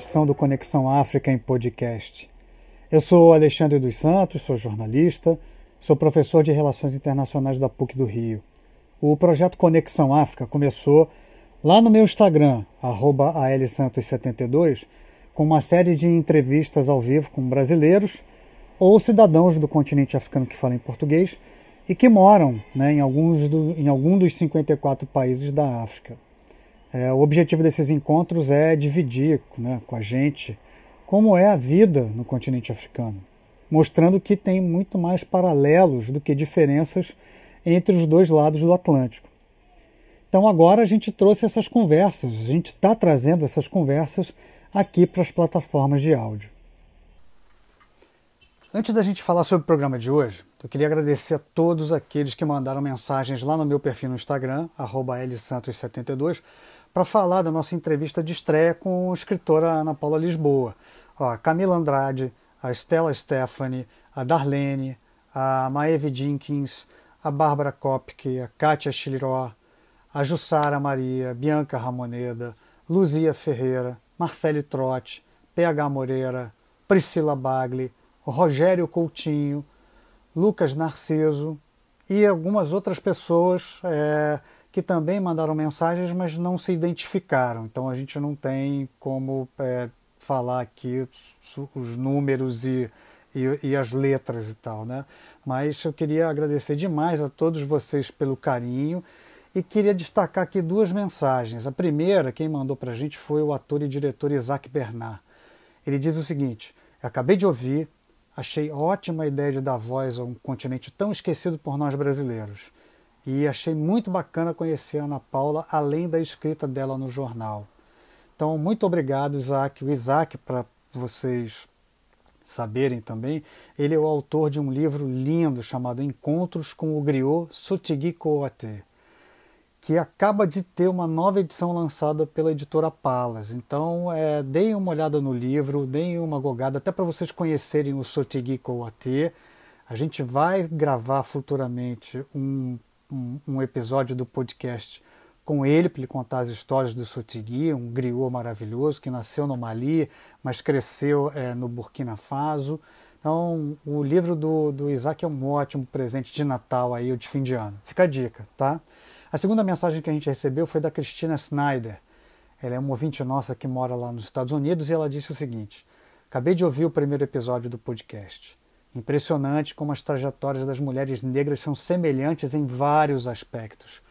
edição do Conexão África em podcast. Eu sou Alexandre dos Santos, sou jornalista, sou professor de Relações Internacionais da PUC do Rio. O projeto Conexão África começou lá no meu Instagram, alsantos72, com uma série de entrevistas ao vivo com brasileiros ou cidadãos do continente africano que falam português e que moram né, em, alguns do, em algum dos 54 países da África. É, o objetivo desses encontros é dividir né, com a gente como é a vida no continente africano, mostrando que tem muito mais paralelos do que diferenças entre os dois lados do Atlântico. Então agora a gente trouxe essas conversas, a gente está trazendo essas conversas aqui para as plataformas de áudio. Antes da gente falar sobre o programa de hoje, eu queria agradecer a todos aqueles que mandaram mensagens lá no meu perfil no Instagram, lsantos72, para falar da nossa entrevista de estreia com a escritora Ana Paula Lisboa. Ó, a Camila Andrade, a Stella Stephanie, a Darlene, a Maeve Jenkins, a Bárbara Kopke, a Kátia Chiliró, a Jussara Maria, Bianca Ramoneda, Luzia Ferreira, Marcele Trotti, PH Moreira, Priscila Bagli, Rogério Coutinho, Lucas Narciso e algumas outras pessoas é, que também mandaram mensagens, mas não se identificaram. Então a gente não tem como é, falar aqui os números e, e, e, as letras e tal, né? Mas eu queria agradecer demais a todos vocês pelo carinho e queria destacar aqui duas mensagens. A primeira, quem mandou para a gente foi o ator e diretor Isaac Bernard. Ele diz o seguinte: acabei de ouvir, achei ótima a ideia de dar voz a um continente tão esquecido por nós brasileiros. E achei muito bacana conhecer a Ana Paula, além da escrita dela no jornal. Então, muito obrigado, Isaac. O Isaac, para vocês saberem também, ele é o autor de um livro lindo chamado Encontros com o Griot Sotigui Coate, que acaba de ter uma nova edição lançada pela editora Palas. Então, é, deem uma olhada no livro, deem uma gogada, até para vocês conhecerem o Sotigui Coate. A gente vai gravar futuramente um um, episódio do podcast com ele para ele contar as histórias do Sotigui, um griot maravilhoso que nasceu no Mali, mas cresceu é, no Burkina Faso. Então, o livro do, do Isaac é um ótimo presente de Natal aí, ou de fim de ano. Fica a dica, tá? A segunda mensagem que a gente recebeu foi da Cristina Snyder. Ela é uma ouvinte nossa que mora lá nos Estados Unidos e ela disse o seguinte: Acabei de ouvir o primeiro episódio do podcast. Impressionante como as trajetórias das mulheres negras são semelhantes em vários aspectos.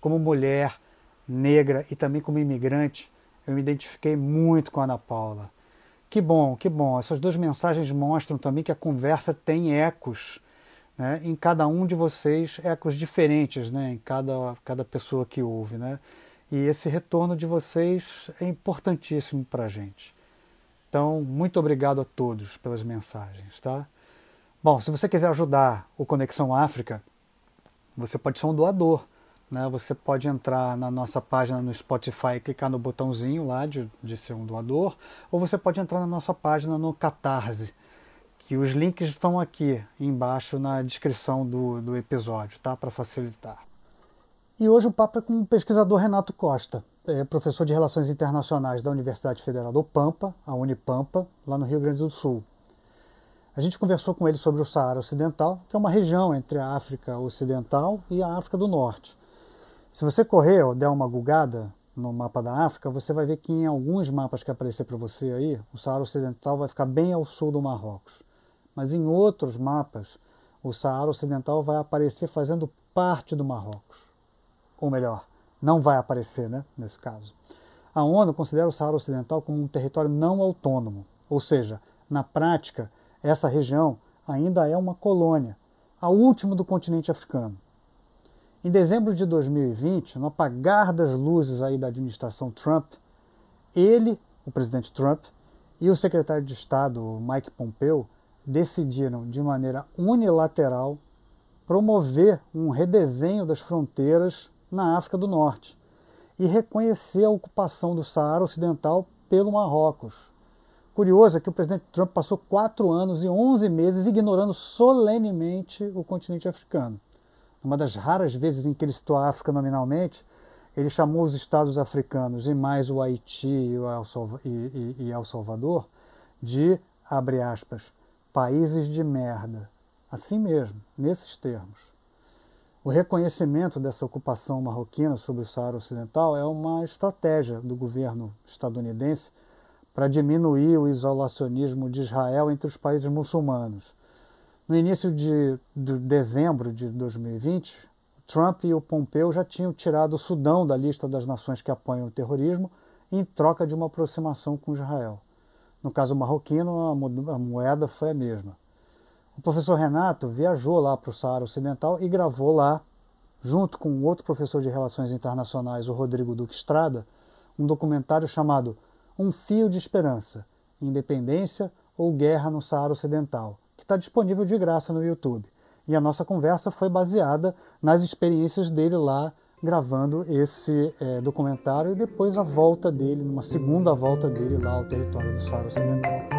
Como mulher negra e também como imigrante, eu me identifiquei muito com a Ana Paula. Que bom, que bom. Essas duas mensagens mostram também que a conversa tem ecos né, em cada um de vocês, ecos diferentes né, em cada, cada pessoa que ouve. Né? E esse retorno de vocês é importantíssimo para a gente. Então, muito obrigado a todos pelas mensagens. Tá? Bom, se você quiser ajudar o Conexão África, você pode ser um doador. Né? Você pode entrar na nossa página no Spotify e clicar no botãozinho lá de, de ser um doador, ou você pode entrar na nossa página no Catarse, que os links estão aqui embaixo na descrição do, do episódio, tá? Para facilitar. E hoje o papo é com o pesquisador Renato Costa, é professor de Relações Internacionais da Universidade Federal do Pampa, a Unipampa, lá no Rio Grande do Sul. A gente conversou com ele sobre o Saara Ocidental, que é uma região entre a África Ocidental e a África do Norte. Se você correr ou der uma gulgada no mapa da África, você vai ver que em alguns mapas que aparecer para você aí, o Saara Ocidental vai ficar bem ao sul do Marrocos. Mas em outros mapas, o Saara Ocidental vai aparecer fazendo parte do Marrocos. Ou melhor, não vai aparecer, né, nesse caso. A ONU considera o Saara Ocidental como um território não autônomo, ou seja, na prática, essa região ainda é uma colônia, a última do continente africano. Em dezembro de 2020, no apagar das luzes aí da administração Trump, ele, o presidente Trump, e o secretário de Estado, Mike Pompeo, decidiram de maneira unilateral promover um redesenho das fronteiras na África do Norte e reconhecer a ocupação do Saara Ocidental pelo Marrocos, Curioso é que o presidente Trump passou quatro anos e onze meses ignorando solenemente o continente africano. Uma das raras vezes em que ele citou a África nominalmente, ele chamou os estados africanos e mais o Haiti e, El Salvador de, abre aspas, países de merda. Assim mesmo, nesses termos. O reconhecimento dessa ocupação marroquina sobre o Saara Ocidental é uma estratégia do governo estadunidense para diminuir o isolacionismo de Israel entre os países muçulmanos. No início de, de dezembro de 2020, Trump e o Pompeu já tinham tirado o Sudão da lista das nações que apoiam o terrorismo em troca de uma aproximação com Israel. No caso marroquino, a moeda foi a mesma. O professor Renato viajou lá para o Saara Ocidental e gravou lá, junto com outro professor de Relações Internacionais, o Rodrigo Duque Estrada, um documentário chamado um Fio de Esperança, Independência ou Guerra no Saara Ocidental, que está disponível de graça no YouTube. E a nossa conversa foi baseada nas experiências dele lá gravando esse é, documentário e depois a volta dele, numa segunda volta dele lá ao território do Saara Ocidental.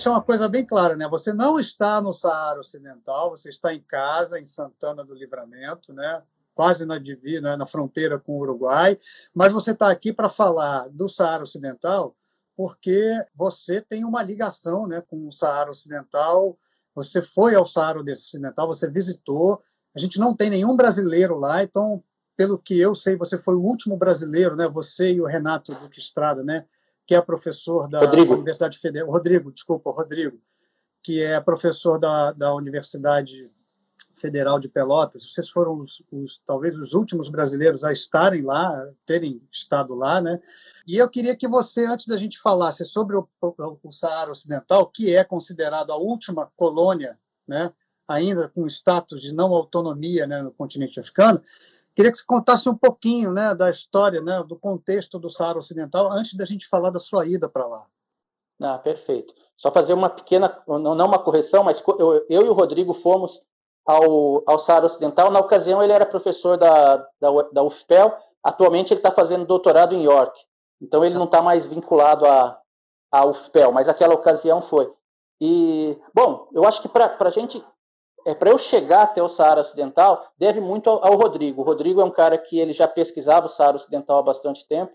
Deixar uma coisa bem clara, né? Você não está no Saara Ocidental, você está em casa, em Santana do Livramento, né? Quase na divina, na fronteira com o Uruguai, mas você está aqui para falar do Saara Ocidental porque você tem uma ligação, né, com o Saara Ocidental. Você foi ao Saara Ocidental, você visitou. A gente não tem nenhum brasileiro lá, então pelo que eu sei, você foi o último brasileiro, né? Você e o Renato Duque Estrada, né? Que é professor da Rodrigo. Universidade Federal, Rodrigo, desculpa, Rodrigo, que é professor da, da Universidade Federal de Pelotas. Vocês foram os, os, talvez os últimos brasileiros a estarem lá, terem estado lá, né? E eu queria que você, antes da gente falasse sobre o, o, o Saara Ocidental, que é considerado a última colônia, né? Ainda com status de não autonomia né, no continente africano, Queria que você contasse um pouquinho né, da história, né, do contexto do Saara Ocidental, antes da gente falar da sua ida para lá. Ah, perfeito. Só fazer uma pequena, não uma correção, mas eu, eu e o Rodrigo fomos ao, ao Saara Ocidental. Na ocasião, ele era professor da, da, da UFPEL, atualmente ele está fazendo doutorado em York. Então, ele não está mais vinculado à, à UFPEL, mas aquela ocasião foi. E, bom, eu acho que para a gente é, para eu chegar até o Saara Ocidental, deve muito ao, ao, Rodrigo. O Rodrigo é um cara que ele já pesquisava o Saara Ocidental há bastante tempo.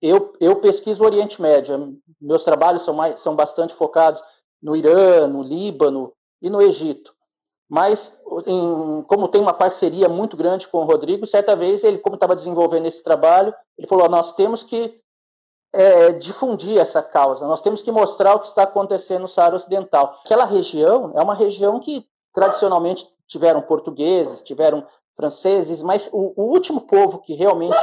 Eu, eu pesquiso o Oriente Médio. Meus trabalhos são, mais, são bastante focados no Irã, no Líbano e no Egito. Mas, em, como tem uma parceria muito grande com o Rodrigo, certa vez ele, como estava desenvolvendo esse trabalho, ele falou: nós temos que é, difundir essa causa, nós temos que mostrar o que está acontecendo no Saara Ocidental. Aquela região é uma região que tradicionalmente tiveram portugueses, tiveram franceses, mas o, o último povo que realmente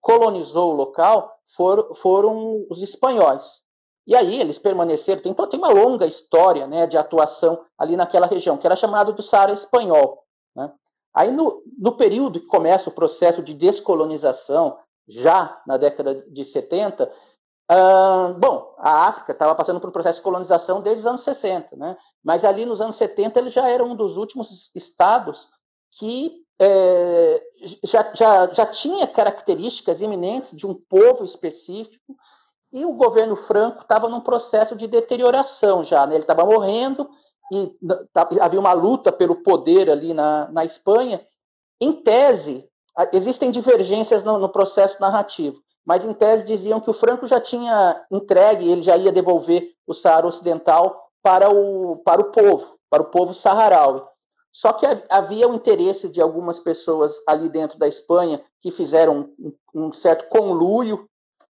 colonizou o local foram, foram os espanhóis. E aí eles permaneceram, tem, tem uma longa história né, de atuação ali naquela região, que era chamado do Saara Espanhol. Né? Aí no, no período que começa o processo de descolonização, já na década de 70, Bom, a África estava passando por um processo de colonização desde os anos 60, né? mas ali nos anos 70 ele já era um dos últimos estados que é, já, já, já tinha características iminentes de um povo específico e o governo Franco estava num processo de deterioração já, né? ele estava morrendo e havia uma luta pelo poder ali na, na Espanha. Em tese, existem divergências no, no processo narrativo mas em tese diziam que o Franco já tinha entregue, ele já ia devolver o Saara Ocidental para o, para o povo, para o povo saharaui. Só que havia o interesse de algumas pessoas ali dentro da Espanha que fizeram um, um certo conluio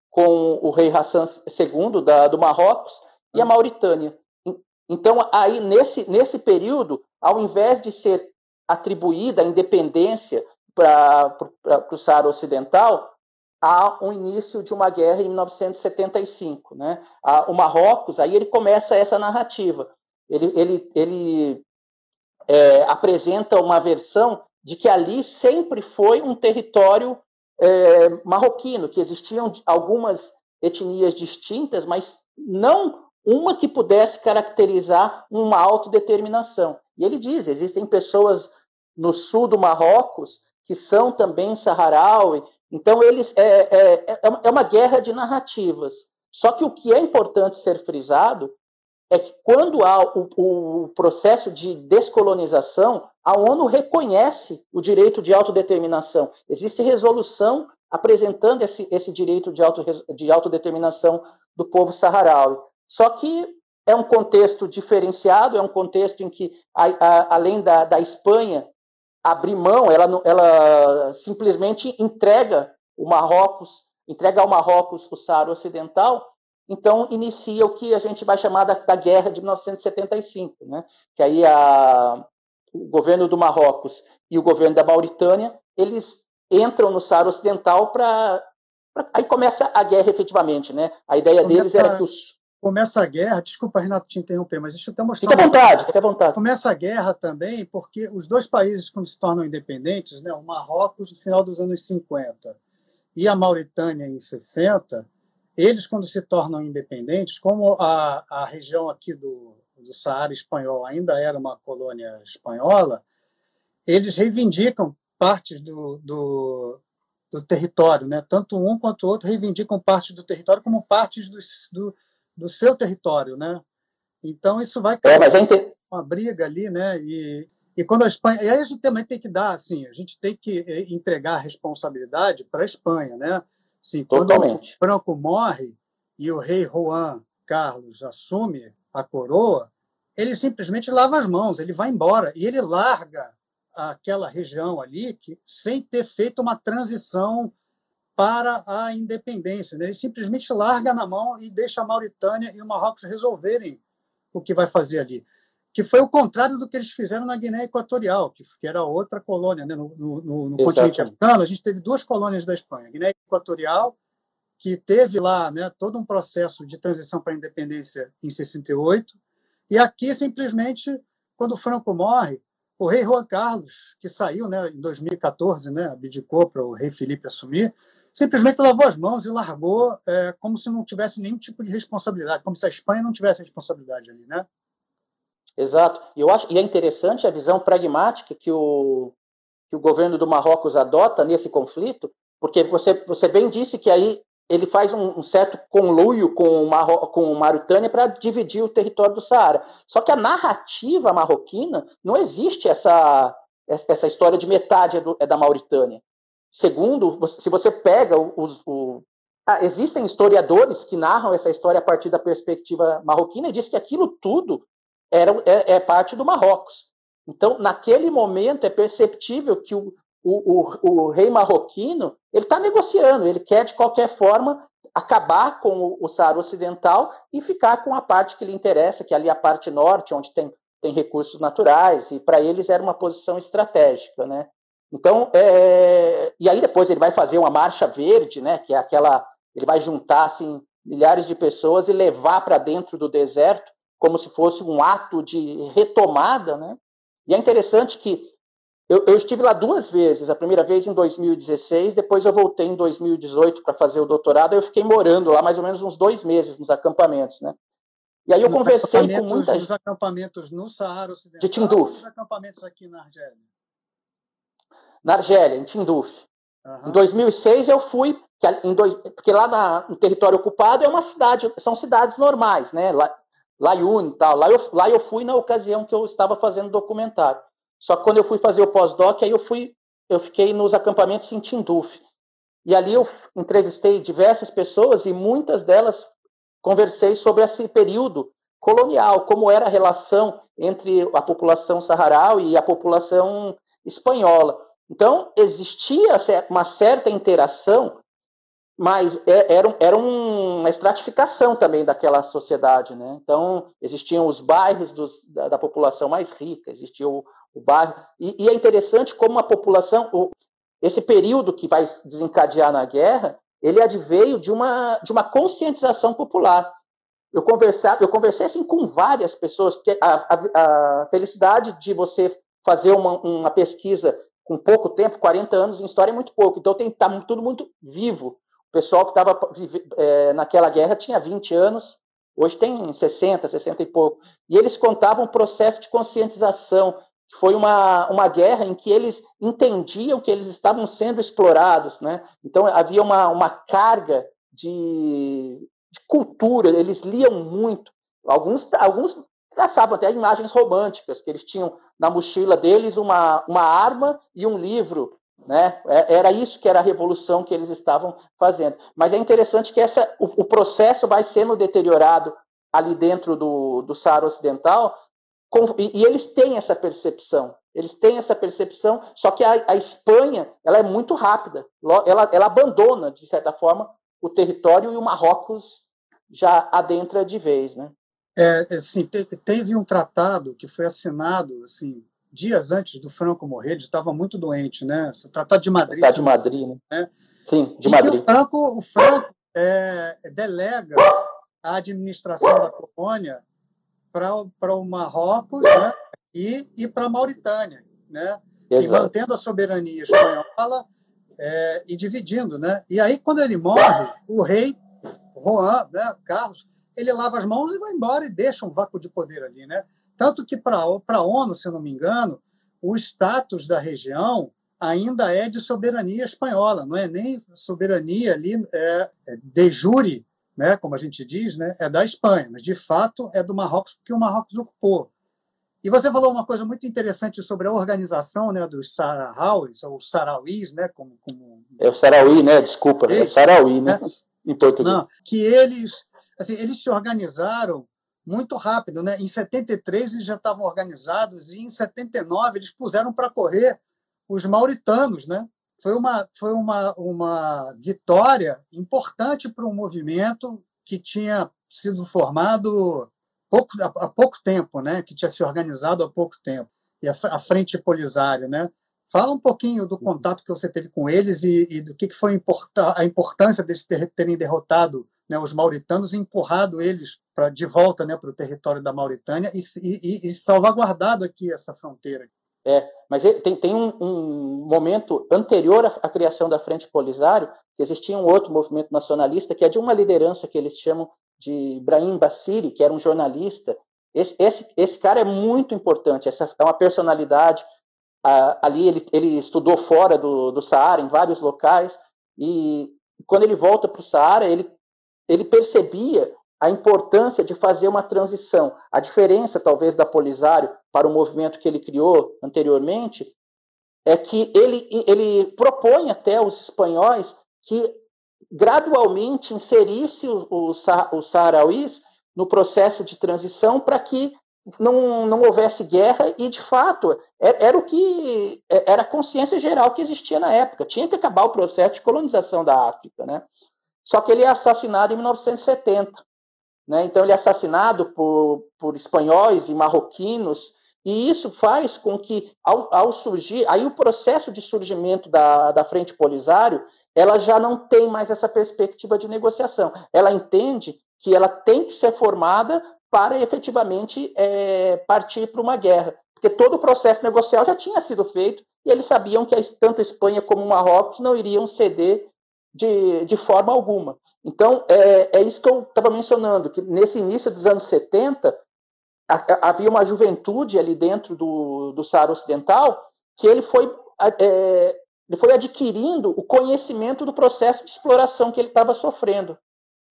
com o rei Hassan II da, do Marrocos e a Mauritânia. Então, aí, nesse, nesse período, ao invés de ser atribuída a independência para o Saara Ocidental, há um início de uma guerra em 1975, né? O Marrocos, aí ele começa essa narrativa. Ele, ele, ele é, apresenta uma versão de que ali sempre foi um território é, marroquino, que existiam algumas etnias distintas, mas não uma que pudesse caracterizar uma autodeterminação. E ele diz: existem pessoas no sul do Marrocos que são também Saharaui. Então, eles é, é, é, é uma guerra de narrativas. Só que o que é importante ser frisado é que quando há o, o, processo de descolonização, a ONU reconhece o direito de autodeterminação. Existe resolução apresentando esse, esse direito de, auto, de autodeterminação do povo saharaui. Só que é um contexto diferenciado, é um contexto em que, a, a, além da, da Espanha abrir mão, ela, ela simplesmente entrega o Marrocos, entrega ao Marrocos o Saara Ocidental, então inicia o que a gente vai chamar da, da Guerra de 1975, né? que aí a, o governo do Marrocos e o governo da Mauritânia, eles entram no Saara Ocidental para... Aí começa a guerra efetivamente, né? A ideia começa, deles era que os... Começa a guerra, desculpa, Renato, te interromper, mas deixa eu até mostrar... Fique à vontade, fique à vontade. Começa a guerra também porque os dois países, quando se tornam independentes, né, o Marrocos no final dos anos 50 e a Mauritânia em 60, eles, quando se tornam independentes, como a, a região aqui do, do Saara espanhol ainda era uma colônia espanhola, eles reivindicam partes do, do, do território, né? tanto um quanto o outro reivindicam partes do território como partes do, do, do seu território. Né? Então, isso vai criar é, uma briga ali, né? E, e quando a Espanha. E aí a gente também tem que dar, assim, a gente tem que eh, entregar a responsabilidade para a Espanha, né? Sim, Totalmente. quando o Franco morre e o rei Juan Carlos assume a coroa, ele simplesmente lava as mãos, ele vai embora e ele larga aquela região ali que, sem ter feito uma transição para a independência. Né? Ele simplesmente larga na mão e deixa a Mauritânia e o Marrocos resolverem o que vai fazer ali que foi o contrário do que eles fizeram na Guiné Equatorial, que, que era outra colônia. Né? No, no, no continente africano, a gente teve duas colônias da Espanha. A Guiné Equatorial, que teve lá né, todo um processo de transição para a independência em 68, e aqui, simplesmente, quando Franco morre, o rei Juan Carlos, que saiu né, em 2014, né, abdicou para o rei Felipe assumir, simplesmente lavou as mãos e largou é, como se não tivesse nenhum tipo de responsabilidade, como se a Espanha não tivesse responsabilidade ali, né? Exato. Eu acho e é interessante a visão pragmática que o, que o governo do Marrocos adota nesse conflito, porque você, você bem disse que aí ele faz um, um certo conluio com, o Marro, com Mauritânia para dividir o território do Saara. Só que a narrativa marroquina não existe essa, essa história de metade é, do, é da Mauritânia. Segundo, se você pega os, o, ah, existem historiadores que narram essa história a partir da perspectiva marroquina e diz que aquilo tudo era, é, é parte do Marrocos. Então, naquele momento, é perceptível que o, o, o, o rei marroquino ele está negociando, ele quer, de qualquer forma, acabar com o, o Saara Ocidental e ficar com a parte que lhe interessa, que é ali a parte norte, onde tem, tem recursos naturais, e para eles era uma posição estratégica. Né? Então, é... e aí depois ele vai fazer uma marcha verde, né, que é aquela. Ele vai juntar assim, milhares de pessoas e levar para dentro do deserto como se fosse um ato de retomada, né? E é interessante que eu, eu, estive lá duas vezes, a primeira vez em 2016, depois eu voltei em 2018 para fazer o doutorado, eu fiquei morando lá mais ou menos uns dois meses nos acampamentos, né? E aí eu conversei com muita gente. Nos acampamentos no Saara Ocidental de Tinduf. Os acampamentos aqui na Argélia? Na Argélia, em Tinduf. Uhum. Em 2006 eu fui, dois, porque lá na, no território ocupado é uma cidade, são cidades normais, né? Lá, Layun e tal. Lá eu, lá eu fui na ocasião que eu estava fazendo documentário. Só que quando eu fui fazer o pós-doc, aí eu fui, eu fiquei nos acampamentos em Tinduf. E ali eu entrevistei diversas pessoas e muitas delas conversei sobre esse período colonial, como era a relação entre a população saharaui e a população espanhola. Então, existia uma certa interação mas é, era, era uma estratificação também daquela sociedade, né? Então existiam os bairros dos, da, da, população mais rica, existia o, o bairro e, e, é interessante como a população, o, esse período que vai desencadear na guerra, ele adveio de uma de uma conscientização popular. Eu conversava, eu conversei assim com várias pessoas, porque a, a, a felicidade de você fazer uma, uma pesquisa com pouco tempo, 40 anos em história é muito pouco, então tem que tá tudo muito vivo. O pessoal que estava é, naquela guerra tinha 20 anos, hoje tem 60, 60 e pouco. E eles contavam o processo de conscientização foi uma, uma guerra em que eles entendiam que eles estavam sendo explorados, né? Então havia uma, uma carga de, de cultura, eles liam muito. Alguns, alguns traçavam até imagens românticas, que eles tinham na mochila deles uma, uma arma e um livro. Né? É, era isso que era a revolução que eles estavam fazendo. Mas é interessante que essa, o, o processo vai sendo deteriorado ali dentro do, do Saara Ocidental, com, e, e, eles têm essa percepção. Eles têm essa percepção, só que a, a Espanha ela é muito rápida. Ela, ela abandona, de certa forma, o território e o Marrocos já adentra de vez. Né? É, assim, teve um tratado que foi assinado assim, dias antes do Franco morrer, ele estava muito doente, né? O Tratado de Madrid. Tratado de Madrid, né? né? Sim, de e Madrid. o Franco, o Franco é, delega a administração da colônia para o Marrocos né? e, e para a Mauritânia, né? Assim, mantendo a soberania espanhola é, e dividindo, né? E aí, quando ele morre, o rei Juan, né, Carlos, ele lava as mãos e vai embora e deixa um vácuo de poder ali, né? Tanto que para a ONU, se eu não me engano, o status da região ainda é de soberania espanhola, não é nem soberania ali é, é de jure, né, como a gente diz, né, é da Espanha, mas de fato é do Marrocos porque o Marrocos ocupou. E você falou uma coisa muito interessante sobre a organização né, dos Sarauis, ou Sarauís, né, como, como... É o Sarauí, né? Desculpa, é Sarauí, né? É. Em português. Não, que eles assim, eles se organizaram muito rápido, né? Em 73 eles já estavam organizados e em 79 eles puseram para correr os mauritanos, né? Foi uma foi uma uma vitória importante para um movimento que tinha sido formado pouco, há pouco tempo, né? Que tinha se organizado há pouco tempo e a, a frente Polisário, né? Fala um pouquinho do contato que você teve com eles e, e do que, que foi a importância deles terem derrotado né, os mauritanos, empurrado eles para de volta né, para o território da Mauritânia e, e, e, salvaguardado aqui essa fronteira. É, mas tem, tem um, um, momento anterior à, à, criação da Frente Polisário, que existia um outro movimento nacionalista, que é de uma liderança que eles chamam de Ibrahim Bassiri, que era um jornalista. Esse, esse, esse cara é muito importante, essa é uma personalidade. Ali ele, ele estudou fora do, do Saara, em vários locais, e quando ele volta para o Saara, ele ele percebia a importância de fazer uma transição. A diferença, talvez, da Polisário para o movimento que ele criou anteriormente é que ele, ele propõe até os espanhóis que gradualmente inserisse os, saharauis no processo de transição para que não, não houvesse guerra e, de fato, era, era o que era a consciência geral que existia na época. Tinha que acabar o processo de colonização da África, né? Só que ele é assassinado em 1970. Né? Então, ele é assassinado por, por espanhóis e marroquinos, e isso faz com que, ao, ao, surgir, aí o processo de surgimento da, da Frente Polisário, ela já não tem mais essa perspectiva de negociação. Ela entende que ela tem que ser formada para efetivamente é, partir para uma guerra. Porque todo o processo negocial já tinha sido feito e eles sabiam que tanto a Espanha como o Marrocos não iriam ceder de, de forma alguma. Então, é, é isso que eu estava mencionando, que nesse início dos anos 70, a, havia uma juventude ali dentro do, do Saara Ocidental que ele foi, é, ele foi adquirindo o conhecimento do processo de exploração que ele estava sofrendo.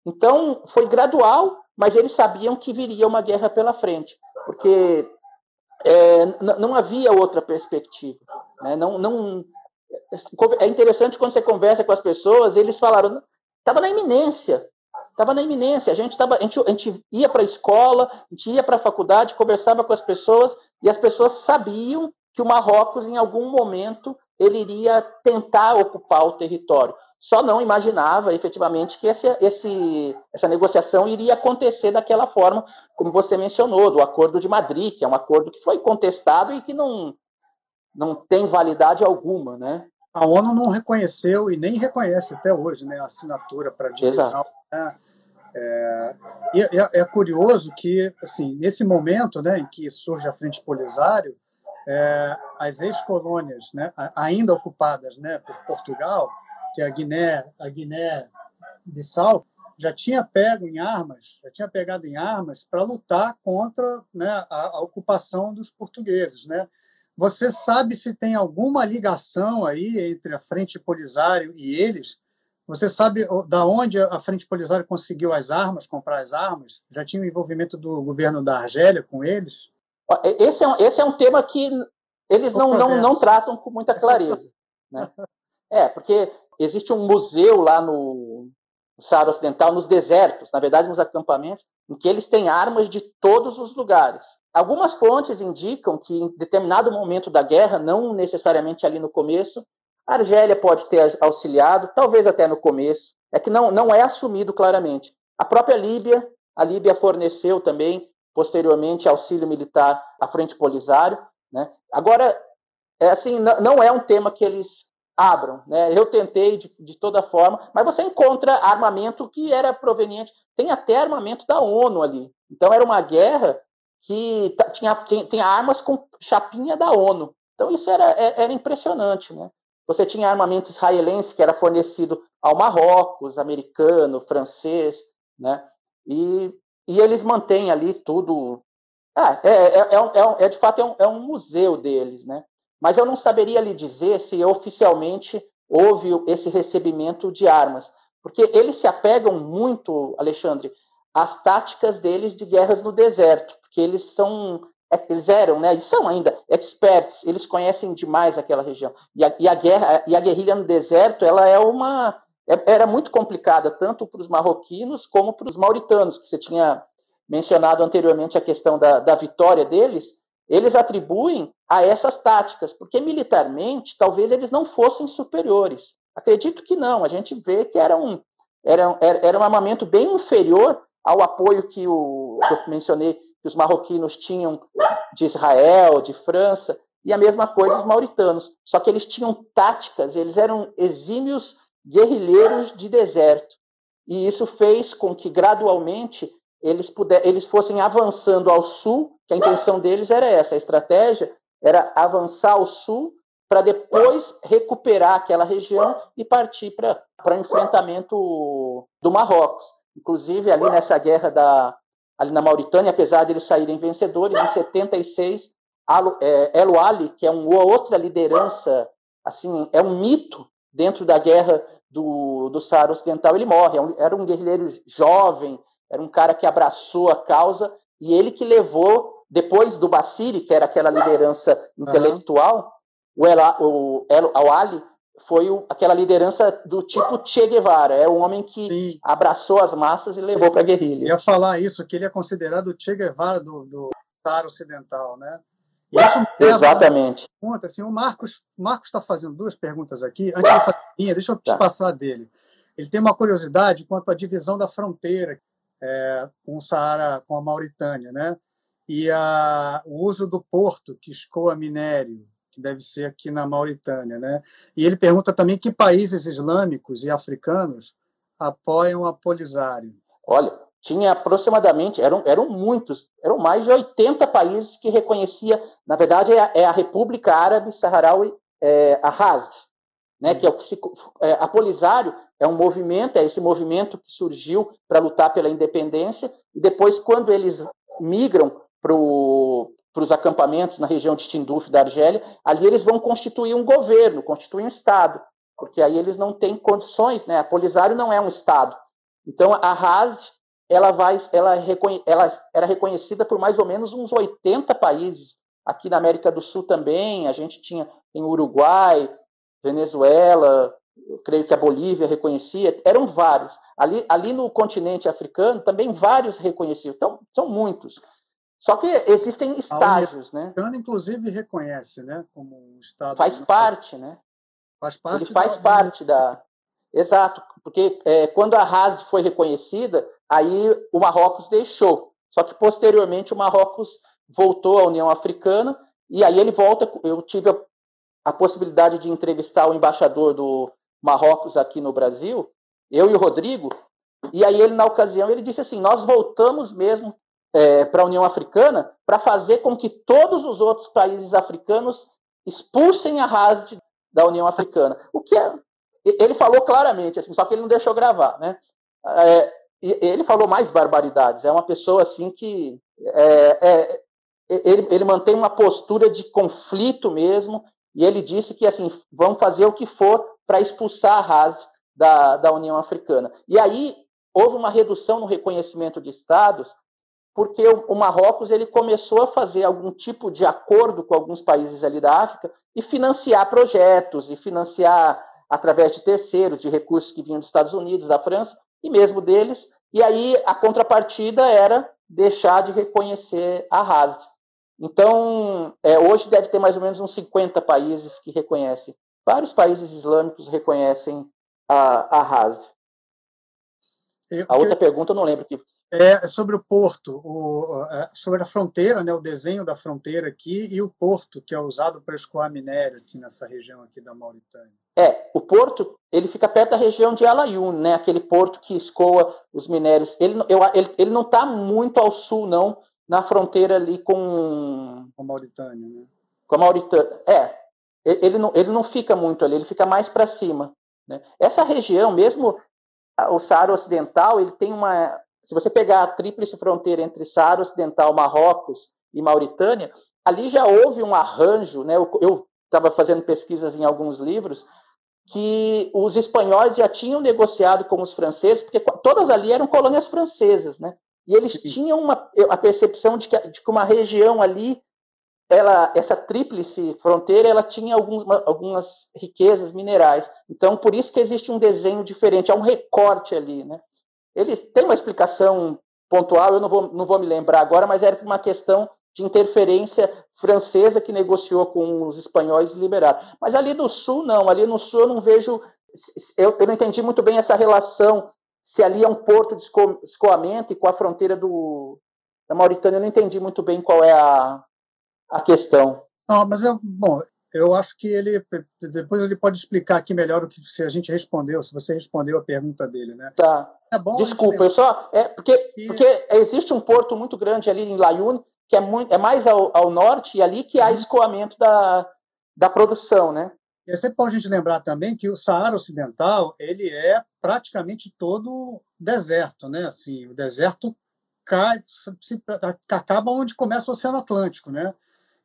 Então, foi gradual, mas eles sabiam que viria uma guerra pela frente, porque é, não havia outra perspectiva. Né? Não, não, é interessante quando você conversa com as pessoas, eles falaram, estava na iminência, estava na iminência. A gente, tava, a gente, a gente ia para a escola, a gente ia para a faculdade, conversava com as pessoas, e as pessoas sabiam que o Marrocos, em algum momento, ele iria tentar ocupar o território. Só não imaginava, efetivamente, que esse, esse, essa negociação iria acontecer daquela forma, como você mencionou, do Acordo de Madrid, que é um acordo que foi contestado e que não, não tem validade alguma, né? A ONU não reconheceu e nem reconhece até hoje né, a assinatura para divisão. Né? É, é, é, curioso que, assim, nesse momento né, em que surge a Frente Polisário, é, as ex-colônias né, ainda ocupadas né, por Portugal, que é a Guiné, a Guiné-Bissau, já tinha pego em armas, já tinha pegado em armas para lutar contra né, a, a, ocupação dos portugueses, né? Você sabe se tem alguma ligação aí entre a Frente Polisário e eles? Você sabe da onde a Frente Polisário conseguiu as armas, comprar as armas? Já tinha o envolvimento do governo da Argélia com eles? Esse é um, esse é um tema que eles não, não, não tratam com muita clareza. Né? É, porque existe um museu lá no, Saara Ocidental, nos desertos, na verdade nos acampamentos, em que eles têm armas de todos os lugares. Algumas fontes indicam que em determinado momento da guerra, não necessariamente ali no começo, a Argélia pode ter auxiliado, talvez até no começo, é que não, não é assumido claramente. A própria Líbia, a Líbia forneceu também, posteriormente, auxílio militar à Frente Polisário. Né? Agora, é assim, não é um tema que eles abram. Né? Eu tentei de, de, toda forma, mas você encontra armamento que era proveniente, tem até armamento da ONU ali. Então era uma guerra que tinha, tinha, armas com chapinha da ONU. Então isso era, é, era impressionante. Né? Você tinha armamento israelense que era fornecido ao Marrocos, americano, francês, né? e, e eles mantêm ali tudo. Ah, é, é, é, é, de fato é um, é um museu deles, né? Mas eu não saberia lhe dizer se oficialmente houve esse recebimento de armas, porque eles se apegam muito, Alexandre, às táticas deles de guerras no deserto, porque eles são é, eles eram, né, e são ainda experts, eles conhecem demais aquela região. E a, e a guerra e a guerrilha no deserto, ela é uma é, era muito complicada tanto para os marroquinos como para os mauritanos, que você tinha mencionado anteriormente a questão da, da vitória deles eles atribuem a essas táticas, porque militarmente talvez eles não fossem superiores. Acredito que não, a gente vê que era um, era, era um armamento bem inferior ao apoio que, o, que eu mencionei que os marroquinos tinham de Israel, de França, e a mesma coisa os mauritanos. Só que eles tinham táticas, eles eram exímios guerrilheiros de deserto. E isso fez com que gradualmente eles, puder, eles fossem avançando ao sul, que a intenção deles era essa, a estratégia era avançar ao sul para depois recuperar aquela região e partir para o enfrentamento do Marrocos. Inclusive, ali nessa guerra da, ali na Mauritânia, apesar de eles saírem vencedores, em 76, é, El Ali, que é uma outra liderança, assim, é um mito dentro da guerra do, do Saara Ocidental, ele morre. É era um guerrilheiro jovem, era um cara que abraçou a causa e ele que levou, depois do Basiri, que era aquela liderança intelectual, uhum. o, El, o El Awali foi o, aquela liderança do tipo Che Guevara, é um homem que Sim. abraçou as massas e levou para a guerrilha. ia falar isso, que ele é considerado o Che Guevara do, do Saara Ocidental, né? Isso Exatamente. Pergunta, assim, o Marcos Marcos está fazendo duas perguntas aqui. Antes de fazer minha, deixa eu te tá. passar dele. Ele tem uma curiosidade quanto à divisão da fronteira é, com o Saara, com a Mauritânia, né? E a, o uso do porto que escoa minério, que deve ser aqui na Mauritânia, né? E ele pergunta também que países islâmicos e africanos apoiam a Polisário. Olha, tinha aproximadamente, eram, eram muitos, eram mais de 80 países que reconhecia, na verdade, é a, é a República Árabe Saharaui, é, a Hazd, né, que é o se, é, a Polisário é um movimento, é esse movimento que surgiu para lutar pela independência, e depois, quando eles migram para os acampamentos na região de Tinduf, da Argélia, ali eles vão constituir um governo, constituir um Estado, porque aí eles não têm condições, né? A Polisário não é um Estado. Então, a Hazd, ela, vai, ela, ela era reconhecida por mais ou menos uns 80 países. Aqui na América do Sul também, a gente tinha em Uruguai, Venezuela, eu creio que a Bolívia reconhecia, eram vários. Ali, ali no continente africano, também vários reconheciam. Então, são muitos. Só que existem estágios, né? A inclusive, reconhece, né? Como um Estado. Faz parte, né? Faz parte. Ele faz da... parte da. Exato, porque é, quando a Haas foi reconhecida, aí o Marrocos deixou. Só que posteriormente o Marrocos voltou à União Africana e aí ele volta. Eu tive a, possibilidade de entrevistar o embaixador do Marrocos aqui no Brasil, eu e o Rodrigo, e aí ele, na ocasião, ele disse assim, nós voltamos mesmo é, para a União Africana para fazer com que todos os outros países africanos expulsem a Hasd da União Africana. O que é, ele falou claramente, assim, só que ele não deixou gravar, né? É, ele falou mais barbaridades. É uma pessoa assim que é, é, ele, ele mantém uma postura de conflito mesmo, e ele disse que assim vão fazer o que for para expulsar a Haas da, da União Africana. E aí houve uma redução no reconhecimento de estados, porque o, o, Marrocos ele começou a fazer algum tipo de acordo com alguns países ali da África e financiar projetos e financiar através de terceiros, de recursos que vinham dos Estados Unidos, da França e mesmo deles. E aí a contrapartida era deixar de reconhecer a Haas. Então, é, hoje deve ter mais ou menos uns 50 países que reconhecem. Vários países islâmicos reconhecem a, a Haas. A outra pergunta eu não lembro que. É sobre o porto, o, é, sobre a fronteira, né, o desenho da fronteira aqui e o porto que é usado para escoar minério aqui nessa região aqui da Mauritânia. É, o porto ele fica perto da região de Alayun, né, aquele porto que escoa os minérios. Ele, eu, ele, ele não está muito ao sul, não, na fronteira ali com. Com a Mauritânia, né? Com a Mauritânia. É, ele não, ele não fica muito ali, ele fica mais para cima. Né? Essa região, mesmo o Saara Ocidental, ele tem uma. Se você pegar a tríplice fronteira entre Saara Ocidental, Marrocos e Mauritânia, ali já houve um arranjo, né? Eu estava fazendo pesquisas em alguns livros que os espanhóis já tinham negociado com os franceses, porque todas ali eram colônias francesas, né? E eles tinham uma, a percepção de que, de que uma região ali ela, essa tríplice fronteira, ela tinha alguns, algumas riquezas minerais. Então, por isso que existe um desenho diferente, há um recorte ali, né? Ele tem uma explicação pontual, eu não vou, não vou me lembrar agora, mas era uma questão de interferência francesa que negociou com os espanhóis e liberaram. Mas ali no sul, não. Ali no sul eu não vejo... Eu, eu não entendi muito bem essa relação, se ali é um porto de escoamento e com a fronteira do, da Mauritânia, eu não entendi muito bem qual é a, a questão. Não, mas eu, bom, eu acho que ele depois ele pode explicar aqui melhor o que se a gente respondeu, se você respondeu a pergunta dele, né? Tá. É bom. Desculpa, eu só é porque e... porque existe um porto muito grande ali em Layun que é muito é mais ao, ao norte e ali que há uhum. escoamento da, da produção, né? É sempre bom a gente lembrar também que o Saara Ocidental ele é praticamente todo deserto, né? Assim, o deserto cai, se, acaba onde começa o Oceano Atlântico, né?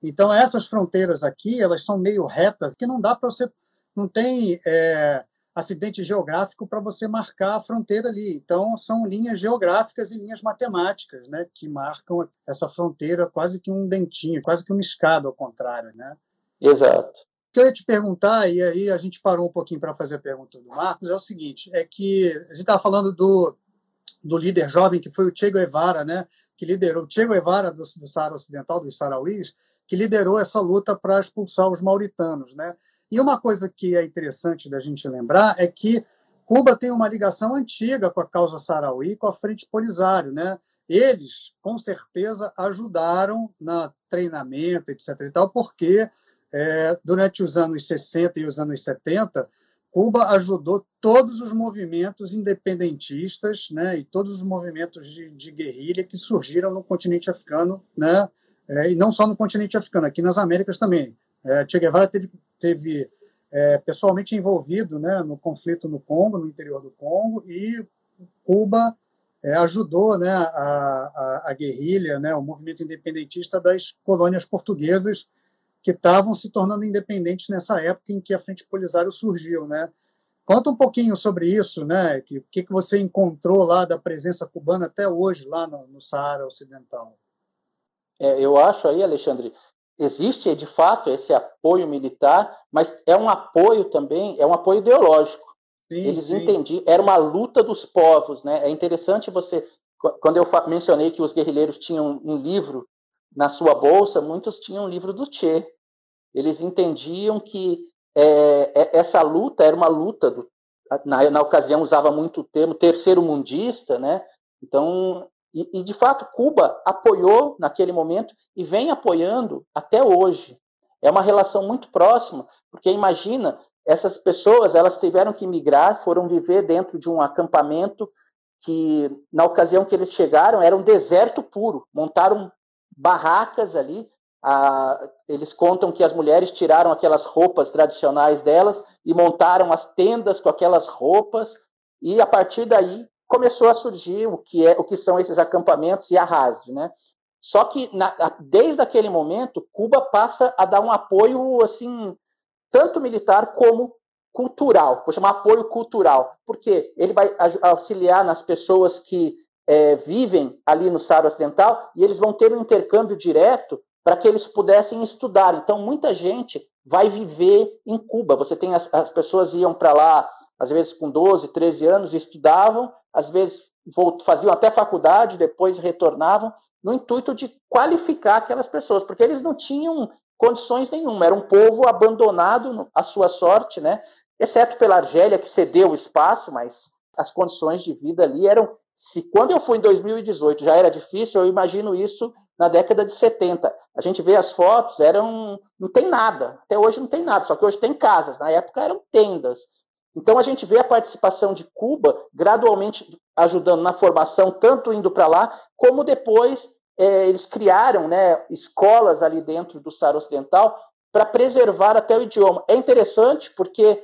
Então, essas fronteiras aqui, elas são meio retas, que não dá para você. Não tem é, acidente geográfico para você marcar a fronteira ali. Então, são linhas geográficas e linhas matemáticas né, que marcam essa fronteira quase que um dentinho, quase que uma escada ao contrário. Né? Exato. Que eu ia te perguntar, e aí a gente parou um pouquinho para fazer a pergunta do Marcos, é o seguinte: é que a gente estava falando do, do líder jovem que foi o Che Guevara, né? que liderou, o Che Guevara do, do Saara Ocidental, dos Sarauís, que liderou essa luta para expulsar os mauritanos. Né? E uma coisa que é interessante da gente lembrar é que Cuba tem uma ligação antiga com a causa Sarauí, com a Frente Polisário. Né? Eles, com certeza, ajudaram no treinamento, etc. E tal, porque é, durante os anos 60 e os anos 70, Cuba ajudou todos os movimentos independentistas né, e todos os movimentos de, de guerrilha que surgiram no continente africano né, é, e não só no continente africano, aqui nas Américas também. É, che Guevara teve, teve é, pessoalmente envolvido né, no conflito no Congo, no interior do Congo, e Cuba é, ajudou né, a, a, a, guerrilha, né, o movimento independentista das colônias portuguesas que estavam se tornando independentes nessa época em que a Frente Polisário surgiu. Né? Conta um pouquinho sobre isso, né? O que, que você encontrou lá da presença cubana até hoje, lá no, no Saara Ocidental? É, eu acho aí, Alexandre, existe de fato esse apoio militar, mas é um apoio também, é um apoio ideológico. Sim, Eles entendiam, era uma luta dos povos, né? É interessante você, quando eu mencionei que os guerrilheiros tinham um livro na sua bolsa, muitos tinham um livro do Che. Eles entendiam que é, é, essa luta era uma luta do, na, na ocasião usava muito o termo terceiro mundista, né? Então e, e, de fato, Cuba apoiou naquele momento e vem apoiando até hoje. É uma relação muito próxima, porque imagina, essas pessoas elas tiveram que migrar, foram viver dentro de um acampamento que, na ocasião que eles chegaram, era um deserto puro. Montaram barracas ali. Eles contam que as mulheres tiraram aquelas roupas tradicionais delas e montaram as tendas com aquelas roupas. E a partir daí começou a surgir o que é o que são esses acampamentos e a RASD, né? Só que na, desde aquele momento, Cuba passa a dar um apoio assim tanto militar como cultural, vou chamar apoio cultural, porque ele vai auxiliar nas pessoas que é, vivem ali no Saara Ocidental e eles vão ter um intercâmbio direto para que eles pudessem estudar. Então, muita gente vai viver em Cuba. Você tem as, as pessoas iam para lá, às vezes com 12, 13 anos, estudavam, às vezes faziam até faculdade, depois retornavam, no intuito de qualificar aquelas pessoas, porque eles não tinham condições nenhuma, era um povo abandonado à sua sorte, né? Exceto pela Argélia, que cedeu o espaço, mas as condições de vida ali eram. Se quando eu fui em 2018 já era difícil, eu imagino isso na década de 70. A gente vê as fotos, eram. não tem nada. Até hoje não tem nada, só que hoje tem casas. Na época eram tendas. Então a gente vê a participação de Cuba gradualmente ajudando na formação, tanto indo para lá, como depois é, eles criaram né, escolas ali dentro do Saara Ocidental para preservar até o idioma. É interessante porque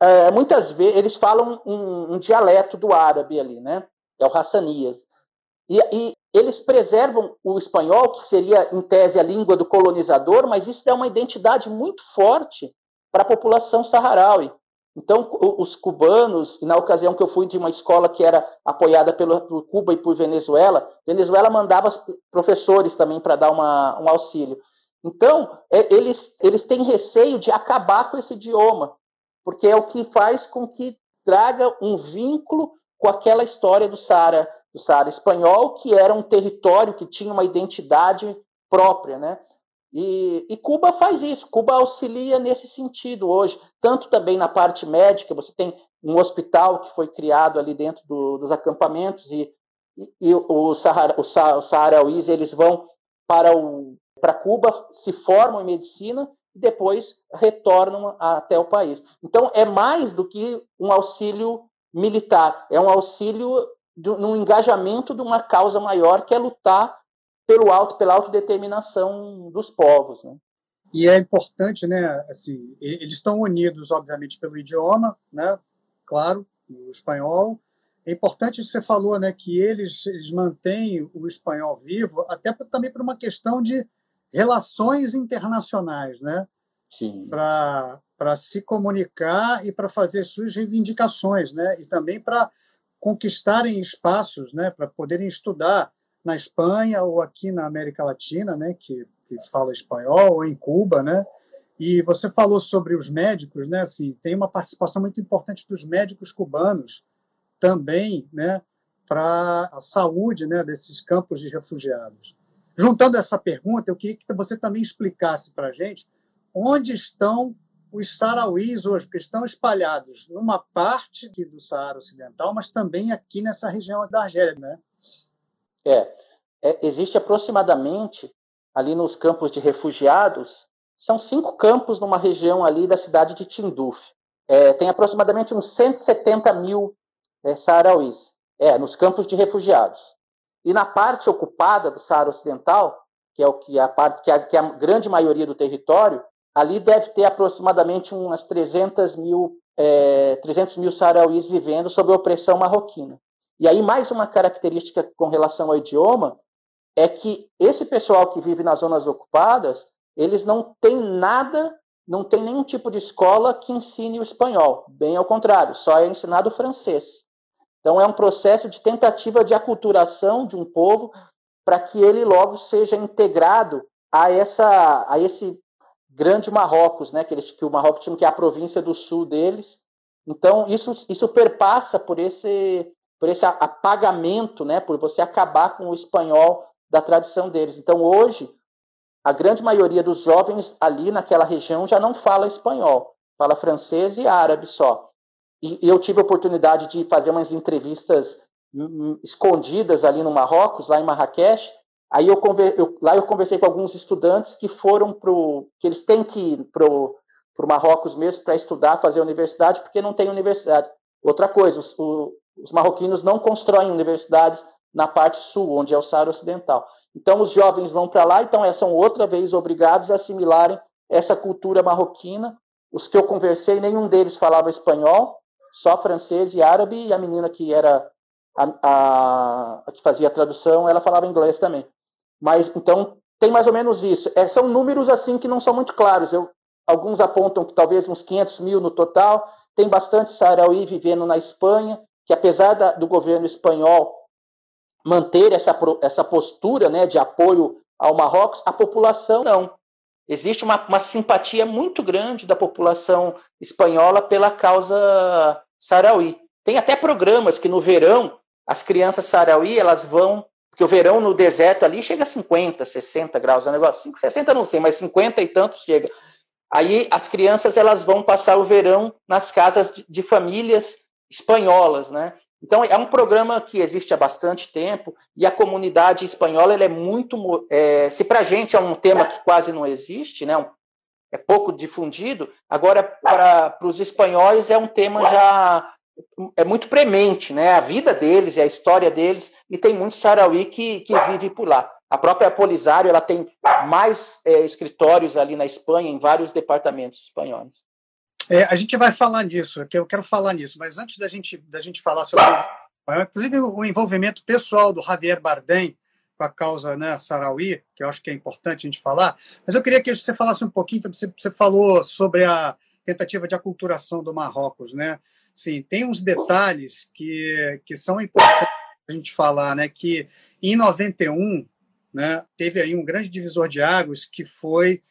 é, muitas vezes eles falam um, um, dialeto do árabe ali, né? É o Hassanias. E, e, eles preservam o espanhol, que seria, em tese, a língua do colonizador, mas isso é uma identidade muito forte para a população saharaui. Então, os cubanos, na ocasião que eu fui de uma escola que era apoiada pelo, por Cuba e por Venezuela, Venezuela mandava professores também para dar uma, um auxílio. Então, é, eles, eles têm receio de acabar com esse idioma, porque é o que faz com que traga um vínculo com aquela história do Saara, do Saara espanhol, que era um território que tinha uma identidade própria, né? E, e, Cuba faz isso, Cuba auxilia nesse sentido hoje, tanto também na parte médica, você tem um hospital que foi criado ali dentro do, dos acampamentos e, e, e o Sahara, os saharauís, eles vão para, o, para Cuba, se formam em medicina e depois retornam até o país. Então, é mais do que um auxílio militar, é um auxílio no engajamento de uma causa maior que é lutar pelo auto, pela autodeterminação dos povos. Né? E é importante, né? Assim, eles estão unidos, obviamente, pelo idioma, né? Claro, o espanhol. É importante você falou, né, que eles, eles mantêm o espanhol vivo, até também por uma questão de relações internacionais, né? Para se comunicar e para fazer suas reivindicações, né? E também para conquistarem espaços, né? Para poderem estudar na Espanha ou aqui na América Latina, né, que, que fala espanhol, ou em Cuba, né? E você falou sobre os médicos, né? Assim, tem uma participação muito importante dos médicos cubanos também, né, para a saúde, né, desses campos de refugiados. Juntando essa pergunta, eu queria que você também explicasse para a gente onde estão os sarauís hoje, porque estão espalhados numa parte do Saara Ocidental, mas também aqui nessa região da Argélia, né? É, é, existe aproximadamente ali nos campos de refugiados, são cinco campos numa região ali da cidade de Tinduf. É, tem aproximadamente uns 170 mil é, saharauis, é, nos campos de refugiados. E na parte ocupada do Saara Ocidental, que é o que a parte que que a grande maioria do território, ali deve ter aproximadamente umas 300 mil, é, 300 mil saharauis vivendo sob opressão marroquina. E aí, mais uma característica com relação ao idioma é que esse pessoal que vive nas zonas ocupadas, eles não têm nada, não tem nenhum tipo de escola que ensine o espanhol. Bem ao contrário, só é ensinado o francês. Então, é um processo de tentativa de aculturação de um povo para que ele logo seja integrado a, essa, a esse grande Marrocos, né, que, eles, que o Marrocos tinha que é a província do sul deles. Então, isso, isso perpassa por esse por esse apagamento, né, por você acabar com o espanhol da tradição deles. Então, hoje, a grande maioria dos jovens ali naquela região já não fala espanhol, fala francês e árabe só. E, eu tive a oportunidade de fazer umas entrevistas hum, hum, escondidas ali no Marrocos, lá em Marrakech. Aí eu, eu lá eu conversei com alguns estudantes que foram para que eles têm que ir para o Marrocos mesmo para estudar, fazer universidade, porque não tem universidade. Outra coisa, o, os marroquinos não constroem universidades na parte sul, onde é o Saara Ocidental. Então, os jovens vão para lá, então são outra vez obrigados a assimilarem essa cultura marroquina. Os que eu conversei, nenhum deles falava espanhol, só francês e árabe, e a menina que era a, a, a que fazia a tradução, ela falava inglês também. Mas então tem mais ou menos isso. É, são números assim que não são muito claros. Eu, alguns apontam que talvez uns 500 mil no total. Tem bastante sarauí vivendo na Espanha, que apesar da, do governo espanhol manter essa, essa postura né, de apoio ao Marrocos, a população não. Existe uma, uma simpatia muito grande da população espanhola pela causa sarauí. Tem até programas que no verão as crianças sarauí elas vão porque o verão no deserto ali chega a 50, 60 graus, é um negócio 5, 60 não sei, mas 50 e tantos chega. Aí as crianças elas vão passar o verão nas casas de, de famílias espanholas, né? Então é um programa que existe há bastante tempo e a comunidade espanhola é muito, é, se para a gente é um tema que quase não existe, né? é pouco difundido. Agora para os espanhóis é um tema já é muito premente, né? A vida deles, a história deles, e tem muito sarauí que, que vive por lá. A própria Polisário, ela tem mais é, escritórios ali na Espanha, em vários departamentos espanhóis. É, a gente vai falar disso, que eu quero falar nisso, mas antes da gente, da gente falar sobre, inclusive, o envolvimento pessoal do Javier Bardem com a causa né, Sarauí, que eu acho que é importante a gente falar, mas eu queria que você falasse um pouquinho, você, você falou sobre a tentativa de aculturação do Marrocos, né? Sim, tem uns detalhes que, que são importantes a gente falar, né? Que em 91, né, teve aí um grande divisor de águas que foi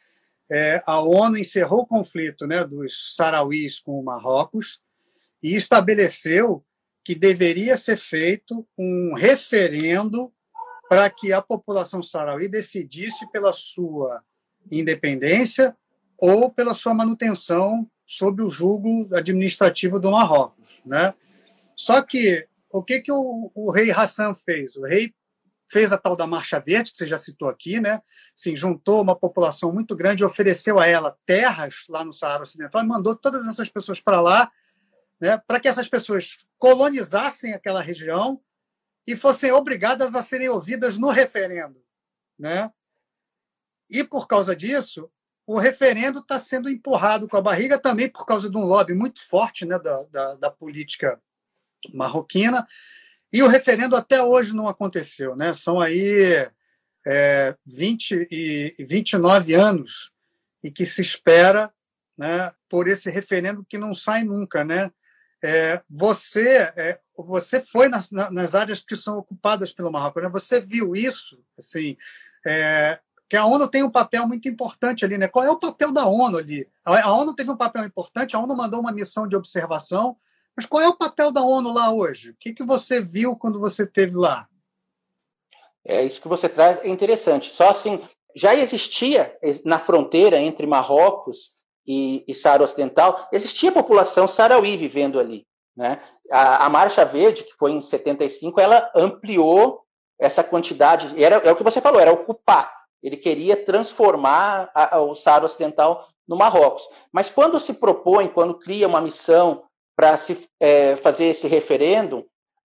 é, a ONU encerrou o conflito né, dos sarauís com o Marrocos e estabeleceu que deveria ser feito um referendo para que a população sarauí decidisse pela sua independência ou pela sua manutenção sob o jugo administrativo do Marrocos. Né? Só que o que, que o, o rei Hassan fez? O rei fez a tal da Marcha Verde, que você já citou aqui, né? Sim, juntou uma população muito grande, ofereceu a ela terras lá no Saara Ocidental e mandou todas essas pessoas para lá, né, para que essas pessoas colonizassem aquela região e fossem obrigadas a serem ouvidas no referendo, né? E por causa disso, o referendo está sendo empurrado com a barriga também por causa de um lobby muito forte né, da, da, da política marroquina. E o referendo até hoje não aconteceu. Né? São aí é, 20 e 29 anos e que se espera né, por esse referendo que não sai nunca. Né? É, você, é, você foi nas, nas áreas que são ocupadas pelo Marrocos, né? você viu isso? Assim, é, que a ONU tem um papel muito importante ali, né? Qual é o papel da ONU ali? A ONU teve um papel importante, a ONU mandou uma missão de observação, mas qual é o papel da ONU lá hoje? O que, que você viu quando você esteve lá? É isso que você traz é interessante. Só assim, já existia na fronteira entre Marrocos e, e Saara Ocidental, existia população sarauí vivendo ali. Né? A, a, Marcha Verde, que foi em 75, ela ampliou essa quantidade. Era, é o que você falou, era ocupar. Ele queria transformar a, a, o Saara Ocidental no Marrocos. Mas quando se propõe, quando cria uma missão para se é, fazer esse referendo,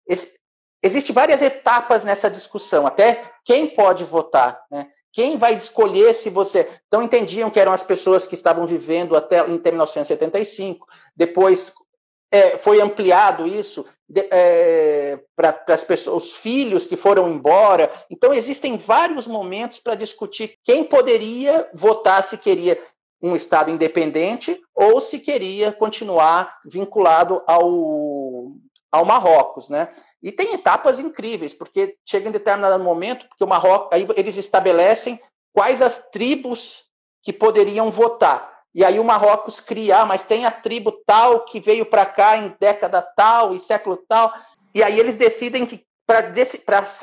esse, existe várias etapas nessa discussão, até quem pode votar, né? Quem vai escolher se você. Então, entendiam que eram as pessoas que estavam vivendo até em 1975. Depois é, foi ampliado isso é, para as pessoas, os filhos que foram embora. Então, existem vários momentos para discutir quem poderia votar se queria um Estado independente ou se queria continuar vinculado ao, ao Marrocos, né? E tem etapas incríveis, porque chega em determinado momento, porque o Marrocos, aí eles estabelecem quais as tribos que poderiam votar. E aí o Marrocos cria, ah, mas tem a tribo tal que veio para cá em década tal e século tal. E aí eles decidem que para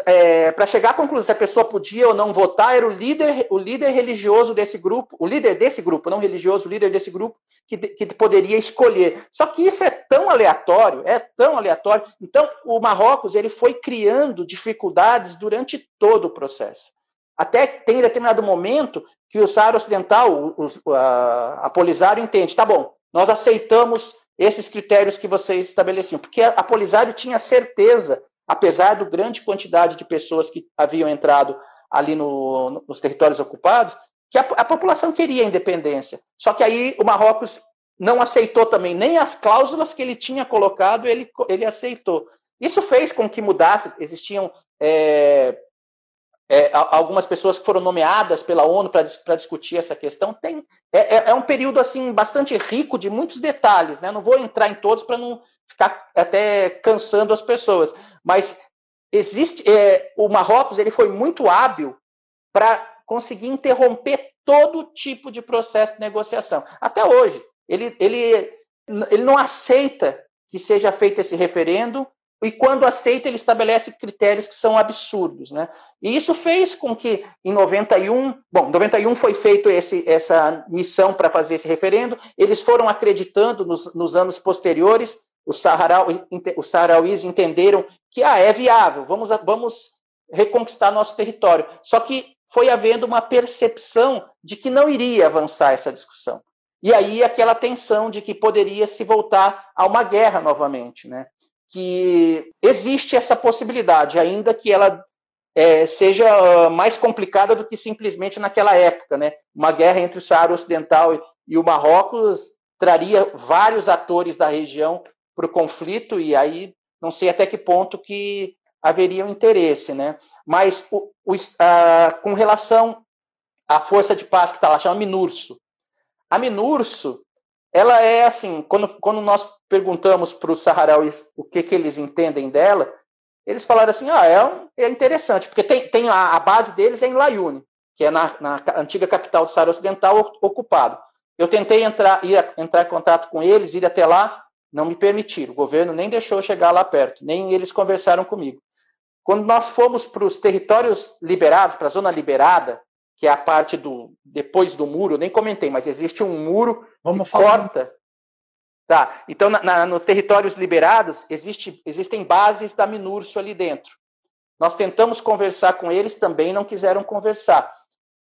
é, chegar à conclusão se a pessoa podia ou não votar, era o líder, o líder religioso desse grupo, o líder desse grupo, não religioso, o líder desse grupo, que, que poderia escolher. Só que isso é tão aleatório, é tão aleatório. Então, o Marrocos ele foi criando dificuldades durante todo o processo. Até que tem determinado momento que o Saara Ocidental, o, a, a Polisário entende, tá bom, nós aceitamos esses critérios que vocês estabeleciam, porque a, a Polisário tinha certeza, apesar do grande quantidade de pessoas que haviam entrado ali no, nos territórios ocupados, que a, a população queria a independência. Só que aí o Marrocos não aceitou também nem as cláusulas que ele tinha colocado, ele, ele aceitou. Isso fez com que mudasse, existiam é, é, algumas pessoas que foram nomeadas pela ONU para discutir essa questão. Tem, é, é, é, um período assim bastante rico de muitos detalhes. Né? Não vou entrar em todos para não ficar até cansando as pessoas, mas existe é, o Marrocos ele foi muito hábil para conseguir interromper todo tipo de processo de negociação. Até hoje, ele, ele, ele não aceita que seja feito esse referendo e quando aceita, ele estabelece critérios que são absurdos. Né? E isso fez com que, em 91, bom, em 91 foi esse, essa missão para fazer esse referendo, eles foram acreditando nos, nos anos posteriores, os, Sahara, os saharauis entenderam que ah, é viável, vamos, vamos reconquistar nosso território. Só que foi havendo uma percepção de que não iria avançar essa discussão. E aí aquela tensão de que poderia se voltar a uma guerra novamente, né? Que existe essa possibilidade, ainda que ela é, seja mais complicada do que simplesmente naquela época. Né? Uma guerra entre o Saara Ocidental e o Marrocos traria vários atores da região para o conflito, e aí não sei até que ponto que haveria um interesse. Né? Mas o, o, a, com relação à força de paz que está lá, chama MINURSO. A MINURSO ela é assim, quando, quando nós perguntamos para os saharauis o que, que eles entendem dela, eles falaram assim, ah, é, é interessante, porque tem, tem a, a, base deles é em Layune, que é na, na antiga capital do Saara Ocidental ocupado. Eu tentei entrar, ir, entrar em contato com eles, ir até lá, não me permitiram. O governo nem deixou eu chegar lá perto, nem eles conversaram comigo. Quando nós fomos para os territórios liberados, para a zona liberada, que é a parte do depois do muro, nem comentei, mas existe um muro Vamos que falar. corta. Tá. Então, na, na, nos territórios liberados, existe, existem bases da Minurso ali dentro. Nós tentamos conversar com eles, também não quiseram conversar.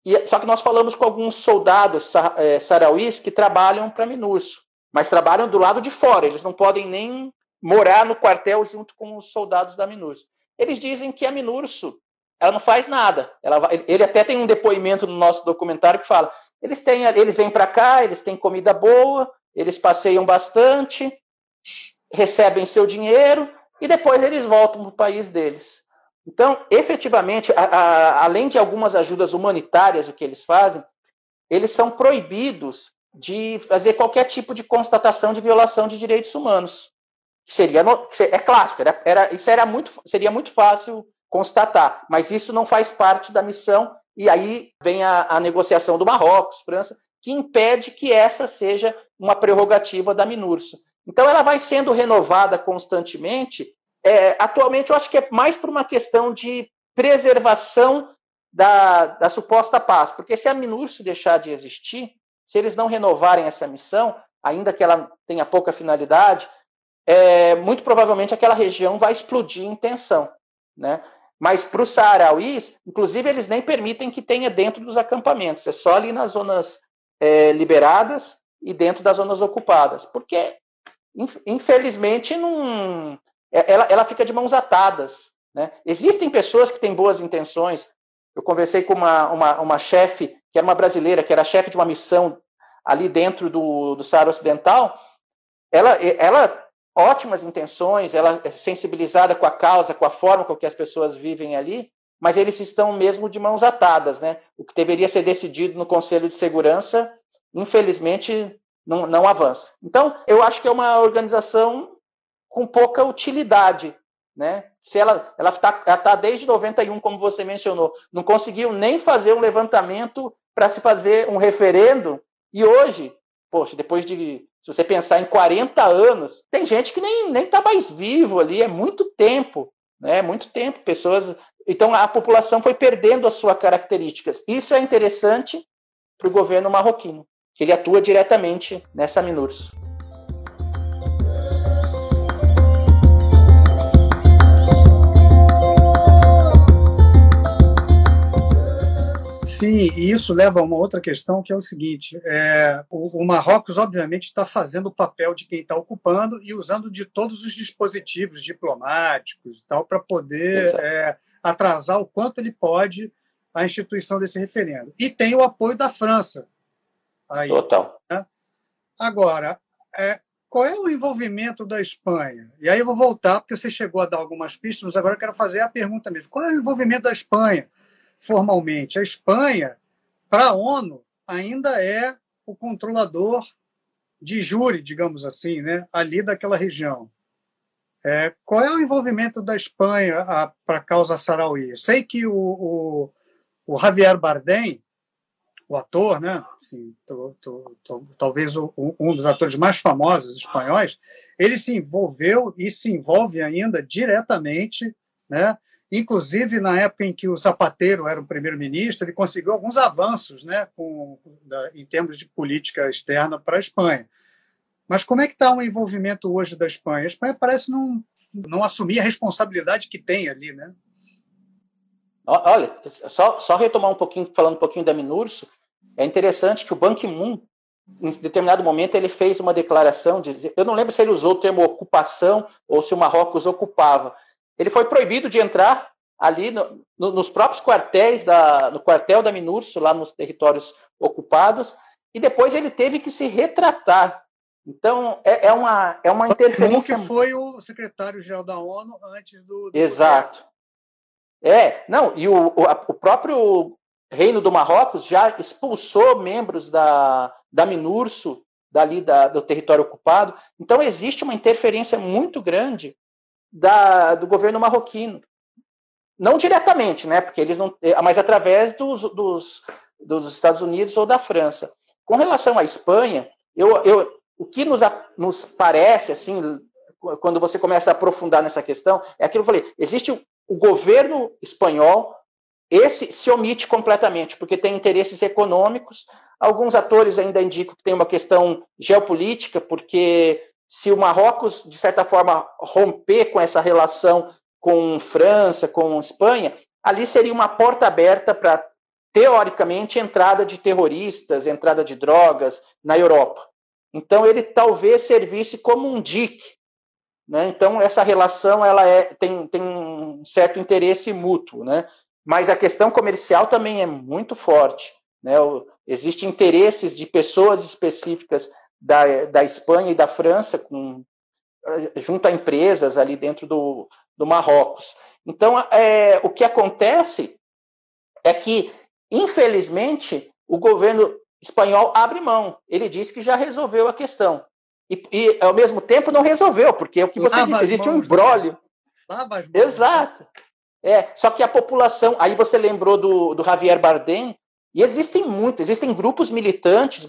E, só que nós falamos com alguns soldados é, sarauís que trabalham para Minurso, mas trabalham do lado de fora, eles não podem nem morar no quartel junto com os soldados da Minurso. Eles dizem que a Minurso ela não faz nada. Ela, ele até tem um depoimento no nosso documentário que fala: eles têm, eles vêm para cá, eles têm comida boa, eles passeiam bastante, recebem seu dinheiro e depois eles voltam para o país deles. Então, efetivamente, a, a, além de algumas ajudas humanitárias, o que eles fazem, eles são proibidos de fazer qualquer tipo de constatação de violação de direitos humanos. Seria é clássico, era, era, isso era muito, seria muito fácil constatar, mas isso não faz parte da missão, e aí vem a, a negociação do Marrocos, França, que impede que essa seja uma prerrogativa da MINURSO. Então, ela vai sendo renovada constantemente. É, atualmente, eu acho que é mais por uma questão de preservação da, da suposta paz, porque se a MINURSO deixar de existir, se eles não renovarem essa missão, ainda que ela tenha pouca finalidade, é, muito provavelmente aquela região vai explodir em tensão. Né? Mas para os saarauís, inclusive, eles nem permitem que tenha dentro dos acampamentos, é só ali nas zonas é, liberadas e dentro das zonas ocupadas, porque, infelizmente, não, é, ela, ela fica de mãos atadas. Né? Existem pessoas que têm boas intenções. Eu conversei com uma, uma, uma chefe, que era uma brasileira, que era chefe de uma missão ali dentro do, do Saara Ocidental. Ela, ela ótimas intenções, ela é sensibilizada com a causa, com a forma com que as pessoas vivem ali, mas eles estão mesmo de mãos atadas, né? O que deveria ser decidido no Conselho de Segurança, infelizmente, não, não avança. Então, eu acho que é uma organização com pouca utilidade, né? Se ela ela está tá desde 91, como você mencionou, não conseguiu nem fazer um levantamento para se fazer um referendo e hoje, poxa, depois de se você pensar em 40 anos, tem gente que nem nem está mais vivo ali, é muito tempo, né? Muito tempo, pessoas. Então a população foi perdendo as suas características. Isso é interessante para o governo marroquino, que ele atua diretamente nessa Minurso. Sim, e isso leva a uma outra questão que é o seguinte: é, o, o, Marrocos, obviamente, está fazendo o papel de quem está ocupando e usando de todos os dispositivos diplomáticos e tal para poder é, atrasar o quanto ele pode a instituição desse referendo. E tem o apoio da França. Aí, Total. Né? Agora, é, qual é o envolvimento da Espanha? E aí eu vou voltar, porque você chegou a dar algumas pistas, mas agora eu quero fazer a pergunta mesmo. Qual é o envolvimento da Espanha? Formalmente, a Espanha, para a ONU, ainda é o controlador de júri, digamos assim, né, ali daquela região. É, qual é o envolvimento da Espanha para a causa Sarauí? Eu sei que o, o, o, Javier Bardem, o ator, né, assim, tô, tô, tô, talvez o, um dos atores mais famosos espanhóis, ele se envolveu e se envolve ainda diretamente, né, inclusive na época em que o Zapatero era o primeiro-ministro, ele conseguiu alguns avanços né, com, da, em termos de política externa para a Espanha. Mas como é que está o envolvimento hoje da Espanha? A Espanha parece não, não assumir a responsabilidade que tem ali, né? Olha, só, só retomar um pouquinho, falando um pouquinho da Minurso, é interessante que o Ban Ki-moon, em determinado momento, ele fez uma declaração, de, eu não lembro se ele usou o termo ocupação ou se o Marrocos ocupava. Ele foi proibido de entrar ali no, no, nos próprios quartéis, da, no quartel da Minurso, lá nos territórios ocupados, e depois ele teve que se retratar então, é, é, uma, é uma interferência. que foi o secretário-geral da ONU antes do. do Exato. É, não, e o, o, o, próprio Reino do Marrocos já expulsou membros da, da Minurso, dali da, do território ocupado. Então, existe uma interferência muito grande da, do governo marroquino. Não diretamente, né, porque eles não. Mas através dos, dos, dos Estados Unidos ou da França. Com relação à Espanha, eu, eu, o que nos, nos parece, assim, quando você começa a aprofundar nessa questão, é aquilo que eu falei: existe o, o governo espanhol, esse se omite completamente, porque tem interesses econômicos. Alguns atores ainda indicam que tem uma questão geopolítica, porque se o Marrocos, de certa forma, romper com essa relação com França, com Espanha, ali seria uma porta aberta para, teoricamente, entrada de terroristas, entrada de drogas na Europa. Então ele talvez servisse como um dique. Né? Então essa relação ela é, tem, tem um certo interesse mútuo, né? mas a questão comercial também é muito forte. Né? Existem interesses de pessoas específicas da, da Espanha e da França com, junto a empresas ali dentro do, do Marrocos. Então, é, o que acontece é que, infelizmente, o governo espanhol abre mão. Ele diz que já resolveu a questão. E, e ao mesmo tempo, não resolveu, porque é o que você Lava disse, existe um embrólio. Lava as mãos, Exato. É, só que a população. Aí você lembrou do, do Javier Bardem, e existem muitos, existem grupos militantes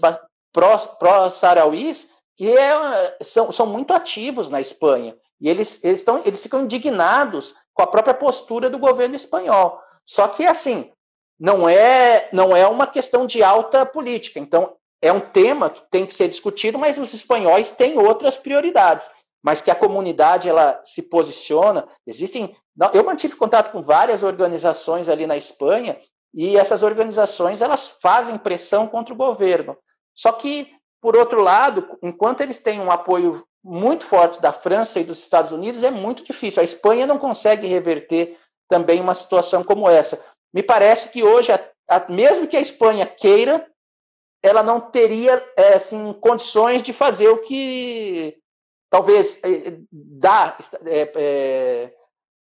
pró-sarauís pró que é, são, são muito ativos na Espanha. E eles, eles, tão, eles ficam indignados com a própria postura do governo espanhol. Só que, assim, não é, não é uma questão de alta política. Então, é um tema que tem que ser discutido, mas os espanhóis têm outras prioridades. Mas que a comunidade ela se posiciona. Existem. Eu mantive contato com várias organizações ali na Espanha e essas organizações elas fazem pressão contra o governo. Só que, por outro lado, enquanto eles têm um apoio muito forte da França e dos Estados Unidos, é muito difícil. A Espanha não consegue reverter também uma situação como essa. Me parece que hoje, a, a, mesmo que a Espanha queira, ela não teria é, assim, condições de fazer o que talvez é, dá, é, é,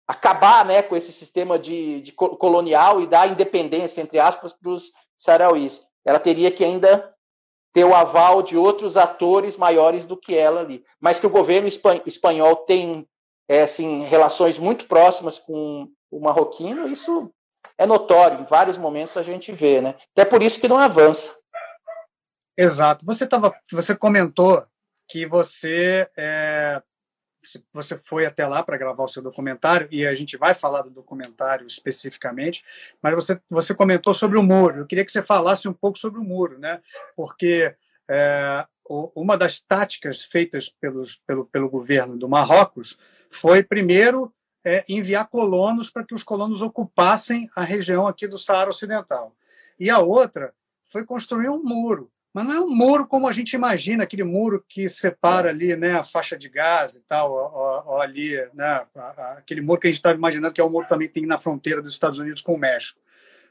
acabar né, com esse sistema de, de, colonial e dar independência, entre aspas, para os sarauís. Ela teria que ainda ter o aval de outros atores maiores do que ela ali. Mas que o governo espanhol tem é, assim, relações muito próximas com o marroquino, isso é notório, em vários momentos a gente vê, né? é por isso que não avança. Exato. Você tava, você comentou que você é, você foi até lá para gravar o seu documentário e a gente vai falar do documentário especificamente, mas você você comentou sobre o muro. Eu queria que você falasse um pouco sobre o muro, né? Porque é, uma das táticas feitas pelos, pelo, pelo governo do Marrocos foi primeiro é, enviar colonos para que os colonos ocupassem a região aqui do Saara Ocidental. E a outra foi construir um muro. Mas não é um muro como a gente imagina, aquele muro que separa ali né, a faixa de gás e tal, ó, ó, ali, né, aquele muro que a gente está imaginando que é o muro também que tem na fronteira dos Estados Unidos com o México.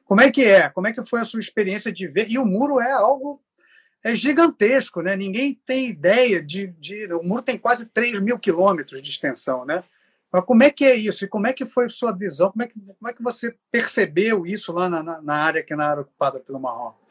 Como é que é? Como é que foi a sua experiência de ver? E o muro é algo é gigantesco, né? Ninguém tem ideia de, de... O muro tem quase 3 mil quilômetros de extensão, né? Mas como é que é isso? E como é que foi sua visão? Como é que, como é que você percebeu isso lá na, na, área que na área ocupada pelo Marrocos?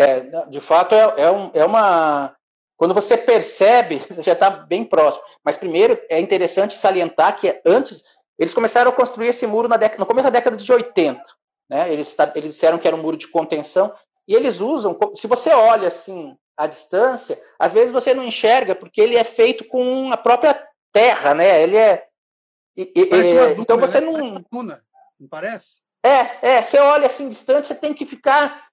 É, de fato, é, é, um, é uma. Quando você percebe, você já está bem próximo. Mas primeiro é interessante salientar que antes eles começaram a construir esse muro na década, no começo da década de 80. Né? Eles, eles disseram que era um muro de contenção. E eles usam, se você olha assim à distância, às vezes você não enxerga, porque ele é feito com a própria terra, né? Ele é. Duna, então você né? não. Duna, não parece? É, é. Você olha assim distante, você tem que ficar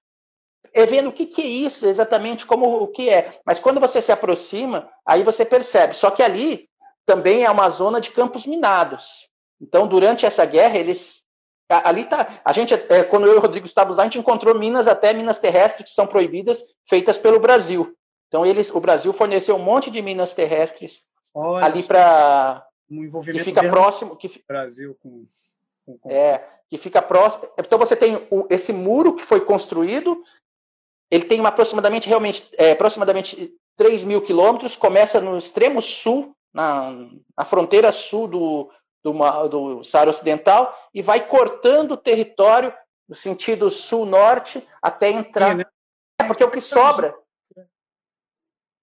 é, vendo o que, que é isso exatamente, como o que é. Mas quando você se aproxima, aí você percebe. Só que ali também é uma zona de campos minados. Então, durante essa guerra, eles. Ali tá. A gente, é, quando eu e o Rodrigo estávamos lá, a gente encontrou minas, até minas terrestres, que são proibidas, feitas pelo Brasil. Então, eles, o Brasil forneceu um monte de minas terrestres Olha ali para um envolvimento que fica próximo que Brasil com, com é que fica próximo então você tem o, esse muro que foi construído ele tem uma aproximadamente realmente é, aproximadamente 3 mil quilômetros começa no extremo sul na, na fronteira sul do do, do Saara Ocidental e vai cortando o território no sentido sul-norte até entrar. Né? É porque o que sobra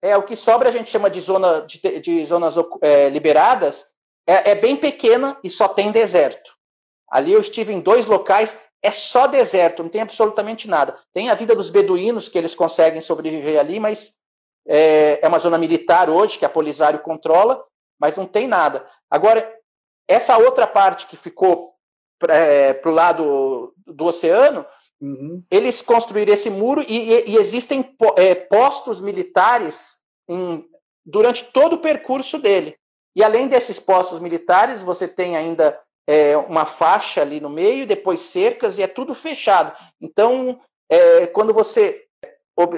é, o que sobra a gente chama de, zona, de, de zonas é, liberadas, é, é, bem pequena e só tem deserto. Ali eu estive em dois locais, é só deserto, não tem absolutamente nada. Tem a vida dos beduínos, que eles conseguem sobreviver ali, mas é, é uma zona militar hoje, que a Polisário controla, mas não tem nada. Agora, essa outra parte que ficou para é, o lado do oceano, Uhum. Eles construíram esse muro e, e, e existem é, postos militares em, durante todo o percurso dele. E além desses postos militares, você tem ainda é, uma faixa ali no meio, depois cercas, e é tudo fechado. Então, é, quando você.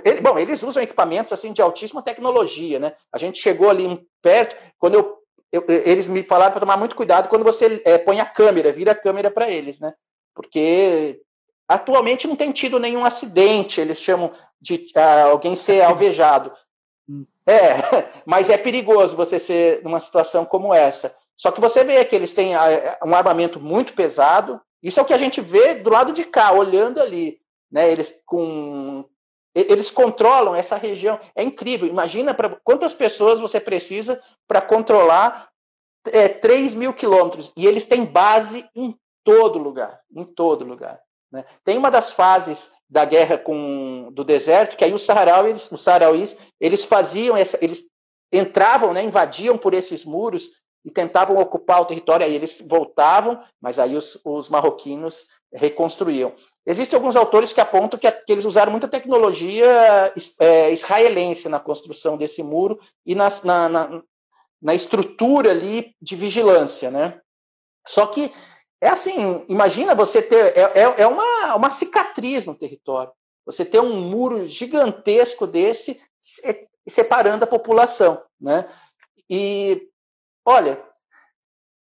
Ele, bom, eles usam equipamentos assim de altíssima tecnologia, né? A gente chegou ali perto, quando eu, eu eles me falaram para tomar muito cuidado quando você é, põe a câmera, vira a câmera para eles, né? Porque Atualmente não tem tido nenhum acidente, eles chamam de uh, alguém ser alvejado. Hum. É, mas é perigoso você ser numa situação como essa. Só que você vê que eles têm uh, um armamento muito pesado. Isso é o que a gente vê do lado de cá, olhando ali. Né? Eles com eles controlam essa região. É incrível. Imagina para quantas pessoas você precisa para controlar é, 3 mil quilômetros. E eles têm base em todo lugar. Em todo lugar. Né? Tem uma das fases da guerra com, do deserto que aí os saharauis, os saharauis eles faziam essa, eles entravam, né, invadiam por esses muros e tentavam ocupar o território, aí eles voltavam, mas aí os, os marroquinos reconstruíam. Existem alguns autores que apontam que, que eles usaram muita tecnologia é, israelense na construção desse muro e nas, na, na, na estrutura ali de vigilância, né? Só que é assim, imagina você ter. É, é, é uma, uma cicatriz no território. Você ter um muro gigantesco desse separando a população. Né? E, olha,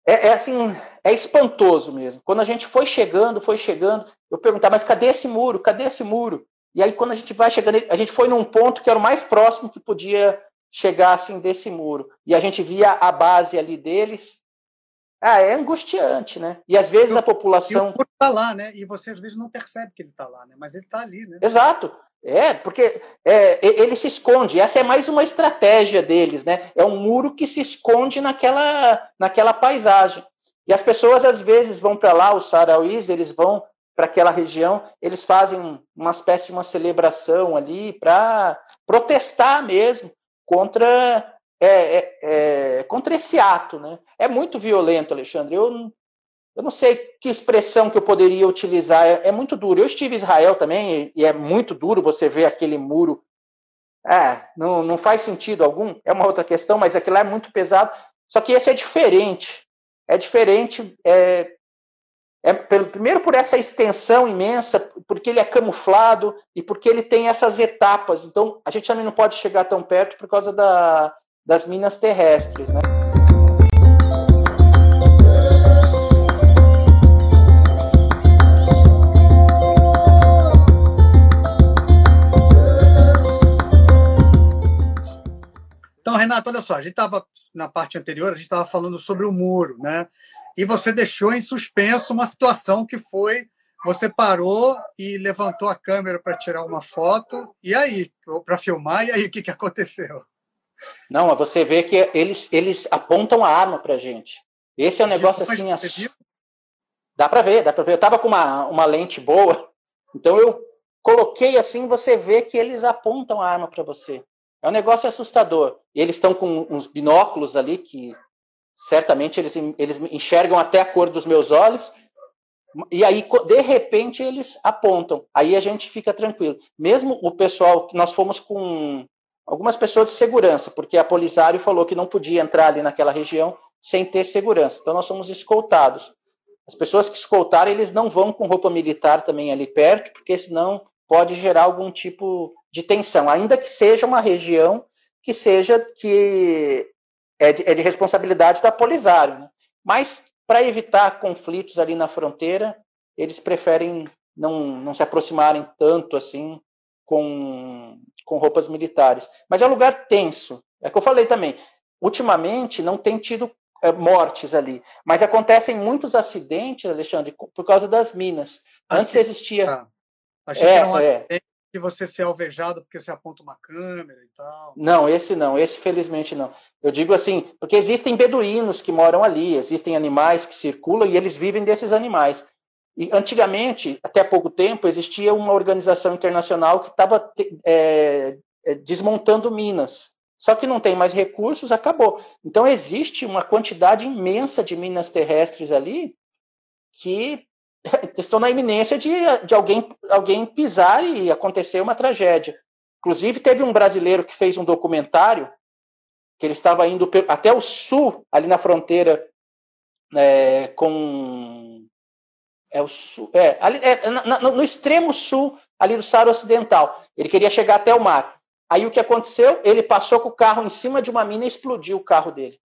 é, é, assim, é espantoso mesmo. Quando a gente foi chegando, foi chegando, eu perguntava, mas cadê esse muro? Cadê esse muro? E aí, quando a gente vai chegando, a gente foi num ponto que era o mais próximo que podia chegar assim desse muro. E a gente via a base ali deles, ah, é angustiante, né? E às vezes a população. E está lá, né? E você às vezes não percebe que ele está lá, né? Mas ele está ali, né? Exato. É, porque é, ele se esconde. Essa é mais uma estratégia deles, né? É um muro que se esconde naquela, naquela paisagem. E as pessoas às vezes vão para lá, os sarauís, eles vão para aquela região, eles fazem uma espécie de uma celebração ali para protestar mesmo contra é, é, é, contra esse ato. Né? É muito violento, Alexandre. Eu, eu não sei que expressão que eu poderia utilizar. É, é, muito duro. Eu estive em Israel também e é muito duro você ver aquele muro. É, não, não faz sentido algum. É uma outra questão, mas aquilo é muito pesado. Só que esse é diferente. É diferente. É, é, primeiro por essa extensão imensa, porque ele é camuflado e porque ele tem essas etapas. Então, a gente também não pode chegar tão perto por causa da, das minas terrestres. Né? Então, Renato, olha só, a gente estava na parte anterior, a gente estava falando sobre o muro, né? E você deixou em suspenso uma situação que foi você parou e levantou a câmera para tirar uma foto, e aí? Para filmar, e aí o que, que aconteceu? Não, você vê que eles, eles apontam a arma para gente. Esse é um negócio assim. As... Dá para ver, dá para ver. Eu estava com uma, uma lente boa, então eu coloquei assim, você vê que eles apontam a arma para você. É um negócio assustador. E eles estão com uns binóculos ali que certamente eles, eles enxergam até a cor dos meus olhos e aí, de repente, eles apontam. Aí a gente fica tranquilo. Mesmo o pessoal, nós fomos com algumas pessoas de segurança, porque a Polisário falou que não podia entrar ali naquela região sem ter segurança. Então nós somos escoltados. As pessoas que escoltaram, eles não vão com roupa militar também ali perto, porque senão pode gerar algum tipo de tensão, ainda que seja uma região que seja que é de, é de responsabilidade da Polisário. Né? Mas para evitar conflitos ali na fronteira, eles preferem não, não se aproximarem tanto assim com, com roupas militares. Mas é um lugar tenso. É que eu falei também. Ultimamente não tem tido é, mortes ali, mas acontecem muitos acidentes, Alexandre, por causa das minas. Antes assim, existia. Tá. Achei é, que era um é de você ser alvejado porque você aponta uma câmera e tal. Não, esse não, esse felizmente não. Eu digo assim, porque existem beduínos que moram ali, existem animais que circulam e eles vivem desses animais. E antigamente, até pouco tempo, existia uma organização internacional que estava é, é, desmontando minas. Só que não tem mais recursos, acabou. Então existe uma quantidade imensa de minas terrestres ali que estão na iminência de, de alguém, alguém pisar e acontecer uma tragédia. Inclusive, teve um brasileiro que fez um documentário que ele estava indo até o sul, ali na fronteira é, com. É o sul. É, ali, é na, no extremo sul, ali do Saara Ocidental. Ele queria chegar até o mar. Aí o que aconteceu? Ele passou com o carro em cima de uma mina e explodiu o carro dele.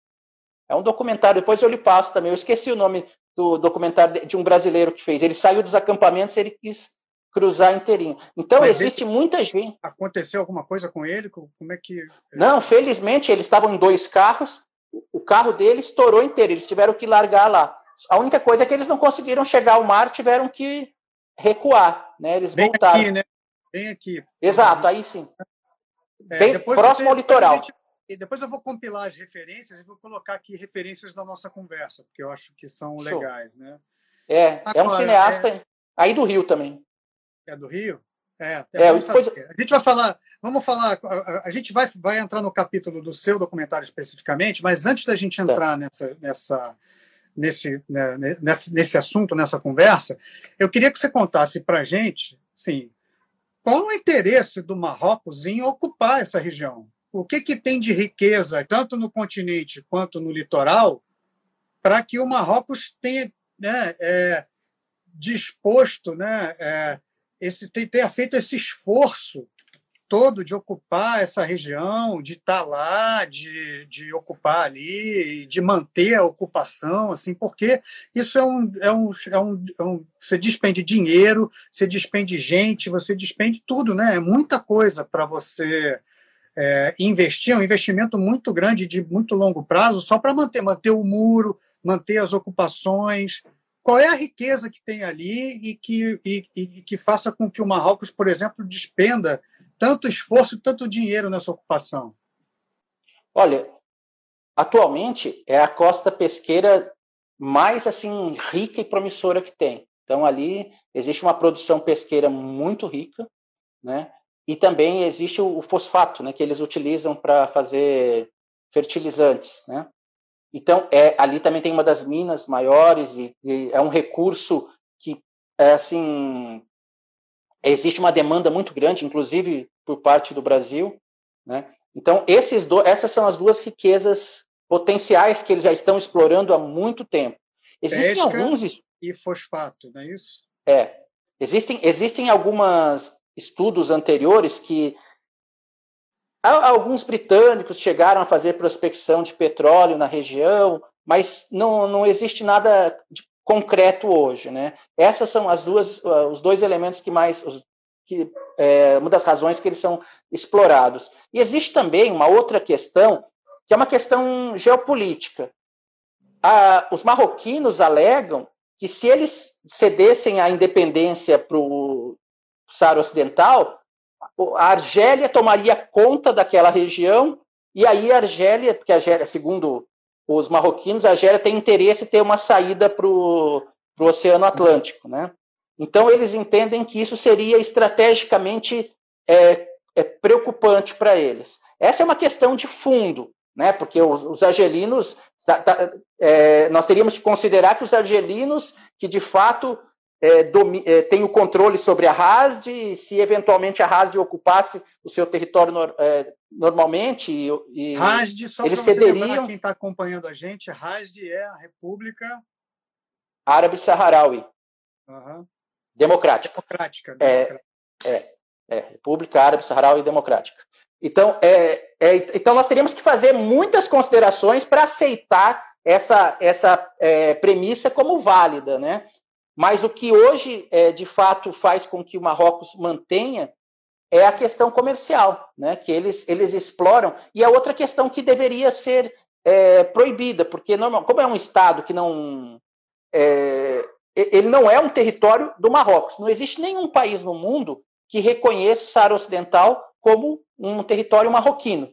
É um documentário, depois eu lhe passo também. Eu esqueci o nome do documentário de um brasileiro que fez. Ele saiu dos acampamentos, ele quis cruzar inteirinho. Então Mas existe muita gente. Aconteceu alguma coisa com ele? Como é que? Não, felizmente eles estavam em dois carros. O carro dele estourou inteiro. Eles tiveram que largar lá. A única coisa é que eles não conseguiram chegar ao mar, tiveram que recuar, né? Eles Bem voltaram. Aqui, né? Bem aqui. Exato, aí sim. É, Bem próximo você, ao litoral. Gente, e depois eu vou compilar as referências e vou colocar aqui referências da nossa conversa, porque eu acho que são Show. legais, né? É, Agora, é um cineasta é... aí do Rio também. É do Rio? É, é depois... a gente vai falar, vamos falar, a, gente vai, vai entrar no capítulo do seu documentário especificamente, mas antes da gente entrar nessa, nessa, nesse, né, nesse, nesse assunto, nessa conversa, eu queria que você contasse para a gente, sim, qual o interesse do Marrocos em ocupar essa região? O que, que tem de riqueza, tanto no continente quanto no litoral, para que o Marrocos tenha né, é, disposto, né, é, esse, tenha feito esse esforço todo de ocupar essa região, de estar tá lá, de, de ocupar ali, de manter a ocupação, assim, porque isso é um, é um, é um, é um você despende dinheiro, você despende gente, você despende tudo, né? É muita coisa para você é, investir, é um investimento muito grande, de muito longo prazo, só para manter, manter o muro, manter as ocupações. Qual é a riqueza que tem ali e que, e, e que faça com que o Marrocos, por exemplo, despenda tanto esforço, tanto dinheiro nessa ocupação? Olha, atualmente é a costa pesqueira mais assim rica e promissora que tem. Então ali existe uma produção pesqueira muito rica, né? E também existe o, fosfato, né, que eles utilizam para fazer fertilizantes, né? Então, é, ali também tem uma das minas maiores e, e, é um recurso que, é, assim, existe uma demanda muito grande, inclusive por parte do Brasil, né? Então, esses do, essas são as duas riquezas potenciais que eles já estão explorando há muito tempo. Existem Pesca alguns e fosfato, não é isso? É. Existem, existem algumas estudos anteriores que alguns britânicos chegaram a fazer prospecção de petróleo na região, mas não, não existe nada concreto hoje, né? Essas são as duas, uh, os dois elementos que mais, que é uma das razões que eles são explorados. E existe também uma outra questão que é uma questão geopolítica. Ah, os marroquinos alegam que se eles cedessem a independência para o Saara Ocidental, a Argélia tomaria conta daquela região e aí a Argélia, porque a Argélia, segundo os marroquinos, a Argélia tem interesse em ter uma saída para o Oceano Atlântico, né? Então eles entendem que isso seria estrategicamente é, é preocupante para eles. Essa é uma questão de fundo, né? Porque os, os argelinos, tá, tá, é, nós teríamos que considerar que os argelinos, que de fato é, é, têm o controle sobre a Hasd, se eventualmente a Hasd ocupasse o seu território no, é, normalmente, e, e Hasd, só eles cederiam. Quem está acompanhando a gente, Hasd é a República Árabe Saharaui. Uhum. Democrática. Democrática. democrática. É, é, é, República Árabe Saharaui Democrática. Então, é, é, então nós teríamos que fazer muitas considerações para aceitar essa, essa é, premissa como válida, né? Mas o que hoje, é, de fato, faz com que o Marrocos mantenha é a questão comercial, né? Que eles, eles exploram. E a outra questão que deveria ser é, proibida, porque normal, como é um Estado que não. É, ele não é um território do Marrocos. Não existe nenhum país no mundo que reconheça o Saara Ocidental como um território marroquino,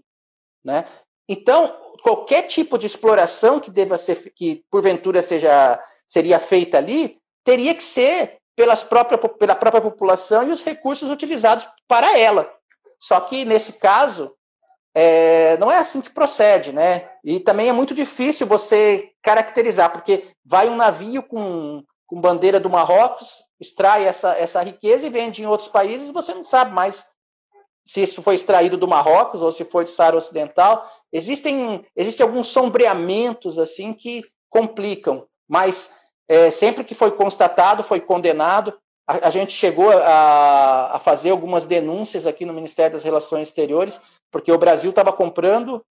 né? Então, qualquer tipo de exploração que deva ser, que porventura seja seria feita ali, teria que ser pelas própria, pela própria população e os recursos utilizados para ela. Só que nesse caso é, não é assim que procede, né? E também é muito difícil você caracterizar, porque vai um navio com, com bandeira do Marrocos, extrai essa, essa riqueza e vende em outros países, você não sabe mais se isso foi extraído do Marrocos ou se foi do Saara Ocidental. Existem, existem alguns sombreamentos assim que complicam, mas é, sempre que foi constatado, foi condenado. A, a gente chegou a, a, fazer algumas denúncias aqui no Ministério das Relações Exteriores, porque o Brasil estava comprando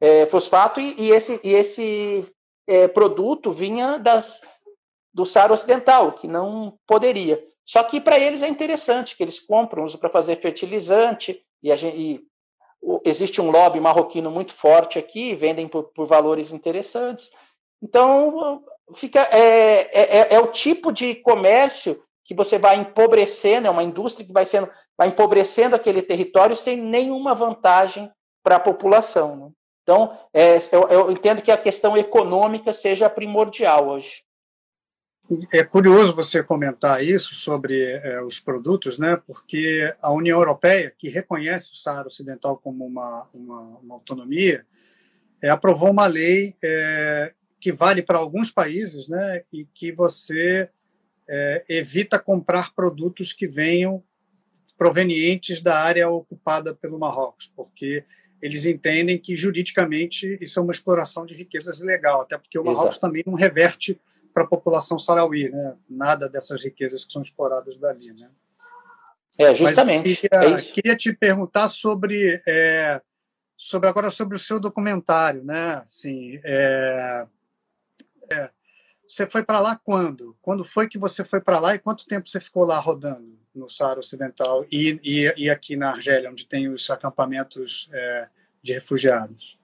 é, fosfato e, e, esse, e esse é, produto vinha das, do Saara Ocidental, que não poderia. Só que para eles é interessante que eles compram, usam para fazer fertilizante, e, gente, e o, existe um lobby marroquino muito forte aqui, vendem por, por valores interessantes. Então, fica é, é, é, é, o tipo de comércio que você vai empobrecendo, é uma indústria que vai sendo vai empobrecendo aquele território sem nenhuma vantagem para a população. Né? Então, é, eu, eu entendo que a questão econômica seja primordial hoje. É curioso você comentar isso sobre é, os produtos, né? Porque a União Europeia, que reconhece o Saara Ocidental como uma, uma, uma autonomia, é, aprovou uma lei que vale para alguns países, né? E que você é, evita comprar produtos que venham provenientes da área ocupada pelo Marrocos, porque eles entendem que juridicamente isso é uma exploração de riquezas ilegal, até porque o Marrocos Exato. também não reverte para a população sarauí, né? Nada dessas riquezas que são exploradas dali, né? É, justamente. Queria, é queria, te perguntar sobre, é, sobre agora sobre o seu documentário, né? Assim, é, é, você foi para lá quando? Quando foi que você foi para lá e quanto tempo você ficou lá rodando no Saara Ocidental e, e, e aqui na Argélia, onde tem os acampamentos é, de refugiados?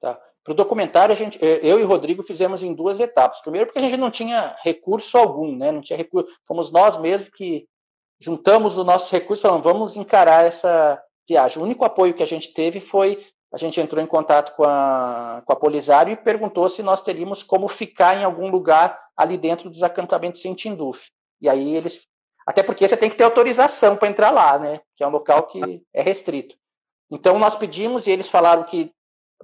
Tá. Para o documentário, a gente, eh, eu e o Rodrigo fizemos em duas etapas. Primeiro, porque a gente não tinha recurso algum, né? Não tinha recurso. Fomos nós mesmos que juntamos o nosso recurso e falamos, vamos encarar essa viagem. O único apoio que a gente teve foi a gente entrou em contato com a, com a Polisário e perguntou se nós teríamos como ficar em algum lugar ali dentro dos acampamentos em Tinduf. E aí eles. Até porque você tem que ter autorização para entrar lá, né? Que é um local que é restrito. Então nós pedimos e eles falaram que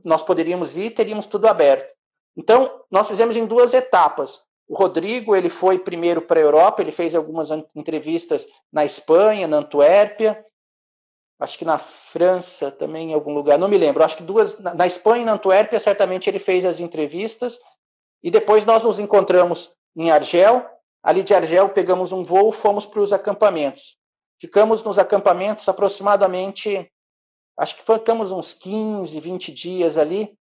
nós poderíamos ir, teríamos tudo aberto. Então, nós fizemos em duas etapas. O Rodrigo, ele foi primeiro para a Europa, ele fez algumas entrevistas na Espanha, na Antuérpia, acho que na França também, em algum lugar, não me lembro, acho que duas, na Espanha e na Antuérpia, certamente ele fez as entrevistas, e depois nós nos encontramos em Argel, ali de Argel pegamos um voo, fomos para os acampamentos. Ficamos nos acampamentos aproximadamente acho que ficamos uns 15, 20 dias ali,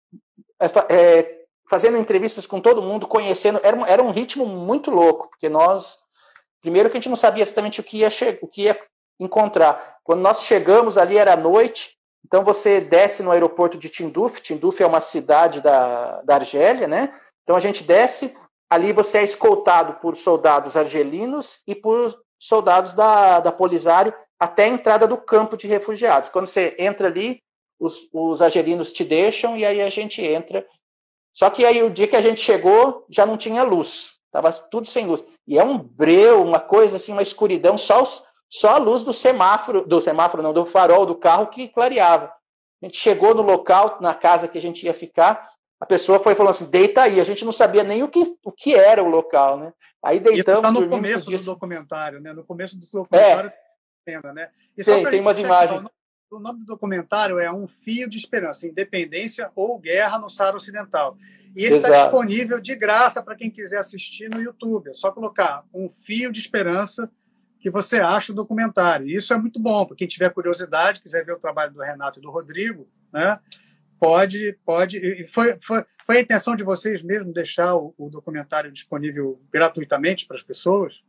é, é, fazendo entrevistas com todo mundo, conhecendo. Era, era um ritmo muito louco, porque nós, primeiro que a gente não sabia exatamente o que ia, o que ia encontrar. Quando nós chegamos ali era noite, Então você desce no aeroporto de Tinduf, Tinduf é uma cidade da, da Argélia, né? Então a gente desce, ali você é escoltado por soldados argelinos e por soldados da, da Polisário até a entrada do campo de refugiados. Quando você entra ali, os, os argelinos te deixam e aí a gente entra. Só que aí o dia que a gente chegou, já não tinha luz. Tava tudo sem luz. E é um breu, uma coisa assim, uma escuridão, só, os, só a luz do semáforo, do semáforo não, do farol do carro que clareava. A gente chegou no local, na casa que a gente ia ficar, a pessoa foi falando assim, deita aí. A gente não sabia nem o que, o que era o local, né? Aí deitamos. Isso tá no começo do documentário, né? No começo do documentário, é. né? E Sim, tem umas imagens. O nome do documentário é Um Fio de Esperança, Independência ou Guerra no Saara Ocidental. E ele está disponível de graça para quem quiser assistir no YouTube. É só colocar Um Fio de Esperança que você acha o documentário. E isso é muito bom, para quem tiver curiosidade, quiser ver o trabalho do Renato e do Rodrigo, né? Pode, pode. E foi, foi, foi a intenção de vocês mesmo deixar o, o documentário disponível gratuitamente para as pessoas?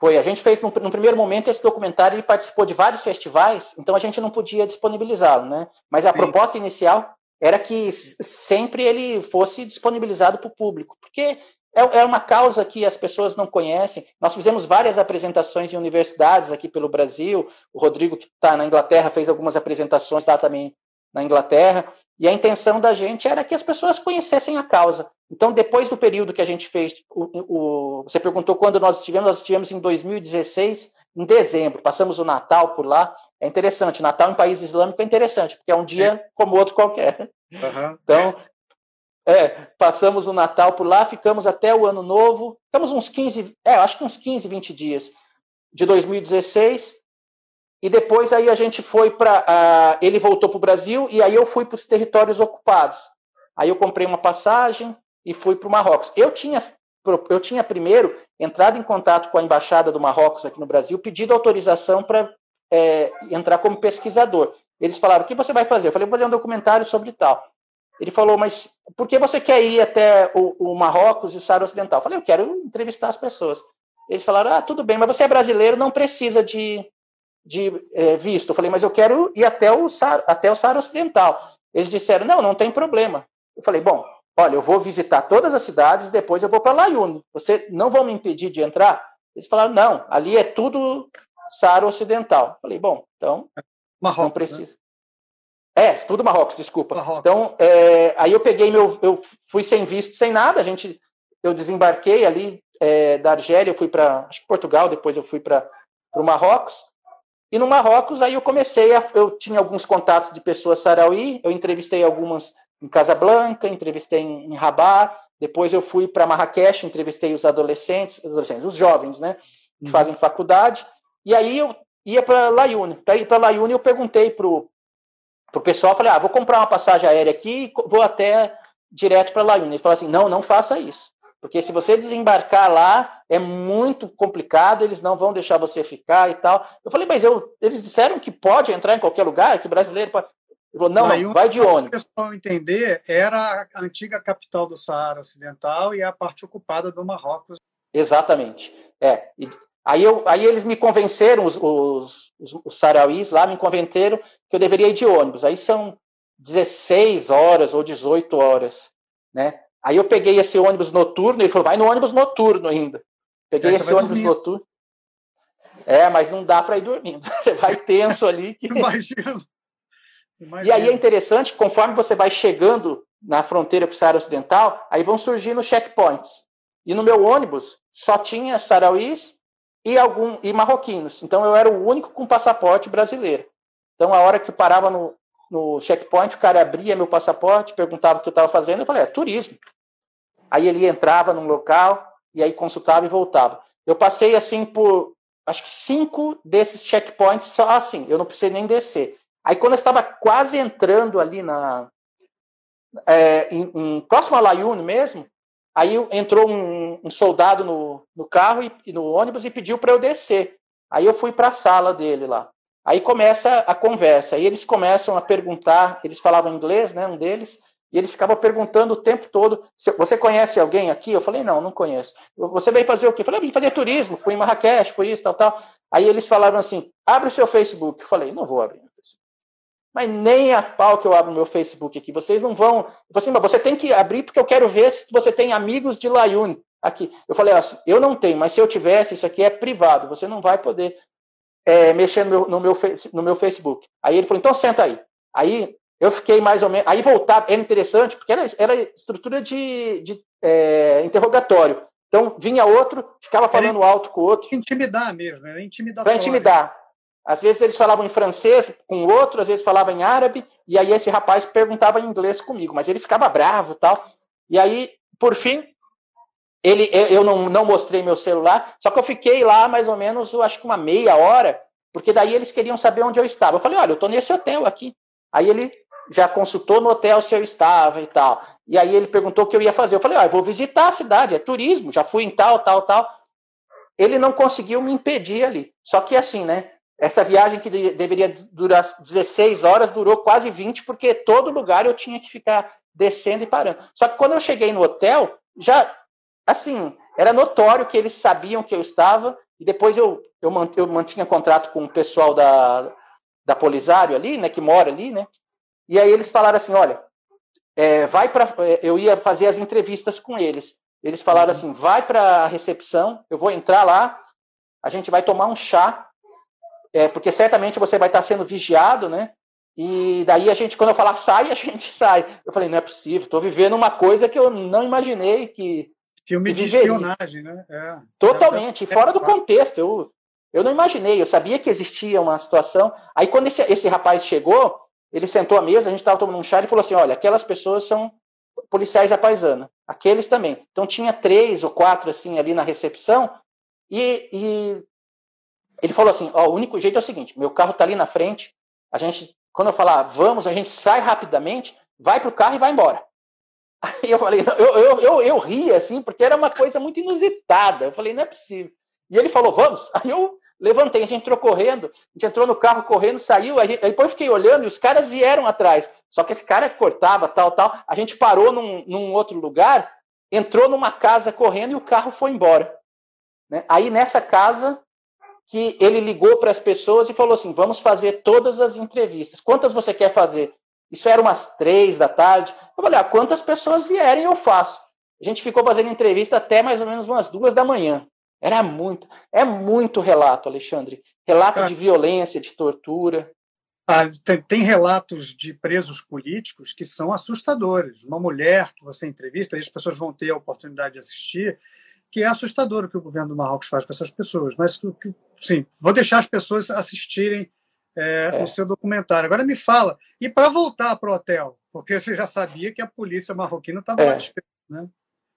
Foi, a gente fez no, no, primeiro momento esse documentário, ele participou de vários festivais, então a gente não podia disponibilizá-lo, né? Mas a Sim. proposta inicial era que sempre ele fosse disponibilizado para o público, porque é, é uma causa que as pessoas não conhecem. Nós fizemos várias apresentações em universidades aqui pelo Brasil. O Rodrigo, que está na Inglaterra, fez algumas apresentações lá também na Inglaterra. E a intenção da gente era que as pessoas conhecessem a causa. Então, depois do período que a gente fez, o, o, você perguntou quando nós estivemos, nós estivemos em 2016, em dezembro, passamos o Natal por lá. É interessante, Natal em país islâmico é interessante, porque é um dia é. como outro qualquer. Uhum. Então, é, passamos o Natal por lá, ficamos até o Ano Novo, ficamos uns 15, é, acho que uns 15, 20 dias de 2016, e depois aí a gente foi para. Uh, ele voltou para o Brasil e aí eu fui para os territórios ocupados. Aí eu comprei uma passagem e fui para o Marrocos. Eu tinha, eu tinha primeiro entrado em contato com a embaixada do Marrocos aqui no Brasil, pedido autorização para é, entrar como pesquisador. Eles falaram: o que você vai fazer? Eu falei: vou fazer um documentário sobre tal. Ele falou: mas por que você quer ir até o, o Marrocos e o Saara Ocidental? Eu falei: eu quero entrevistar as pessoas. Eles falaram: ah, tudo bem, mas você é brasileiro, não precisa de de é, visto. Eu falei, mas eu quero ir até o, até o Saara Ocidental. Eles disseram, não, não tem problema. Eu falei, bom, olha, eu vou visitar todas as cidades depois eu vou para Layune. Você não vão me impedir de entrar? Eles falaram, não, ali é tudo Saara Ocidental. Eu falei, bom, então Marrocos, não né? precisa. Né? É, tudo Marrocos, desculpa. Marrocos. Então, é, aí eu peguei meu, eu fui sem visto, sem nada. A gente, eu desembarquei ali é, da Argélia, eu fui para, Portugal, depois eu fui para o Marrocos. E no Marrocos, aí eu comecei a. Eu tinha alguns contatos de pessoas sarauí, eu entrevistei algumas em Casablanca, entrevistei em, em Rabat, depois eu fui para Marrakech, entrevistei os adolescentes, adolescentes, os jovens, né, que uhum. fazem faculdade, e aí eu ia para Layune. Para ir para Layune, eu perguntei pro pro pessoal, falei: "Ah, vou comprar uma passagem aérea aqui e vou até direto para Layune". Ele falou assim: "Não, não faça isso. Porque se você desembarcar lá, é muito complicado, eles não vão deixar você ficar e tal. Eu falei, mas eu, eles disseram que pode entrar em qualquer lugar, que brasileiro pode. Ele falou, não, não, vai de ônibus. Para o pessoal entender, era a antiga capital do Saara Ocidental e a parte ocupada do Marrocos. Exatamente. É. E, aí, eu, aí eles me convenceram, os, os, os, os sarauís lá me convenceram que eu deveria ir de ônibus. Aí são 16 horas ou 18 horas, né? Aí eu peguei esse ônibus noturno, ele falou, vai no ônibus noturno ainda. Peguei esse ônibus dormir. noturno. É, mas não dá para ir dormindo. Você vai tenso ali. Que... Imagina. Imagina. E aí é interessante, conforme você vai chegando na fronteira com o Saara Ocidental, aí vão surgindo checkpoints. E no meu ônibus só tinha sarauís e algum e marroquinos. Então eu era o único com passaporte brasileiro. Então a hora que eu parava no, no checkpoint, o cara abria meu passaporte, perguntava o que eu estava fazendo, eu falei, é turismo. Aí ele entrava num local e aí consultava e voltava. Eu passei assim por acho que cinco desses checkpoints só assim, eu não precisei nem descer. Aí quando eu estava quase entrando ali na é, em, em, próximo a Layune mesmo, aí entrou um, um soldado no, no carro e, no ônibus e pediu para eu descer. Aí eu fui para a sala dele lá. Aí começa a conversa, aí eles começam a perguntar, eles falavam inglês, né, um deles, e ele ficava perguntando o tempo todo: você conhece alguém aqui? Eu falei: não, não conheço. Você veio fazer o quê? Eu falei: vim fazer turismo, fui em Marrakech, fui isso, tal, tal. Aí eles falaram assim: abre o seu Facebook. Eu falei: não vou abrir. Mas nem a pau que eu abro meu Facebook aqui. Vocês não vão. Eu assim, você tem que abrir porque eu quero ver se você tem amigos de Layune aqui. Eu falei assim, eu não tenho, mas se eu tivesse, isso aqui é privado, você não vai poder é, mexer no meu, no, meu, no meu Facebook. Aí ele falou, então senta aí. Aí eu fiquei mais ou menos. Aí voltava, era interessante, porque era, era estrutura de, de é, interrogatório. Então vinha outro, ficava falando era alto com o outro. Intimidar mesmo, era intimidar. Para intimidar. Às vezes eles falavam em francês com o outro, às vezes falavam em árabe, e aí esse rapaz perguntava em inglês comigo, mas ele ficava bravo tal. E aí, por fim, ele, eu não, não mostrei meu celular, só que eu fiquei lá mais ou menos, acho que uma meia hora, porque daí eles queriam saber onde eu estava. Eu falei, olha, eu estou nesse hotel aqui. Aí ele já consultou no hotel se eu estava e tal. E aí ele perguntou o que eu ia fazer. Eu falei, ah, eu vou visitar a cidade, é turismo, já fui em tal, tal, tal. Ele não conseguiu me impedir ali. Só que assim, né? Essa viagem que deveria durar 16 horas durou quase 20, porque todo lugar eu tinha que ficar descendo e parando. Só que quando eu cheguei no hotel, já, assim, era notório que eles sabiam que eu estava, e depois eu, eu, eu mantinha contrato com o pessoal da, da Polisário ali, né, que mora ali, né, e aí eles falaram assim, olha, é, vai para, é, eu ia fazer as entrevistas com eles, eles falaram uhum. assim, vai para a recepção, eu vou entrar lá, a gente vai tomar um chá, é, porque certamente você vai estar sendo vigiado, né? E daí a gente, quando eu falar sai, a gente sai. Eu falei, não é possível, estou vivendo uma coisa que eu não imaginei que. Filme que de espionagem, né? É. Totalmente, é, fora do contexto. Eu, eu não imaginei, eu sabia que existia uma situação. Aí quando esse, esse rapaz chegou, ele sentou à mesa, a gente estava tomando um chá e falou assim: olha, aquelas pessoas são policiais da paisana, aqueles também. Então tinha três ou quatro assim ali na recepção, e, e ele falou assim: ó, o único jeito é o seguinte: meu carro está ali na frente, a gente, quando eu falar vamos, a gente sai rapidamente, vai pro carro e vai embora. Aí eu falei, eu, eu, eu, eu ri assim, porque era uma coisa muito inusitada. Eu falei, não é possível. E ele falou, vamos. Aí eu levantei, a gente entrou correndo, a gente entrou no carro correndo, saiu, aí, depois eu fiquei olhando e os caras vieram atrás. Só que esse cara cortava, tal, tal. A gente parou num, num outro lugar, entrou numa casa correndo e o carro foi embora. Né? Aí nessa casa que ele ligou para as pessoas e falou assim: vamos fazer todas as entrevistas. Quantas você quer fazer? Isso era umas três da tarde. Eu falei: ah, quantas pessoas vierem, eu faço. A gente ficou fazendo entrevista até mais ou menos umas duas da manhã. Era muito, é muito relato, Alexandre. Relato de violência, de tortura. Ah, tem, tem, relatos de presos políticos que são assustadores. Uma mulher que você entrevista, e as pessoas vão ter a oportunidade de assistir, que é assustador o que o governo do Marrocos faz com essas pessoas. Mas, sim, vou deixar as pessoas assistirem é, é. o seu documentário. Agora me fala, e para voltar para o hotel? Porque você já sabia que a polícia marroquina estava é. lá né?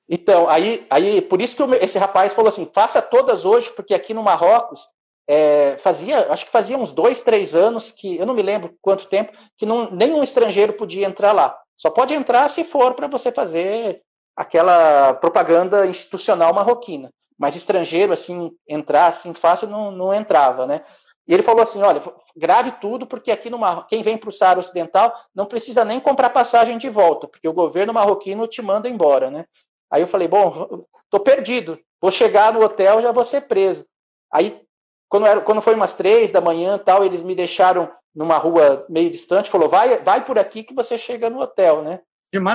Então, aí, aí, por isso que esse rapaz falou assim: faça todas hoje, porque aqui no Marrocos é, fazia, acho que fazia uns dois, três anos que eu não me lembro quanto tempo que não, nenhum estrangeiro podia entrar lá. Só pode entrar se for para você fazer aquela propaganda institucional marroquina. Mas estrangeiro, assim, entrar assim fácil não, não entrava, né? E ele falou assim: olha, grave tudo, porque aqui no Mar... quem vem para o Saara Ocidental não precisa nem comprar passagem de volta, porque o governo marroquino te manda embora, né? Aí eu falei: bom, tô perdido, vou chegar no hotel já vou ser preso. Aí, quando, era, quando foi umas três da manhã tal, eles me deixaram numa rua meio distante, falou: vai, vai por aqui que você chega no hotel, né?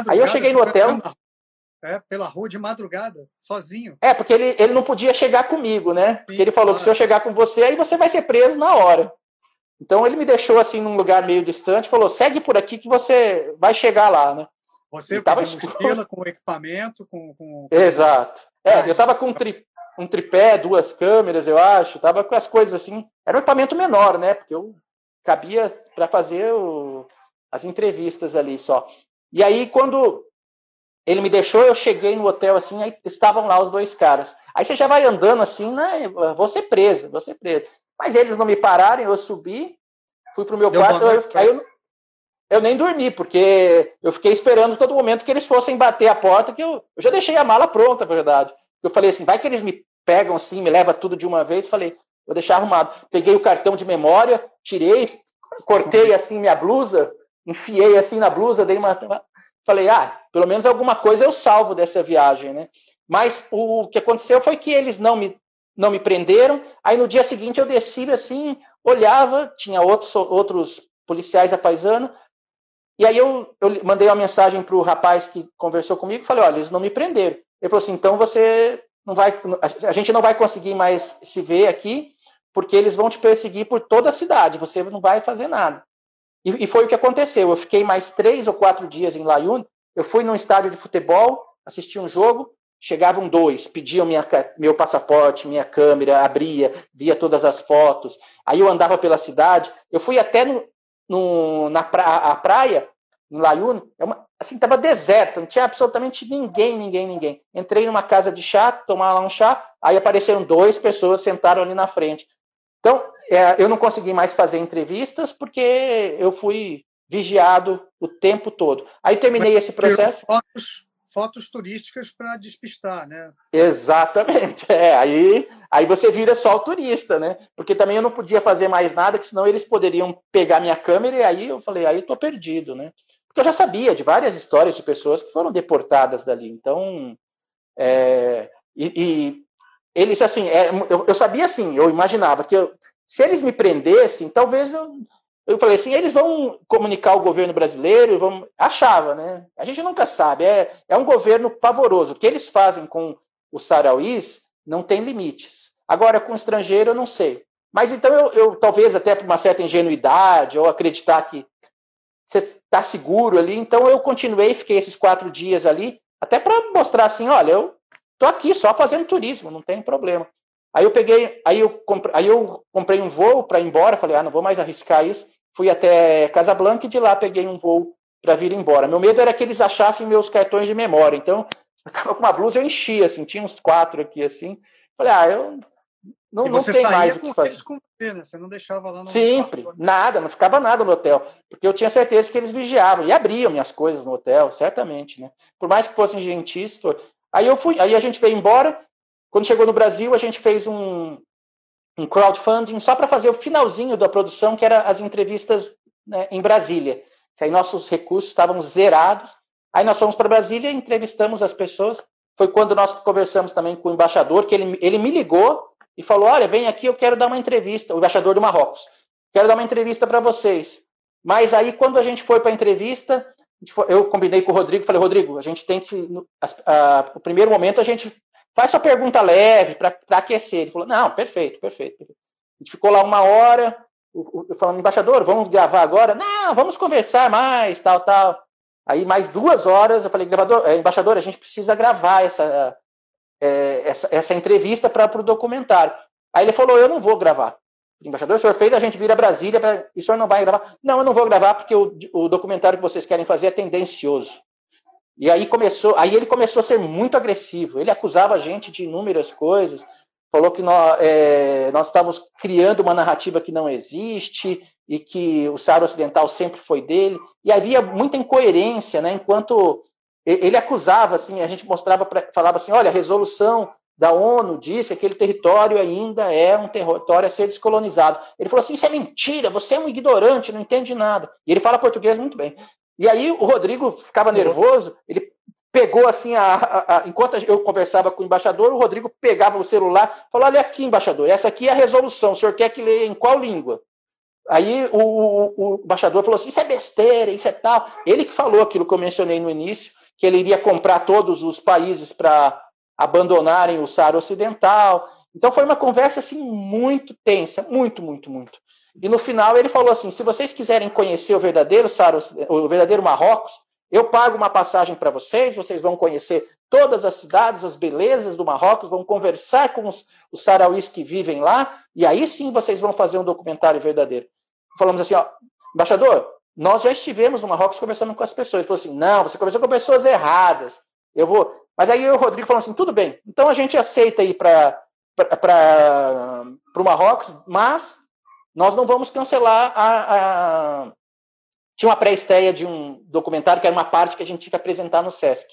Aí eu cheguei no hotel é, pela rua de madrugada, sozinho. É, porque ele, ele não podia chegar comigo, né? Sim, porque ele falou claro. que se eu chegar com você, aí você vai ser preso na hora. Então ele me deixou assim num lugar meio distante, falou: segue por aqui que você vai chegar lá, né? Você estava mochila com equipamento, com, com... Exato. É, ah, eu estava com um, tri, um tripé, duas câmeras, eu acho, tava com as coisas assim. Era um equipamento menor, né? Porque eu cabia para fazer o, as entrevistas ali só. E aí, quando ele me deixou, eu cheguei no hotel assim, aí estavam lá os dois caras. Aí você já vai andando assim, né? Vou ser preso, vou ser preso. Mas eles não me pararam, eu subi, fui pro meu Deu quarto, eu, aí eu, eu, nem dormi, porque eu fiquei esperando todo momento que eles fossem bater a porta, que eu, eu já deixei a mala pronta, na verdade. Eu falei assim, vai que eles me pegam assim, me levam tudo de uma vez, falei, vou deixar arrumado. Peguei o cartão de memória, tirei, cortei assim minha blusa, enfiei assim na blusa, dei uma falei, ah, pelo menos alguma coisa eu salvo dessa viagem, né? Mas o que aconteceu foi que eles não me, não me prenderam. Aí no dia seguinte eu desci assim, olhava, tinha outros, outros policiais a paisana. E aí eu, eu mandei uma mensagem para o rapaz que conversou comigo falei, olha, eles não me prenderam. Ele falou assim, então você não vai, a gente não vai conseguir mais se ver aqui, porque eles vão te perseguir por toda a cidade, você não vai fazer nada. E, e foi o que aconteceu. Eu fiquei mais três ou quatro dias em Layun. Eu fui num estádio de futebol, assisti um jogo, chegavam dois, pediam minha, meu passaporte, minha câmera, abria, via todas as fotos. Aí eu andava pela cidade. Eu fui até no, no, na pra, a praia, em Layun, é assim, estava deserto, não tinha absolutamente ninguém, ninguém, ninguém. Entrei numa casa de chá, tomar lá um chá, aí apareceram duas pessoas, sentaram ali na frente. É, eu não consegui mais fazer entrevistas porque eu fui vigiado o tempo todo. Aí terminei esse processo. Fotos, fotos turísticas para despistar, né? Exatamente. É, aí, aí você vira só o turista, né? Porque também eu não podia fazer mais nada, que senão eles poderiam pegar minha câmera e aí eu falei, aí eu tô perdido, né? Porque eu já sabia de várias histórias de pessoas que foram deportadas dali. Então, é, e, e, eles, assim, é, eu, eu, sabia assim, eu imaginava que eu, se eles me prendessem, talvez eu, eu falei assim, eles vão comunicar ao governo brasileiro, vão, achava, né? A gente nunca sabe, é, é um governo pavoroso. O que eles fazem com os sarauís não tem limites. Agora, com o estrangeiro, eu não sei. Mas então eu, eu talvez até por uma certa ingenuidade, ou acreditar que você está seguro ali. Então eu continuei, fiquei esses quatro dias ali, até para mostrar assim, olha, eu tô aqui só fazendo turismo, não tem problema. Aí eu peguei, aí eu comprei, aí eu comprei um voo para ir embora, falei, ah, não vou mais arriscar isso. Fui até Casablanca e de lá peguei um voo para vir embora. Meu medo era que eles achassem meus cartões de memória. Então, eu tava com uma blusa, eu enchia, assim, tinha uns quatro aqui, assim. Falei, ah, eu não, não tem mais o que fazer. Com você, né? você não deixava lá no Sempre, hotel. nada, não ficava nada no hotel. Porque eu tinha certeza que eles vigiavam e abriam minhas coisas no hotel, certamente, né? Por mais que fossem gentis. Aí eu fui, aí a gente veio embora. Quando chegou no Brasil, a gente fez um, um crowdfunding só para fazer o finalzinho da produção, que era as entrevistas né, em Brasília. Que aí nossos recursos estavam zerados. Aí nós fomos para Brasília, entrevistamos as pessoas. Foi quando nós conversamos também com o embaixador, que ele, ele me ligou e falou: Olha, vem aqui, eu quero dar uma entrevista, o embaixador do Marrocos, quero dar uma entrevista para vocês. Mas aí, quando a gente foi para a entrevista, eu combinei com o Rodrigo, falei: Rodrigo, a gente tem que. No a, o primeiro momento, a gente faz sua pergunta leve para aquecer. Ele falou: Não, perfeito, perfeito. A gente ficou lá uma hora, eu falando, embaixador, vamos gravar agora? Não, vamos conversar mais, tal, tal. Aí, mais duas horas, eu falei, gravador, é, embaixador, a gente precisa gravar essa, é, essa, essa, entrevista para o documentário. Aí ele falou: Eu não vou gravar. Embaixador, o senhor fez, a gente vira Brasília pra, e o senhor não vai gravar? Não, eu não vou gravar porque o, o documentário que vocês querem fazer é tendencioso. E aí começou, aí ele começou a ser muito agressivo. Ele acusava a gente de inúmeras coisas, falou que nós, é, nós estávamos criando uma narrativa que não existe e que o Saara Ocidental sempre foi dele. E havia muita incoerência, né? Enquanto ele acusava, assim, a gente mostrava, pra, falava assim, olha, a resolução da ONU diz que aquele território ainda é um território a ser descolonizado. Ele falou assim, isso é mentira, você é um ignorante, não entende nada. E ele fala português muito bem. E aí o Rodrigo ficava nervoso, ele pegou assim, a, a, a, enquanto eu conversava com o embaixador, o Rodrigo pegava o celular, falou, olha aqui, embaixador, essa aqui é a resolução, o senhor quer que leia em qual língua? Aí o, o, o embaixador falou assim, isso é besteira, isso é tal. Ele que falou aquilo que eu mencionei no início, que ele iria comprar todos os países para abandonarem o Saara Ocidental. Então foi uma conversa assim muito tensa, muito, muito, muito. E no final ele falou assim: se vocês quiserem conhecer o verdadeiro Saara, o verdadeiro Marrocos, eu pago uma passagem para vocês, vocês vão conhecer todas as cidades, as belezas do Marrocos, vão conversar com os, os sarauís que vivem lá, e aí sim vocês vão fazer um documentário verdadeiro. Falamos assim, ó, embaixador, nós já estivemos no Marrocos conversando com as pessoas. Ele falou assim: não, você conversou com pessoas erradas. Eu vou. Mas aí o Rodrigo falou assim: tudo bem, então a gente aceita ir para o Marrocos, mas nós não vamos cancelar a. a... Tinha uma pré-estreia de um documentário que era uma parte que a gente tinha que apresentar no SESC.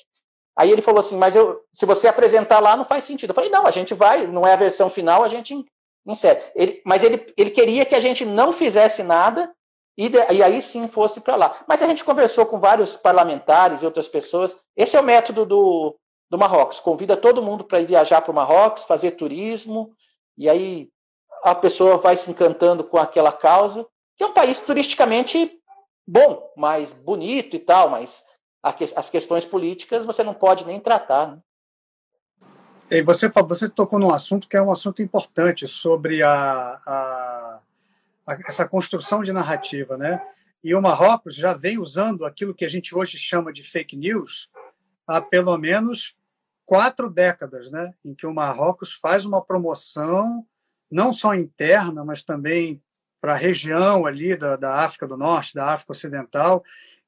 Aí ele falou assim: mas eu, se você apresentar lá, não faz sentido. Eu falei: não, a gente vai, não é a versão final, a gente insere. Ele, mas ele, ele queria que a gente não fizesse nada e, de, e aí sim fosse para lá. Mas a gente conversou com vários parlamentares e outras pessoas. Esse é o método do, do Marrocos. Convida todo mundo para ir viajar para o Marrocos, fazer turismo, e aí a pessoa vai se encantando com aquela causa. que é um país turisticamente bom, mais bonito e tal, mas as questões políticas você não pode nem tratar. Né? E você, você tocou num assunto que é um assunto importante sobre a, a, a, essa construção de narrativa, né? E o Marrocos já vem usando aquilo que a gente hoje chama de fake news há pelo menos quatro décadas, né? Em que o Marrocos faz uma promoção não só interna, mas também para a região ali da, da África do Norte, da África Ocidental,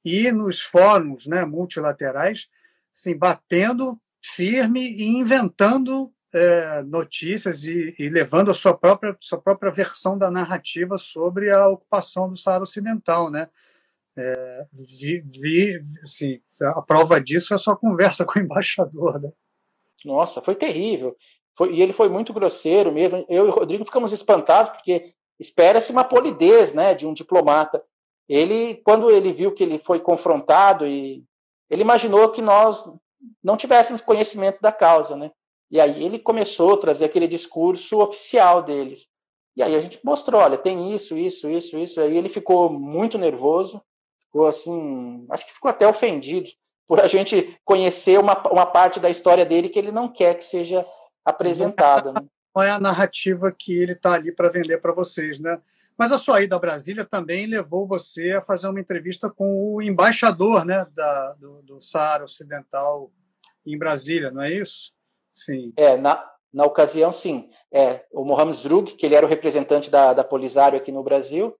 e nos fóruns né, multilaterais, assim, batendo firme e inventando é, notícias e, e, levando a sua própria, sua própria versão da narrativa sobre a ocupação do Saara Ocidental. Né? É, vi, vi assim, a prova disso é a sua conversa com o embaixador. Né? Nossa, foi terrível. Foi, e ele foi muito grosseiro mesmo. Eu e o Rodrigo ficamos espantados, porque espera-se uma polidez né, de um diplomata. Ele, quando ele viu que ele foi confrontado, e ele imaginou que nós não tivéssemos conhecimento da causa, né? E aí ele começou a trazer aquele discurso oficial deles. E aí a gente mostrou, olha, tem isso, isso, isso, isso. Aí ele ficou muito nervoso, ficou assim, acho que ficou até ofendido por a gente conhecer uma, uma parte da história dele que ele não quer que seja apresentada. Né? Não é a narrativa que ele está ali para vender para vocês, né? Mas a sua ida a Brasília também levou você a fazer uma entrevista com o embaixador né, da, do, do Saara Ocidental em Brasília, não é isso? Sim. É, na, na ocasião, sim. É, o Mohamed Zrug, que ele era o representante da, da Polisário aqui no Brasil,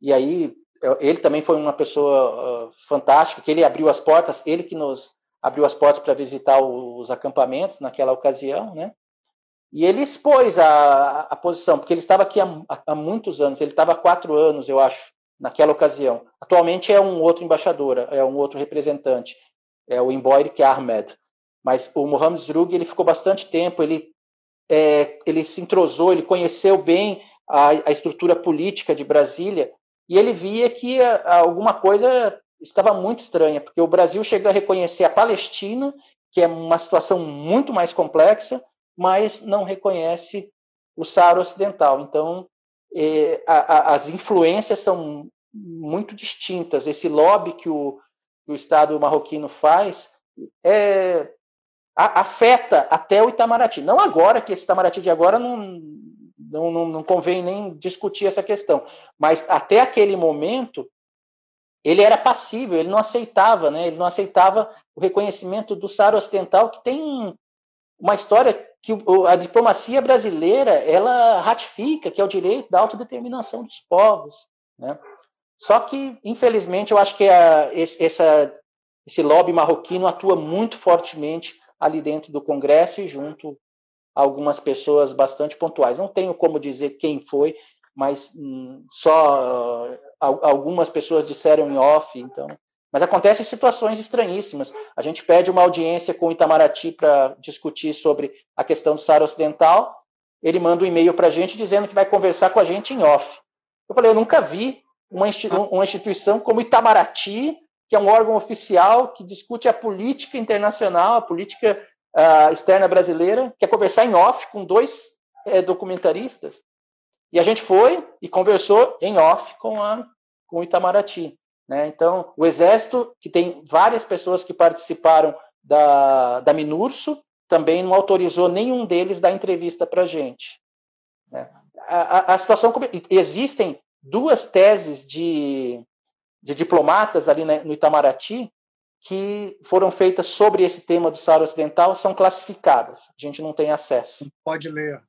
e aí ele também foi uma pessoa uh, fantástica, que ele abriu as portas, ele que nos abriu as portas para visitar os acampamentos naquela ocasião, né? E ele expôs a, a posição, porque ele estava aqui há, há muitos anos, ele estava há quatro anos, eu acho, naquela ocasião. Atualmente é um outro embaixador, é um outro representante, é o Emboyrik Ahmed. Mas o Mohamed Zrug, ele ficou bastante tempo, ele, é, ele se entrosou, ele conheceu bem a, a estrutura política de Brasília, e ele via que a, alguma coisa estava muito estranha, porque o Brasil chegou a reconhecer a Palestina, que é uma situação muito mais complexa, mas não reconhece o Saara Ocidental. Então, é, a, a, as influências são muito distintas. Esse lobby que o, que o Estado marroquino faz é, a, afeta até o Itamaraty. Não agora, que esse Itamaraty de agora não, não, não, não convém nem discutir essa questão, mas até aquele momento ele era passível, ele não aceitava, né? Ele não aceitava o reconhecimento do Saara Ocidental, que tem uma história que a diplomacia brasileira ela ratifica, que é o direito da autodeterminação dos povos. Né? Só que, infelizmente, eu acho que a, esse, essa, esse lobby marroquino atua muito fortemente ali dentro do Congresso e junto a algumas pessoas bastante pontuais. Não tenho como dizer quem foi, mas hum, só uh, algumas pessoas disseram em off, então mas acontecem situações estranhíssimas. A gente pede uma audiência com o Itamaraty para discutir sobre a questão do Saara Ocidental. Ele manda um e-mail para a gente dizendo que vai conversar com a gente em off. Eu falei, eu nunca vi uma, uma instituição como Itamaraty, que é um órgão oficial que discute a política internacional, a política uh, externa brasileira, quer conversar em off com dois é, documentaristas. E a gente foi e conversou em off com, a, com o Itamaraty. Né? Então, o Exército, que tem várias pessoas que participaram da, da Minurso, também não autorizou nenhum deles dar entrevista para a gente. Né? A, a, situação. Existem duas teses de, de diplomatas ali no Itamaraty que foram feitas sobre esse tema do Saara Ocidental, são classificadas. A gente não tem acesso. Não pode ler.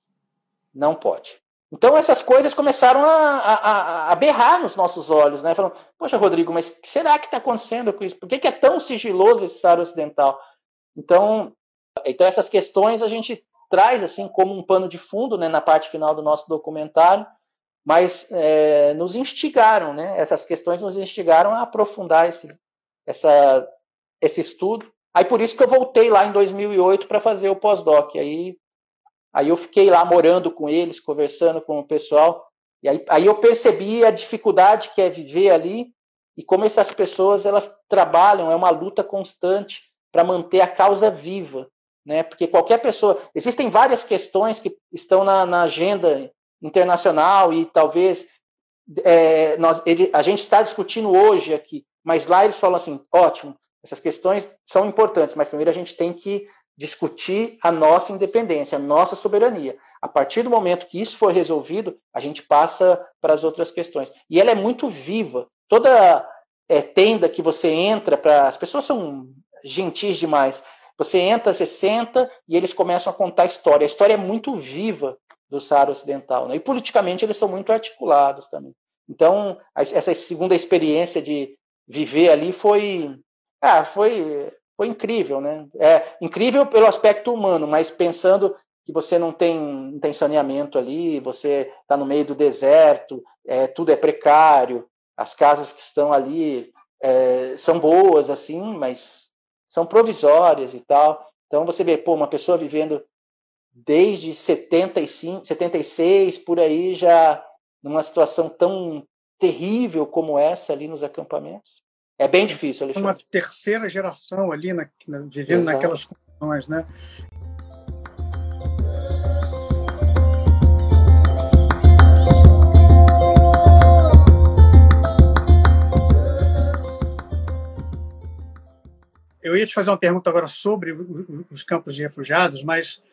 Não pode. Então essas coisas começaram a, a, a, berrar nos nossos olhos, né? Falando, poxa, Rodrigo, mas o que será que está acontecendo com isso? Por que, que, é tão sigiloso esse Saara Ocidental? Então, então essas questões a gente traz assim como um pano de fundo, né, na parte final do nosso documentário, mas é, nos instigaram, né? Essas questões nos instigaram a aprofundar esse, essa, esse estudo. Aí por isso que eu voltei lá em 2008 para fazer o pós-doc. Aí Aí eu fiquei lá morando com eles, conversando com o pessoal, e aí, aí eu percebi a dificuldade que é viver ali e como essas pessoas elas trabalham, é uma luta constante para manter a causa viva, né? Porque qualquer pessoa, existem várias questões que estão na, na agenda internacional e talvez é, nós, ele, a gente está discutindo hoje aqui, mas lá eles falam assim, ótimo, essas questões são importantes, mas primeiro a gente tem que discutir a nossa independência, a nossa soberania. A partir do momento que isso for resolvido, a gente passa para as outras questões. E ela é muito viva. Toda é, tenda que você entra, para as pessoas são gentis demais. Você entra, você senta e eles começam a contar a história. A história é muito viva do Saara Ocidental. Né? E politicamente eles são muito articulados também. Então, essa segunda experiência de viver ali foi, ah, foi foi incrível, né? É incrível pelo aspecto humano, mas pensando que você não tem, não tem saneamento ali, você está no meio do deserto, é, tudo é precário, as casas que estão ali é, são boas, assim, mas são provisórias e tal. Então você vê, pô, uma pessoa vivendo desde 75, 76, por aí, já numa situação tão terrível como essa ali nos acampamentos. É bem difícil, Alexandre. Uma terceira geração ali, na, na, vivendo Exato. naquelas condições, né? Eu ia te fazer uma pergunta agora sobre os campos de refugiados, mas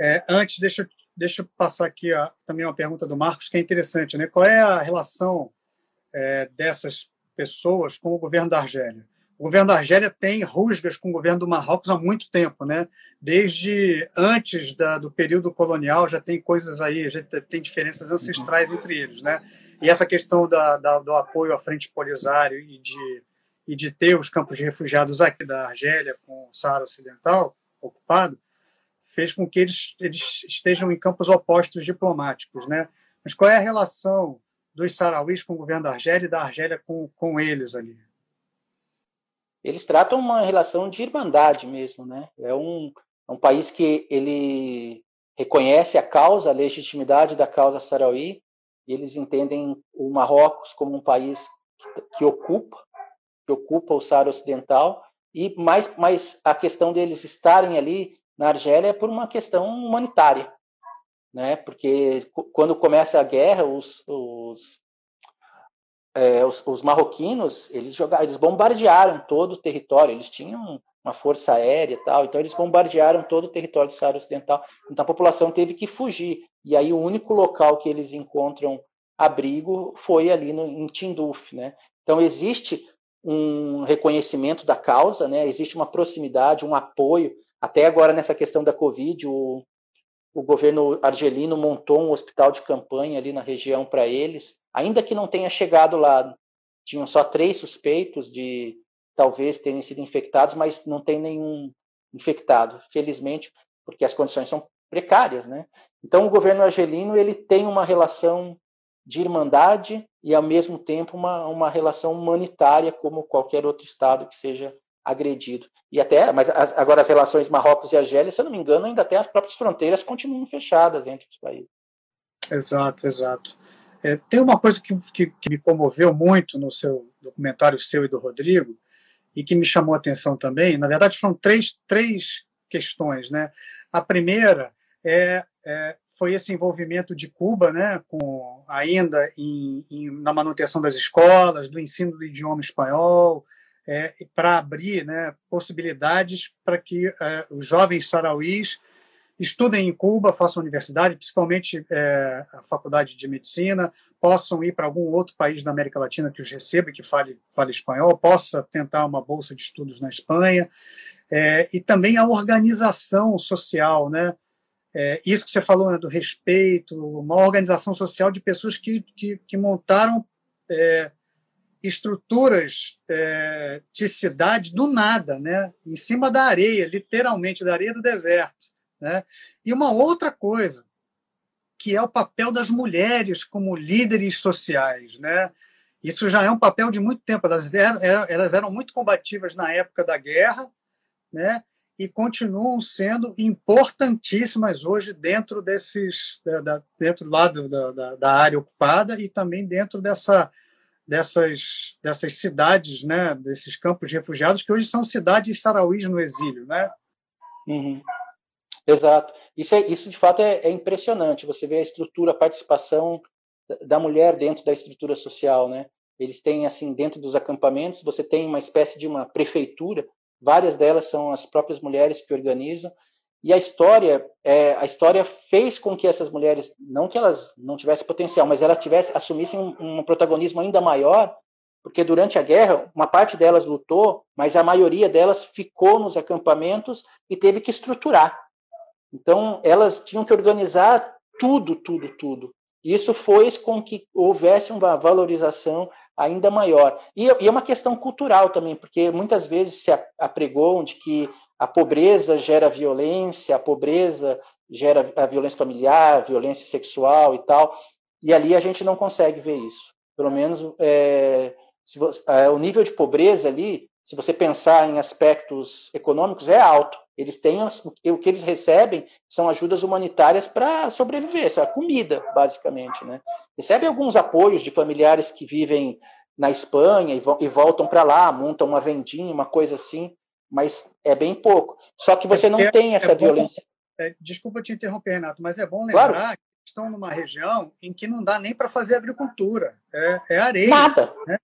é, antes, deixa, deixa eu passar aqui ó, também uma pergunta do Marcos, que é interessante. Né? Qual é a relação é, dessas pessoas com o governo da Argélia. O governo da Argélia tem rusgas com o governo do Marrocos há muito tempo, né? Desde antes da, do período colonial já tem coisas aí, já tem diferenças ancestrais entre eles, né? E essa questão da, da, do apoio à frente Polisário e de, e de ter os campos de refugiados aqui da Argélia com o Saara Ocidental ocupado fez com que eles, eles estejam em campos opostos diplomáticos, né? Mas qual é a relação dos sarauís com o governo da Argélia e da Argélia com, com eles ali? Eles tratam uma relação de irmandade mesmo, né? É um, é um país que ele reconhece a causa, a legitimidade da causa sarauí, e eles entendem o Marrocos como um país que, que ocupa, que ocupa o Saara Ocidental, e mais, mais a questão deles estarem ali na Argélia é por uma questão humanitária né? Porque quando começa a guerra, os, os, é, os, os, marroquinos eles jogaram, eles bombardearam todo o território. Eles tinham uma força aérea e tal, então eles bombardearam todo o território do Saara Ocidental. Então a população teve que fugir. E aí o único local que eles encontram abrigo foi ali no, em Tinduf, né? Então existe um reconhecimento da causa, né? Existe uma proximidade, um apoio. Até agora nessa questão da Covid, o, o governo argelino montou um hospital de campanha ali na região para eles, ainda que não tenha chegado lá. Tinham só três suspeitos de talvez terem sido infectados, mas não tem nenhum infectado, felizmente, porque as condições são precárias, né? Então o governo argelino ele tem uma relação de irmandade e ao mesmo tempo uma, uma relação humanitária como qualquer outro estado que seja agredido. E até, mas as, agora as relações Marrocos e Argélia, se eu não me engano, ainda até as próprias fronteiras continuam fechadas entre os países. Exato, exato. É, tem uma coisa que, que, que, me comoveu muito no seu documentário seu e do Rodrigo e que me chamou a atenção também. Na verdade, foram três, três questões, né? A primeira é, é foi esse envolvimento de Cuba, né, com ainda em, em, na manutenção das escolas, do ensino do idioma espanhol, é, para abrir né, possibilidades para que é, os jovens sarauís estudem em Cuba, façam universidade, principalmente é, a faculdade de medicina, possam ir para algum outro país da América Latina que os receba e que fale, fale espanhol, possa tentar uma bolsa de estudos na Espanha, é, e também a organização social, né? É, isso que você falou né, do respeito, uma organização social de pessoas que, que, que montaram é, estruturas é, de cidade do nada, né? em cima da areia, literalmente, da areia do deserto. Né? E uma outra coisa, que é o papel das mulheres como líderes sociais. Né? Isso já é um papel de muito tempo. Elas eram, elas eram muito combativas na época da guerra, né? e continuam sendo importantíssimas hoje dentro desses da, dentro lá do, da, da área ocupada e também dentro dessa dessas, dessas cidades, né, desses campos de refugiados, que hoje são cidades sarauís no exílio. Né? Uhum. Exato. Isso, é, isso de fato é, é, impressionante. Você vê a estrutura, a participação da mulher dentro da estrutura social, né? Eles têm assim dentro dos acampamentos, você tem uma espécie de uma prefeitura, várias delas são as próprias mulheres que organizam. E a história, é, a história fez com que essas mulheres, não que elas não tivessem potencial, mas elas tivessem assumissem um, um protagonismo ainda maior, porque durante a guerra uma parte delas lutou, mas a maioria delas ficou nos acampamentos e teve que estruturar. Então elas tinham que organizar tudo, tudo, tudo. Isso fez com que houvesse uma valorização ainda maior. E, e é uma questão cultural também, porque muitas vezes se apregou de que a pobreza gera violência, a pobreza gera a violência familiar, a violência sexual e tal, e ali a gente não consegue ver isso. Pelo menos é, você, é, o nível de pobreza ali, se você pensar em aspectos econômicos, é alto. Eles têm o que eles recebem são ajudas humanitárias para sobreviver, isso é comida, basicamente, né? Recebem alguns apoios de familiares que vivem na Espanha e, e voltam para lá, montam uma vendinha, uma coisa assim, mas é bem pouco. Só que você é, não é, tem essa é violência. Bom, é, desculpa te interromper, Renato, mas é bom lembrar claro. que estão numa região em que não dá nem para fazer agricultura, é, é areia. Nada. Né?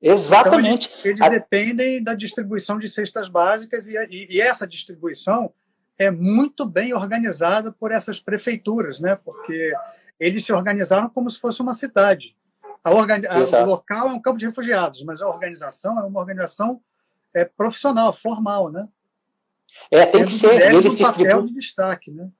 Exatamente. Então, eles, eles dependem da distribuição de cestas básicas e, e, e, essa distribuição é muito bem organizada por essas prefeituras, né? Porque eles se organizaram como se fosse uma cidade. A organi a, o local é um campo de refugiados, mas a organização é uma organização é, profissional, formal, né? É, tem que ser. Eles distribuem de destaque, né?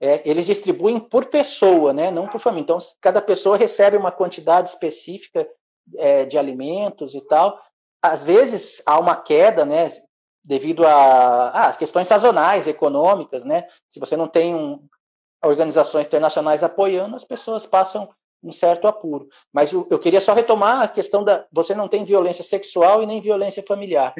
É, eles distribuem por pessoa, né? Não por família. Então, cada pessoa recebe uma quantidade específica é, de alimentos e tal. Às vezes há uma queda, né, devido às ah, questões sazonais, econômicas, né? Se você não tem um, organizações internacionais apoiando, as pessoas passam um certo apuro. Mas eu, eu, queria só retomar a questão da você não tem violência sexual e nem violência familiar.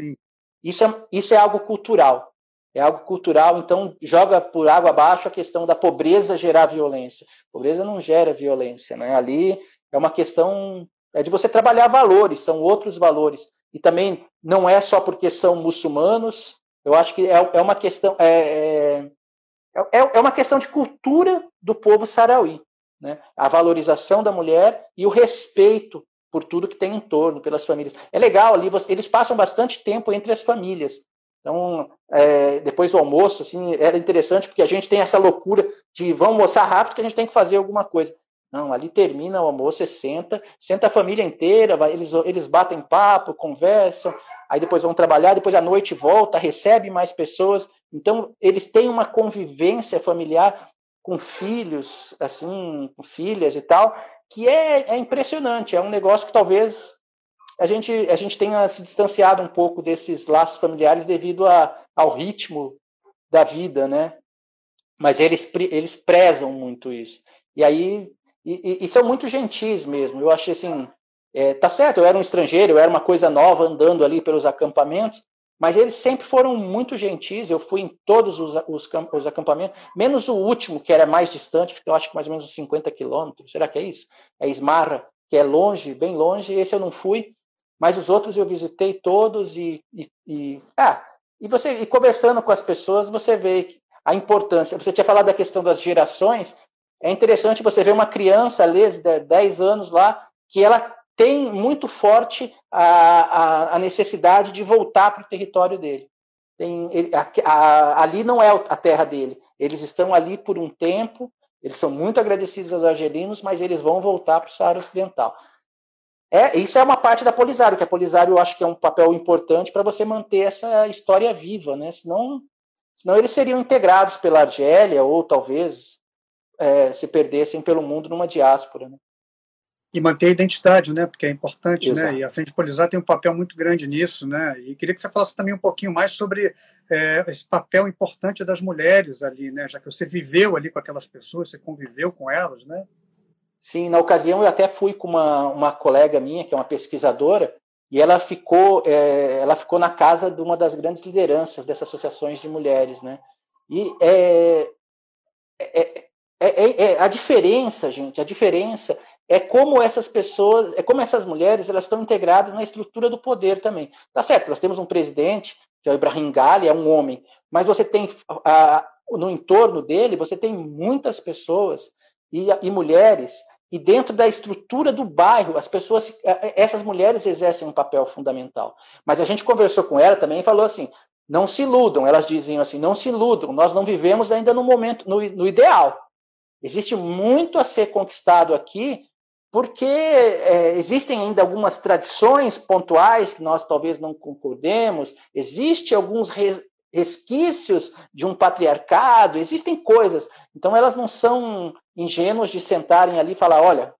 Isso é, isso é algo cultural. É algo cultural, então joga por água abaixo a questão da pobreza gerar violência. Pobreza não gera violência, né? Ali é uma questão é de você trabalhar valores, são outros valores. E também não é só porque são muçulmanos, eu acho que é, é uma questão é, é, é, é uma questão de cultura do povo sarauí, né? A valorização da mulher e o respeito por tudo que tem em torno, pelas famílias. É legal ali, eles passam bastante tempo entre as famílias. Então, é, depois do almoço, assim, era interessante porque a gente tem essa loucura de vamos almoçar rápido que a gente tem que fazer alguma coisa. Não, ali termina o almoço, você senta, senta a família inteira, vai, eles, eles batem papo, conversam, aí depois vão trabalhar, depois à noite volta, recebe mais pessoas. Então, eles têm uma convivência familiar com filhos, assim, com filhas e tal, que é, é impressionante. É um negócio que talvez a gente, a gente tenha se distanciado um pouco desses laços familiares devido a, ao ritmo da vida, né? Mas eles, eles prezam muito isso. E aí e, e, são muito gentis mesmo. Eu achei assim, é, tá certo, eu era um estrangeiro, eu era uma coisa nova andando ali pelos acampamentos, mas eles sempre foram muito gentis. Eu fui em todos os, os, os acampamentos, menos o último, que era mais distante, eu acho que mais ou menos uns 50 quilômetros. Será que é isso? É Esmarra, que é longe, bem longe. Esse eu não fui, mas os outros eu visitei todos e, e, e ah, e você e conversando com as pessoas, você vê a importância. Você tinha falado da questão das gerações. É interessante você ver uma criança ali, de 10 anos lá, que ela tem muito forte a, a, a necessidade de voltar para o território dele. Tem, ele, a, ali não é a terra dele. Eles estão ali por um tempo, eles são muito agradecidos aos argelinos, mas eles vão voltar para o Saara Ocidental. É, isso é uma parte da Polisário, que a Polisário eu acho que é um papel importante para você manter essa história viva, né? Senão, senão eles seriam integrados pela Argélia, ou talvez é, se perdessem pelo mundo numa diáspora. Né? E manter a identidade, né? Porque é importante, né? Exato. né? E a Frente Polizar tem um papel muito grande nisso, né? E queria que você falasse também um pouquinho mais sobre é, esse papel importante das mulheres ali, né? Já que você viveu ali com aquelas pessoas, você conviveu com elas, né? Sim, na ocasião eu até fui com uma, uma colega minha, que é uma pesquisadora, e ela ficou, é, ela ficou na casa de uma das grandes lideranças dessas associações de mulheres, né? E é, é, é, é, é, a diferença, gente, a diferença é como essas pessoas, é como essas mulheres, elas estão integradas na estrutura do poder também. Tá certo, nós temos um presidente, que é o Ibrahim Gali, é um homem, mas você tem a, no entorno dele, você tem muitas pessoas e, e mulheres e dentro da estrutura do bairro, as pessoas, essas mulheres exercem um papel fundamental. Mas a gente conversou com ela também e falou assim: não se iludam. Elas diziam assim: não se iludam, nós não vivemos ainda no momento, no, no ideal. Existe muito a ser conquistado aqui, porque é, existem ainda algumas tradições pontuais que nós talvez não concordemos, existe alguns res, resquícios de um patriarcado, existem coisas. Então elas não são ingênuos de sentarem ali e falar, olha,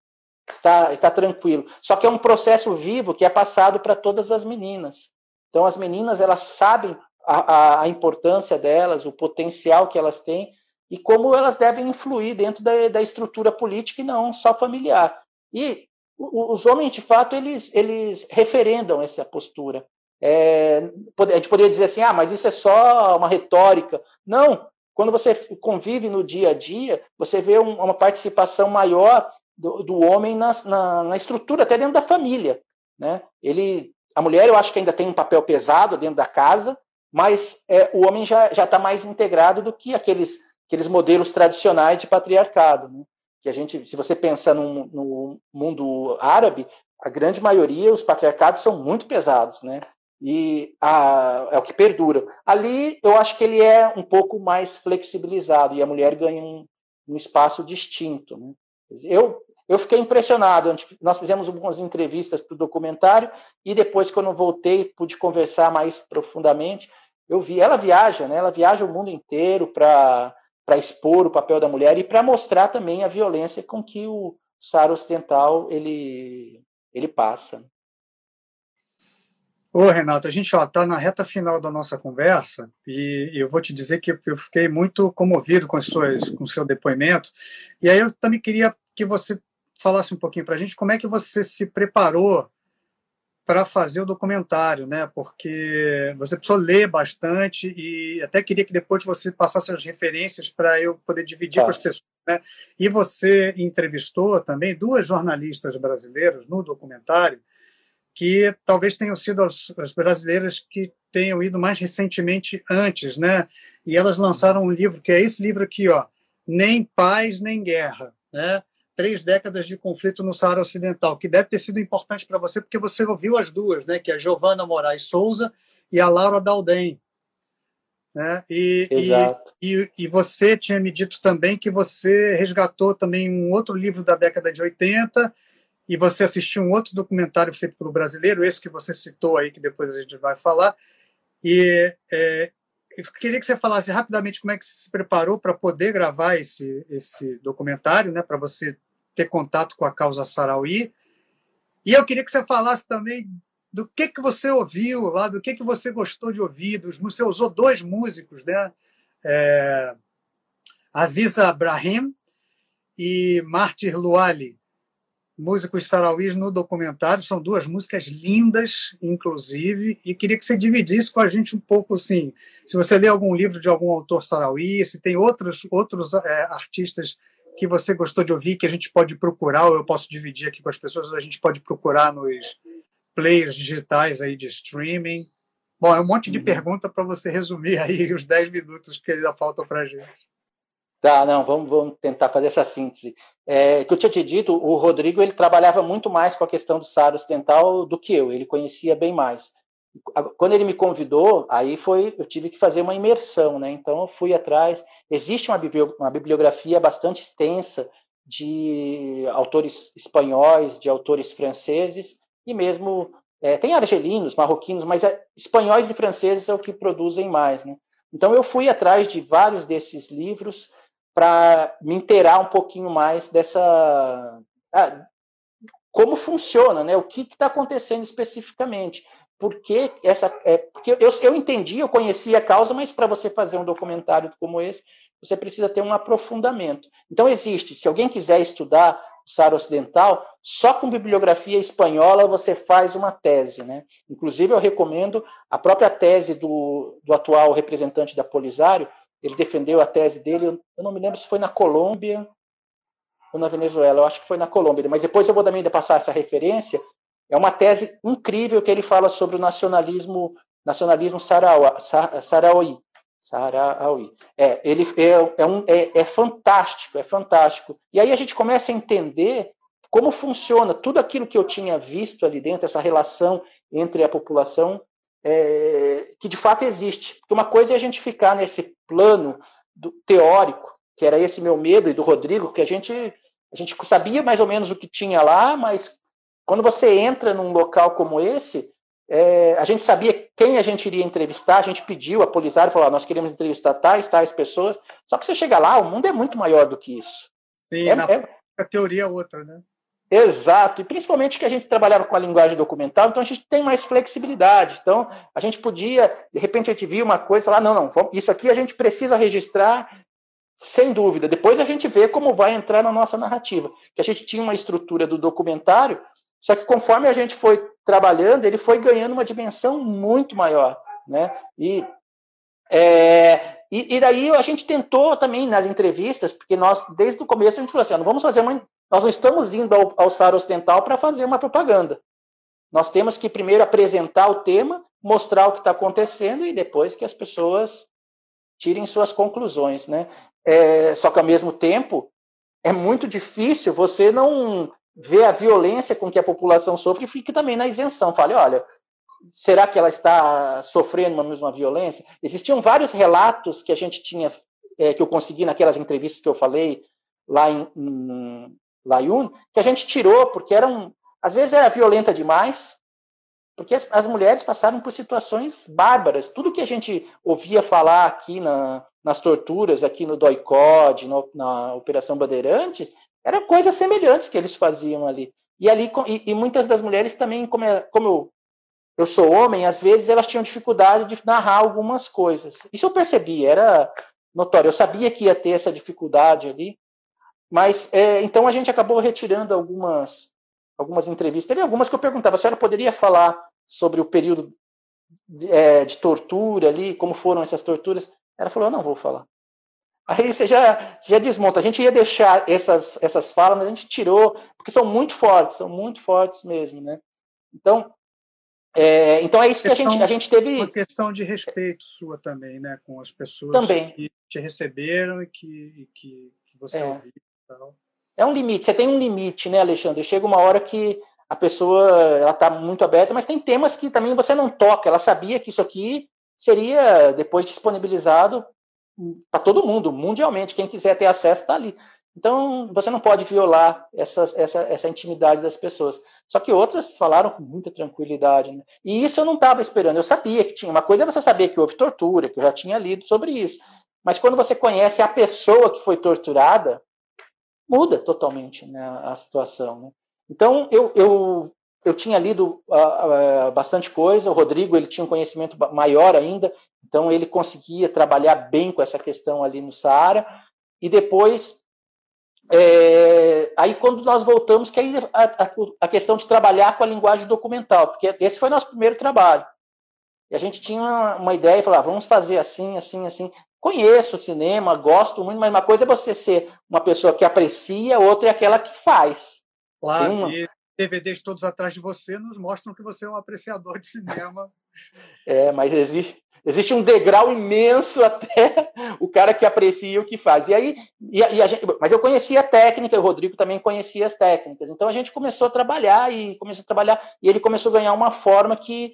está, está tranquilo. Só que é um processo vivo que é passado para todas as meninas. Então as meninas elas sabem a, a, importância delas, o potencial que elas têm e como elas devem influir dentro da, da estrutura política e não só familiar. E os homens, de fato, eles, eles referendam essa postura. É, a gente poderia dizer assim, ah, mas isso é só uma retórica. Não, quando você convive no dia a dia, você vê um, uma participação maior do, do homem na, na, na, estrutura, até dentro da família. Né? Ele, a mulher, eu acho que ainda tem um papel pesado dentro da casa, mas é, o homem já está mais integrado do que aqueles, aqueles modelos tradicionais de patriarcado. Né? Que a gente, se você pensa no, no mundo árabe, a grande maioria, os patriarcados são muito pesados, né? E a, é o que perdura. Ali, eu acho que ele é um pouco mais flexibilizado e a mulher ganha um, um espaço distinto. Né? Eu, eu fiquei impressionado. Nós fizemos algumas entrevistas para o documentário e depois, quando voltei, pude conversar mais profundamente. Eu vi, ela viaja, né? Ela viaja o mundo inteiro para para expor o papel da mulher e para mostrar também a violência com que o Sara Ocidental ele ele passa. Ô, Renato, a gente está na reta final da nossa conversa e eu vou te dizer que eu fiquei muito comovido com, as suas, com o seu depoimento. E aí eu também queria que você falasse um pouquinho para a gente como é que você se preparou para fazer o documentário, né? Porque você precisou ler bastante e até queria que depois você passasse as referências para eu poder dividir com as pessoas, né? E você entrevistou também duas jornalistas brasileiras no documentário que talvez tenham sido as, as brasileiras que tenham ido mais recentemente antes, né? E elas lançaram um livro que é esse livro aqui, ó, Nem Paz nem Guerra, né? Três décadas de conflito no Saara Ocidental, que deve ter sido importante para você, porque você ouviu as duas, né? que é a Giovana Moraes Souza e a Laura Dalden. Né? E, e, e, você tinha me dito também que você resgatou também um outro livro da década de 80 e você assistiu um outro documentário feito pelo brasileiro, esse que você citou aí, que depois a gente vai falar. E é, eu queria que você falasse rapidamente como é que você se preparou para poder gravar esse, esse documentário, né, para você ter contato com a causa Sarauí. E eu queria que você falasse também do que que você ouviu lá, do que que você gostou de ouvir. Dos, você usou dois músicos, né? É, Aziza Abrahim e Martir Luali, músicos sarauís no documentário. São duas músicas lindas, inclusive, e queria que você dividisse com a gente um pouco, assim, se você lê algum livro de algum autor sarauí, se tem outros, outros é, artistas que você gostou de ouvir, que a gente pode procurar, ou eu posso dividir aqui com as pessoas, a gente pode procurar nos players digitais aí de streaming. Bom, é um monte de uhum. pergunta para você resumir aí os 10 minutos que ainda faltam para a gente. Tá, não, vamos, vamos tentar fazer essa síntese. É, que eu tinha te dito, o Rodrigo ele trabalhava muito mais com a questão do Saara Ocidental do que eu, ele conhecia bem mais quando ele me convidou, aí foi, eu tive que fazer uma imersão, né? Então eu fui atrás. Existe uma, uma bibliografia bastante extensa de autores espanhóis, de autores franceses e mesmo é, tem argelinos, marroquinos, mas é, espanhóis e franceses é o que produzem mais, né? Então eu fui atrás de vários desses livros para me inteirar um pouquinho mais dessa ah, como funciona, né? O que está acontecendo especificamente? Porque essa é, porque eu, eu entendi, eu conhecia a causa, mas para você fazer um documentário como esse, você precisa ter um aprofundamento. Então existe, se alguém quiser estudar o Saara Ocidental, só com bibliografia espanhola você faz uma tese, né? Inclusive eu recomendo a própria tese do, do atual representante da Polisário, ele defendeu a tese dele, eu não me lembro se foi na Colômbia ou na Venezuela, eu acho que foi na Colômbia, mas depois eu vou também passar essa referência, é uma tese incrível que ele fala sobre o nacionalismo, nacionalismo sarau, sarauí. Sarauí. É, ele é, é, um, é, é fantástico, é fantástico. E aí a gente começa a entender como funciona tudo aquilo que eu tinha visto ali dentro, essa relação entre a população, é, que de fato existe. Porque uma coisa é a gente ficar nesse plano do, teórico, que era esse meu medo, e do Rodrigo, que a gente, a gente sabia mais ou menos o que tinha lá, mas quando você entra num local como esse, é, a gente sabia quem a gente iria entrevistar, a gente pediu a Polisário, falou, ah, nós queremos entrevistar tais, tais pessoas, só que você chega lá, o mundo é muito maior do que isso. Sim, é, na, é... a teoria é outra, né? Exato, e principalmente que a gente trabalhava com a linguagem documental, então a gente tem mais flexibilidade. Então, a gente podia, de repente, a gente via uma coisa e falar: não, não, isso aqui a gente precisa registrar, sem dúvida. Depois a gente vê como vai entrar na nossa narrativa. Que a gente tinha uma estrutura do documentário, só que conforme a gente foi trabalhando, ele foi ganhando uma dimensão muito maior. Né? E, é, e, e, daí a gente tentou também nas entrevistas, porque nós, desde o começo, a gente falou assim: não vamos fazer uma. Nós não estamos indo ao, ao Ocidental para fazer uma propaganda. Nós temos que primeiro apresentar o tema, mostrar o que está acontecendo e depois que as pessoas tirem suas conclusões. Né? É, só que, ao mesmo tempo, é muito difícil você não vê a violência com que a população sofre e fique também na isenção. Fale, olha, será que ela está sofrendo uma mesma violência? Existiam vários relatos que a gente tinha, é, que eu consegui naquelas entrevistas que eu falei lá em, em Layun, que a gente tirou, porque eram, às vezes era violenta demais, porque as, as, mulheres passaram por situações bárbaras. Tudo que a gente ouvia falar aqui na, nas torturas, aqui no DOICOD, na Operação Bandeirantes, eram coisas semelhantes que eles faziam ali. E ali e, e muitas das mulheres também, como, é, como eu, eu sou homem, às vezes elas tinham dificuldade de narrar algumas coisas. Isso eu percebi, era notório. Eu sabia que ia ter essa dificuldade ali, mas é, então a gente acabou retirando algumas algumas entrevistas. Teve algumas que eu perguntava, a senhora poderia falar sobre o período de, é, de tortura ali, como foram essas torturas? Ela falou, eu não vou falar. Aí você já, você já desmonta. A gente ia deixar essas, essas falas, mas a gente tirou, porque são muito fortes, são muito fortes mesmo, né? Então, é, então é isso que a gente, a gente teve. Uma questão de respeito sua também, né? Com as pessoas também. que te receberam e que, que, que você é. ouviu. Então. É um limite, você tem um limite, né, Alexandre? Chega uma hora que a pessoa ela está muito aberta, mas tem temas que também você não toca. Ela sabia que isso aqui seria depois disponibilizado para todo mundo, mundialmente. Quem quiser ter acesso está ali. Então, você não pode violar essa, essa, essa intimidade das pessoas. Só que outras falaram com muita tranquilidade. Né? E isso eu não estava esperando. Eu sabia que tinha. Uma coisa é você saber que houve tortura, que eu já tinha lido sobre isso. Mas quando você conhece a pessoa que foi torturada, muda totalmente né, a situação. Né? Então, eu, eu, eu tinha lido uh, uh, bastante coisa. O Rodrigo ele tinha um conhecimento maior ainda. Então ele conseguia trabalhar bem com essa questão ali no Saara. E depois, é, aí quando nós voltamos, que aí a, a, a, questão de trabalhar com a linguagem documental, porque esse foi nosso primeiro trabalho. E a gente tinha uma, uma ideia e falava, vamos fazer assim, assim, assim. Conheço o cinema, gosto muito, mas uma coisa é você ser uma pessoa que aprecia, outra é aquela que faz. Claro, uma... e DVDs todos atrás de você nos mostram que você é um apreciador de cinema. É, mas existe, Existe um degrau imenso até o cara que aprecia o que faz. E aí, e e a gente, mas eu conhecia a técnica, o Rodrigo também conhecia as técnicas. Então a gente começou a trabalhar e começou a trabalhar e ele começou a ganhar uma forma que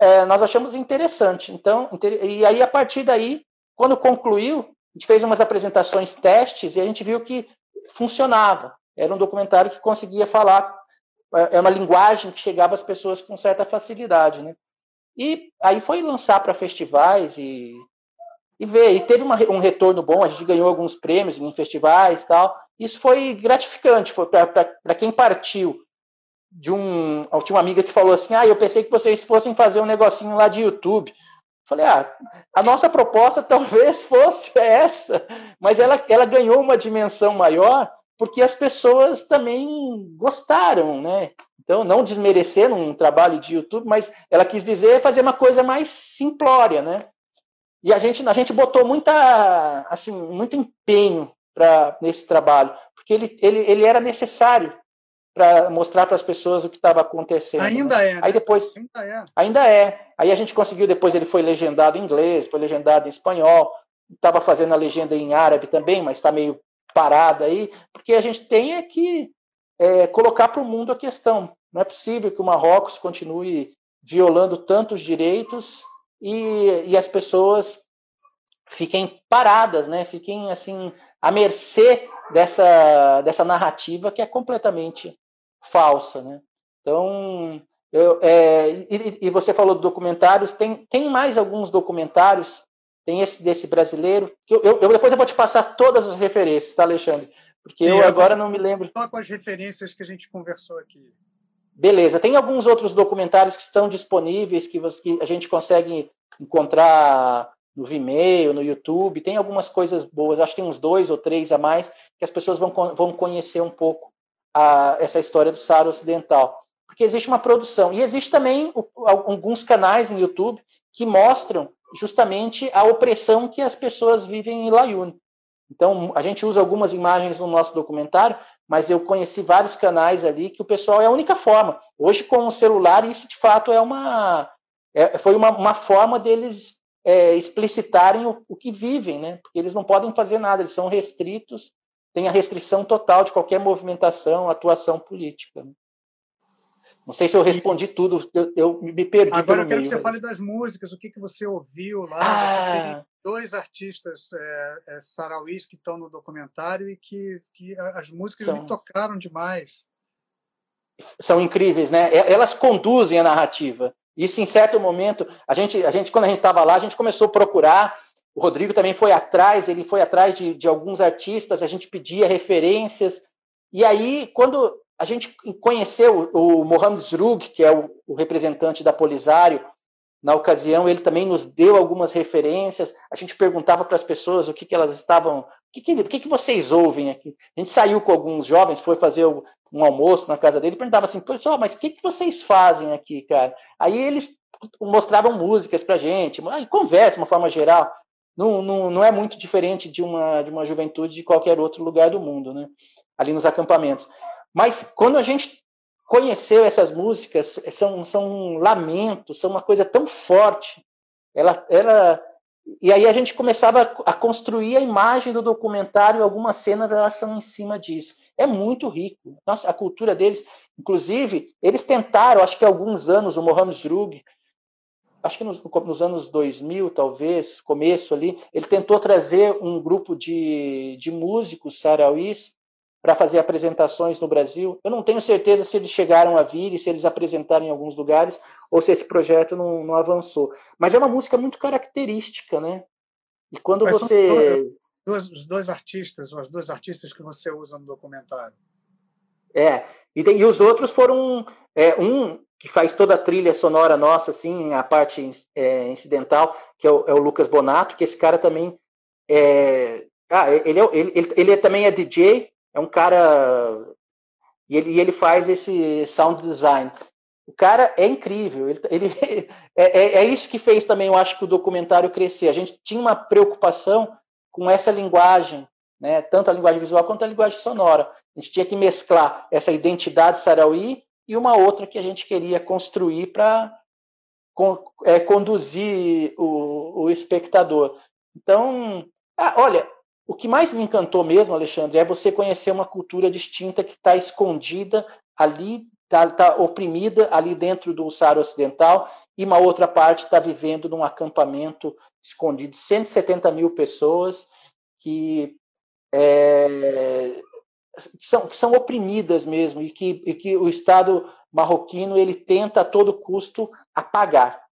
é, nós achamos interessante. Então, e aí a partir daí, quando concluiu, a gente fez umas apresentações testes e a gente viu que funcionava. Era um documentário que conseguia falar, é, é uma linguagem que chegava às pessoas com certa facilidade, né? E aí foi lançar para festivais e, e ver. E teve uma, um retorno bom, a gente ganhou alguns prêmios em festivais tal. Isso foi gratificante, foi para quem partiu de um. Tinha uma amiga que falou assim: Ah, eu pensei que vocês fossem fazer um negocinho lá de YouTube. Falei, ah, a nossa proposta talvez fosse essa, mas ela, ela ganhou uma dimensão maior porque as pessoas também gostaram, né? Então, não desmerecer um trabalho de YouTube, mas ela quis dizer fazer uma coisa mais simplória, né? E a gente, a gente botou muita, assim, muito empenho para nesse trabalho, porque ele, ele, ele era necessário para mostrar para as pessoas o que estava acontecendo. Ainda né? é. Né? Aí depois ainda é. Ainda é. Aí a gente conseguiu depois ele foi legendado em inglês, foi legendado em espanhol, estava fazendo a legenda em árabe também, mas está meio parada aí, porque a gente tem é que é, colocar para o mundo a questão. Não é possível que o Marrocos continue violando tantos direitos e, e as pessoas fiquem paradas, né? Fiquem assim à mercê dessa, dessa narrativa que é completamente falsa, né? Então, eu, é, e, e, você falou de documentários, tem, tem mais alguns documentários, tem esse desse brasileiro, que eu, eu, eu depois eu vou te passar todas as referências, tá, Alexandre? Porque eu agora não me lembro. Só com as referências que a gente conversou aqui. Beleza, tem alguns outros documentários que estão disponíveis, que, você, que a gente consegue encontrar no Vimeo, no YouTube, tem algumas coisas boas, acho que tem uns dois ou três a mais, que as pessoas vão, vão conhecer um pouco a, essa história do Saara Ocidental. Porque existe uma produção. E existe também alguns canais no YouTube que mostram justamente a opressão que as pessoas vivem em Layune. Então, a gente usa algumas imagens no nosso documentário, mas eu conheci vários canais ali que o pessoal é a única forma. Hoje, com o celular, isso de fato é uma. É, foi uma, uma forma deles é, explicitarem o, o, que vivem, né? Porque eles não podem fazer nada, eles são restritos, têm a restrição total de qualquer movimentação, atuação política. Né? Não sei se eu respondi tudo, eu, eu me perdi. Agora eu quero meio, que você fale das músicas, o que, que você ouviu lá. Ah. Você dois artistas é, é, sarauís que estão no documentário e que, que as músicas São... me tocaram demais. São incríveis, né? Elas conduzem a narrativa. Isso, em certo momento, a gente, a gente quando a gente estava lá, a gente começou a procurar. O Rodrigo também foi atrás, ele foi atrás de, de alguns artistas, a gente pedia referências. E aí, quando a gente conheceu o, Mohamed Zrug, que é o, o representante da Polisário, na ocasião, ele também nos deu algumas referências. A gente perguntava para as pessoas o que, que elas estavam. O que, que, o que, que vocês ouvem aqui? A gente saiu com alguns jovens, foi fazer um almoço na casa dele, perguntava assim: pessoal, mas o que, que vocês fazem aqui, cara? Aí eles mostravam músicas para gente, e conversa de uma forma geral. Não, não, não é muito diferente de uma, de uma juventude de qualquer outro lugar do mundo, né? ali nos acampamentos. Mas quando a gente conheceu essas músicas, são, são lamentos, são uma coisa tão forte. Ela, ela, e aí a gente começava a construir a imagem do documentário, algumas cenas elas são em cima disso. É muito rico. Nossa, a cultura deles, inclusive, eles tentaram, acho que há alguns anos, o Mohamed Zrug, acho que nos, nos, anos 2000, talvez, começo ali, ele tentou trazer um grupo de, de músicos sarauís para fazer apresentações no Brasil. Eu não tenho certeza se eles chegaram a vir e se eles apresentaram em alguns lugares ou se esse projeto não, não avançou. Mas é uma música muito característica, né? E quando Mas você. Dois, os dois artistas, os dois artistas que você usa no documentário. É, e, e os outros foram. É, um que faz toda a trilha sonora nossa, assim, a parte é, incidental, que é o, é o, Lucas Bonato, que esse cara também. É, ah, ele, é, ele, ele, ele também é DJ, é um cara. E ele, e ele faz esse sound design. O cara é incrível. Ele, ele é, é, é, isso que fez também, eu acho, que o documentário crescer. A gente tinha uma preocupação com essa linguagem, né? tanto a linguagem visual quanto a linguagem sonora. A gente tinha que mesclar essa identidade sarauí e uma outra que a gente queria construir para é, conduzir o, o espectador. Então, ah, olha, o que mais me encantou mesmo, Alexandre, é você conhecer uma cultura distinta que está escondida ali, está tá oprimida ali dentro do Saara Ocidental, e uma outra parte está vivendo num acampamento escondido. 170 mil pessoas que, é, que, são, que são oprimidas mesmo, e que, e que o Estado marroquino ele tenta a todo custo apagar.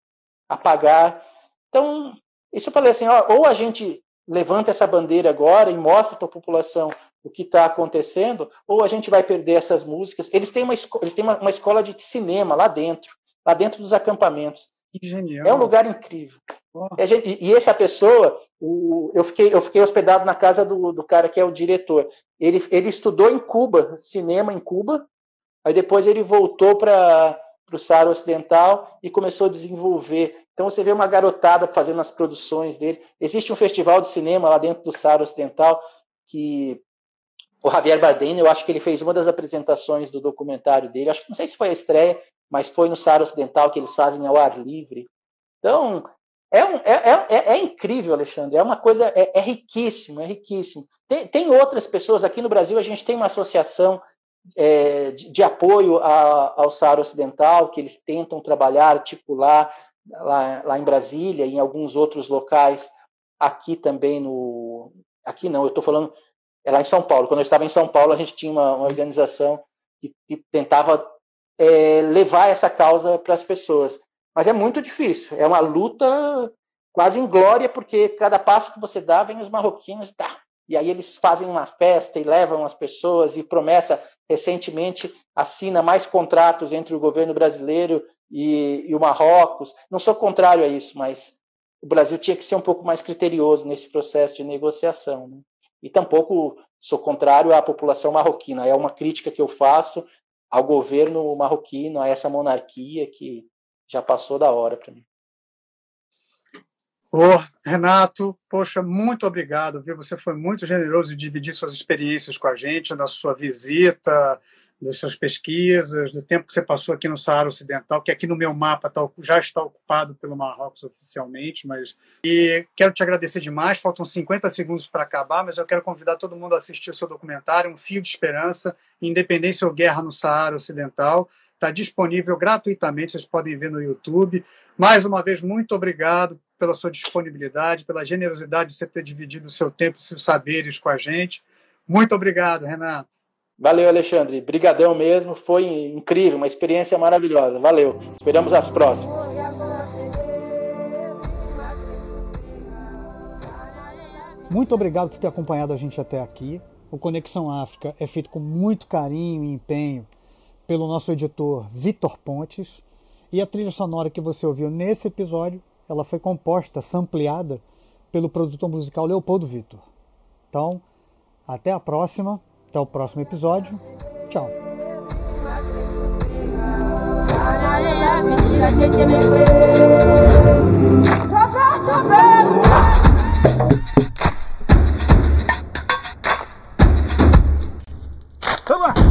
Apagar. Então, isso eu falei assim, ó, ou a gente levanta essa bandeira agora e mostra para a população o que está acontecendo, ou a gente vai perder essas músicas. Eles têm uma, eles têm uma, uma escola de cinema lá dentro, lá dentro dos acampamentos. Que genial. É um lugar incrível. Oh. E, e, essa pessoa, o, eu, fiquei, eu fiquei hospedado na casa do, do cara que é o diretor. Ele, ele estudou em Cuba, cinema em Cuba, aí depois ele voltou para o Saara Ocidental e começou a desenvolver então você vê uma garotada fazendo as produções dele. Existe um festival de cinema lá dentro do Saara Ocidental que o Javier Bardem, eu acho que ele fez uma das apresentações do documentário dele. Acho que não sei se foi a estreia, mas foi no Saara Ocidental que eles fazem ao ar livre. Então é, um, é, é, é, é incrível, Alexandre. É uma coisa é, é riquíssimo, é riquíssimo. Tem, tem outras pessoas aqui no Brasil. A gente tem uma associação é, de, de, apoio a, ao Saara Ocidental, que eles tentam trabalhar, articular lá, lá em Brasília e em alguns outros locais, aqui também no. Aqui não, eu estou falando. É lá em São Paulo. Quando eu estava em São Paulo, a gente tinha uma, uma organização que, que tentava é, levar essa causa para as pessoas. Mas é muito difícil, é uma luta quase inglória, porque cada passo que você dá, vem os marroquinos, tá, e aí eles fazem uma festa e levam as pessoas, e promessa, recentemente, assina mais contratos entre o governo brasileiro e, e o Marrocos. Não sou contrário a isso, mas o Brasil tinha que ser um pouco mais criterioso nesse processo de negociação. Né? E tampouco sou contrário à população marroquina. É uma crítica que eu faço ao governo marroquino, a essa monarquia que já passou da hora para mim. Ô, Renato, poxa, muito obrigado, viu? Você foi muito generoso de dividir suas experiências com a gente, da sua visita, das suas pesquisas, do tempo que você passou aqui no Saara Ocidental, que aqui no meu mapa tá, já está ocupado pelo Marrocos oficialmente, mas e quero te agradecer demais. Faltam 50 segundos para acabar, mas eu quero convidar todo mundo a assistir o seu documentário, Um Fio de Esperança, Independência ou Guerra no Saara Ocidental. Está disponível gratuitamente, vocês podem ver no YouTube. Mais uma vez, muito obrigado pela sua disponibilidade, pela generosidade de você ter dividido o seu tempo e seus saberes com a gente. Muito obrigado, Renato. Valeu, Alexandre. Brigadão mesmo. Foi incrível, uma experiência maravilhosa. Valeu. Esperamos as próximas. Muito obrigado por ter acompanhado a gente até aqui. O Conexão África é feito com muito carinho e empenho pelo nosso editor Vitor Pontes. E a trilha sonora que você ouviu nesse episódio, ela foi composta, sampleada pelo produtor musical Leopoldo Vitor. Então, até a próxima, até o próximo episódio. Tchau. Come on.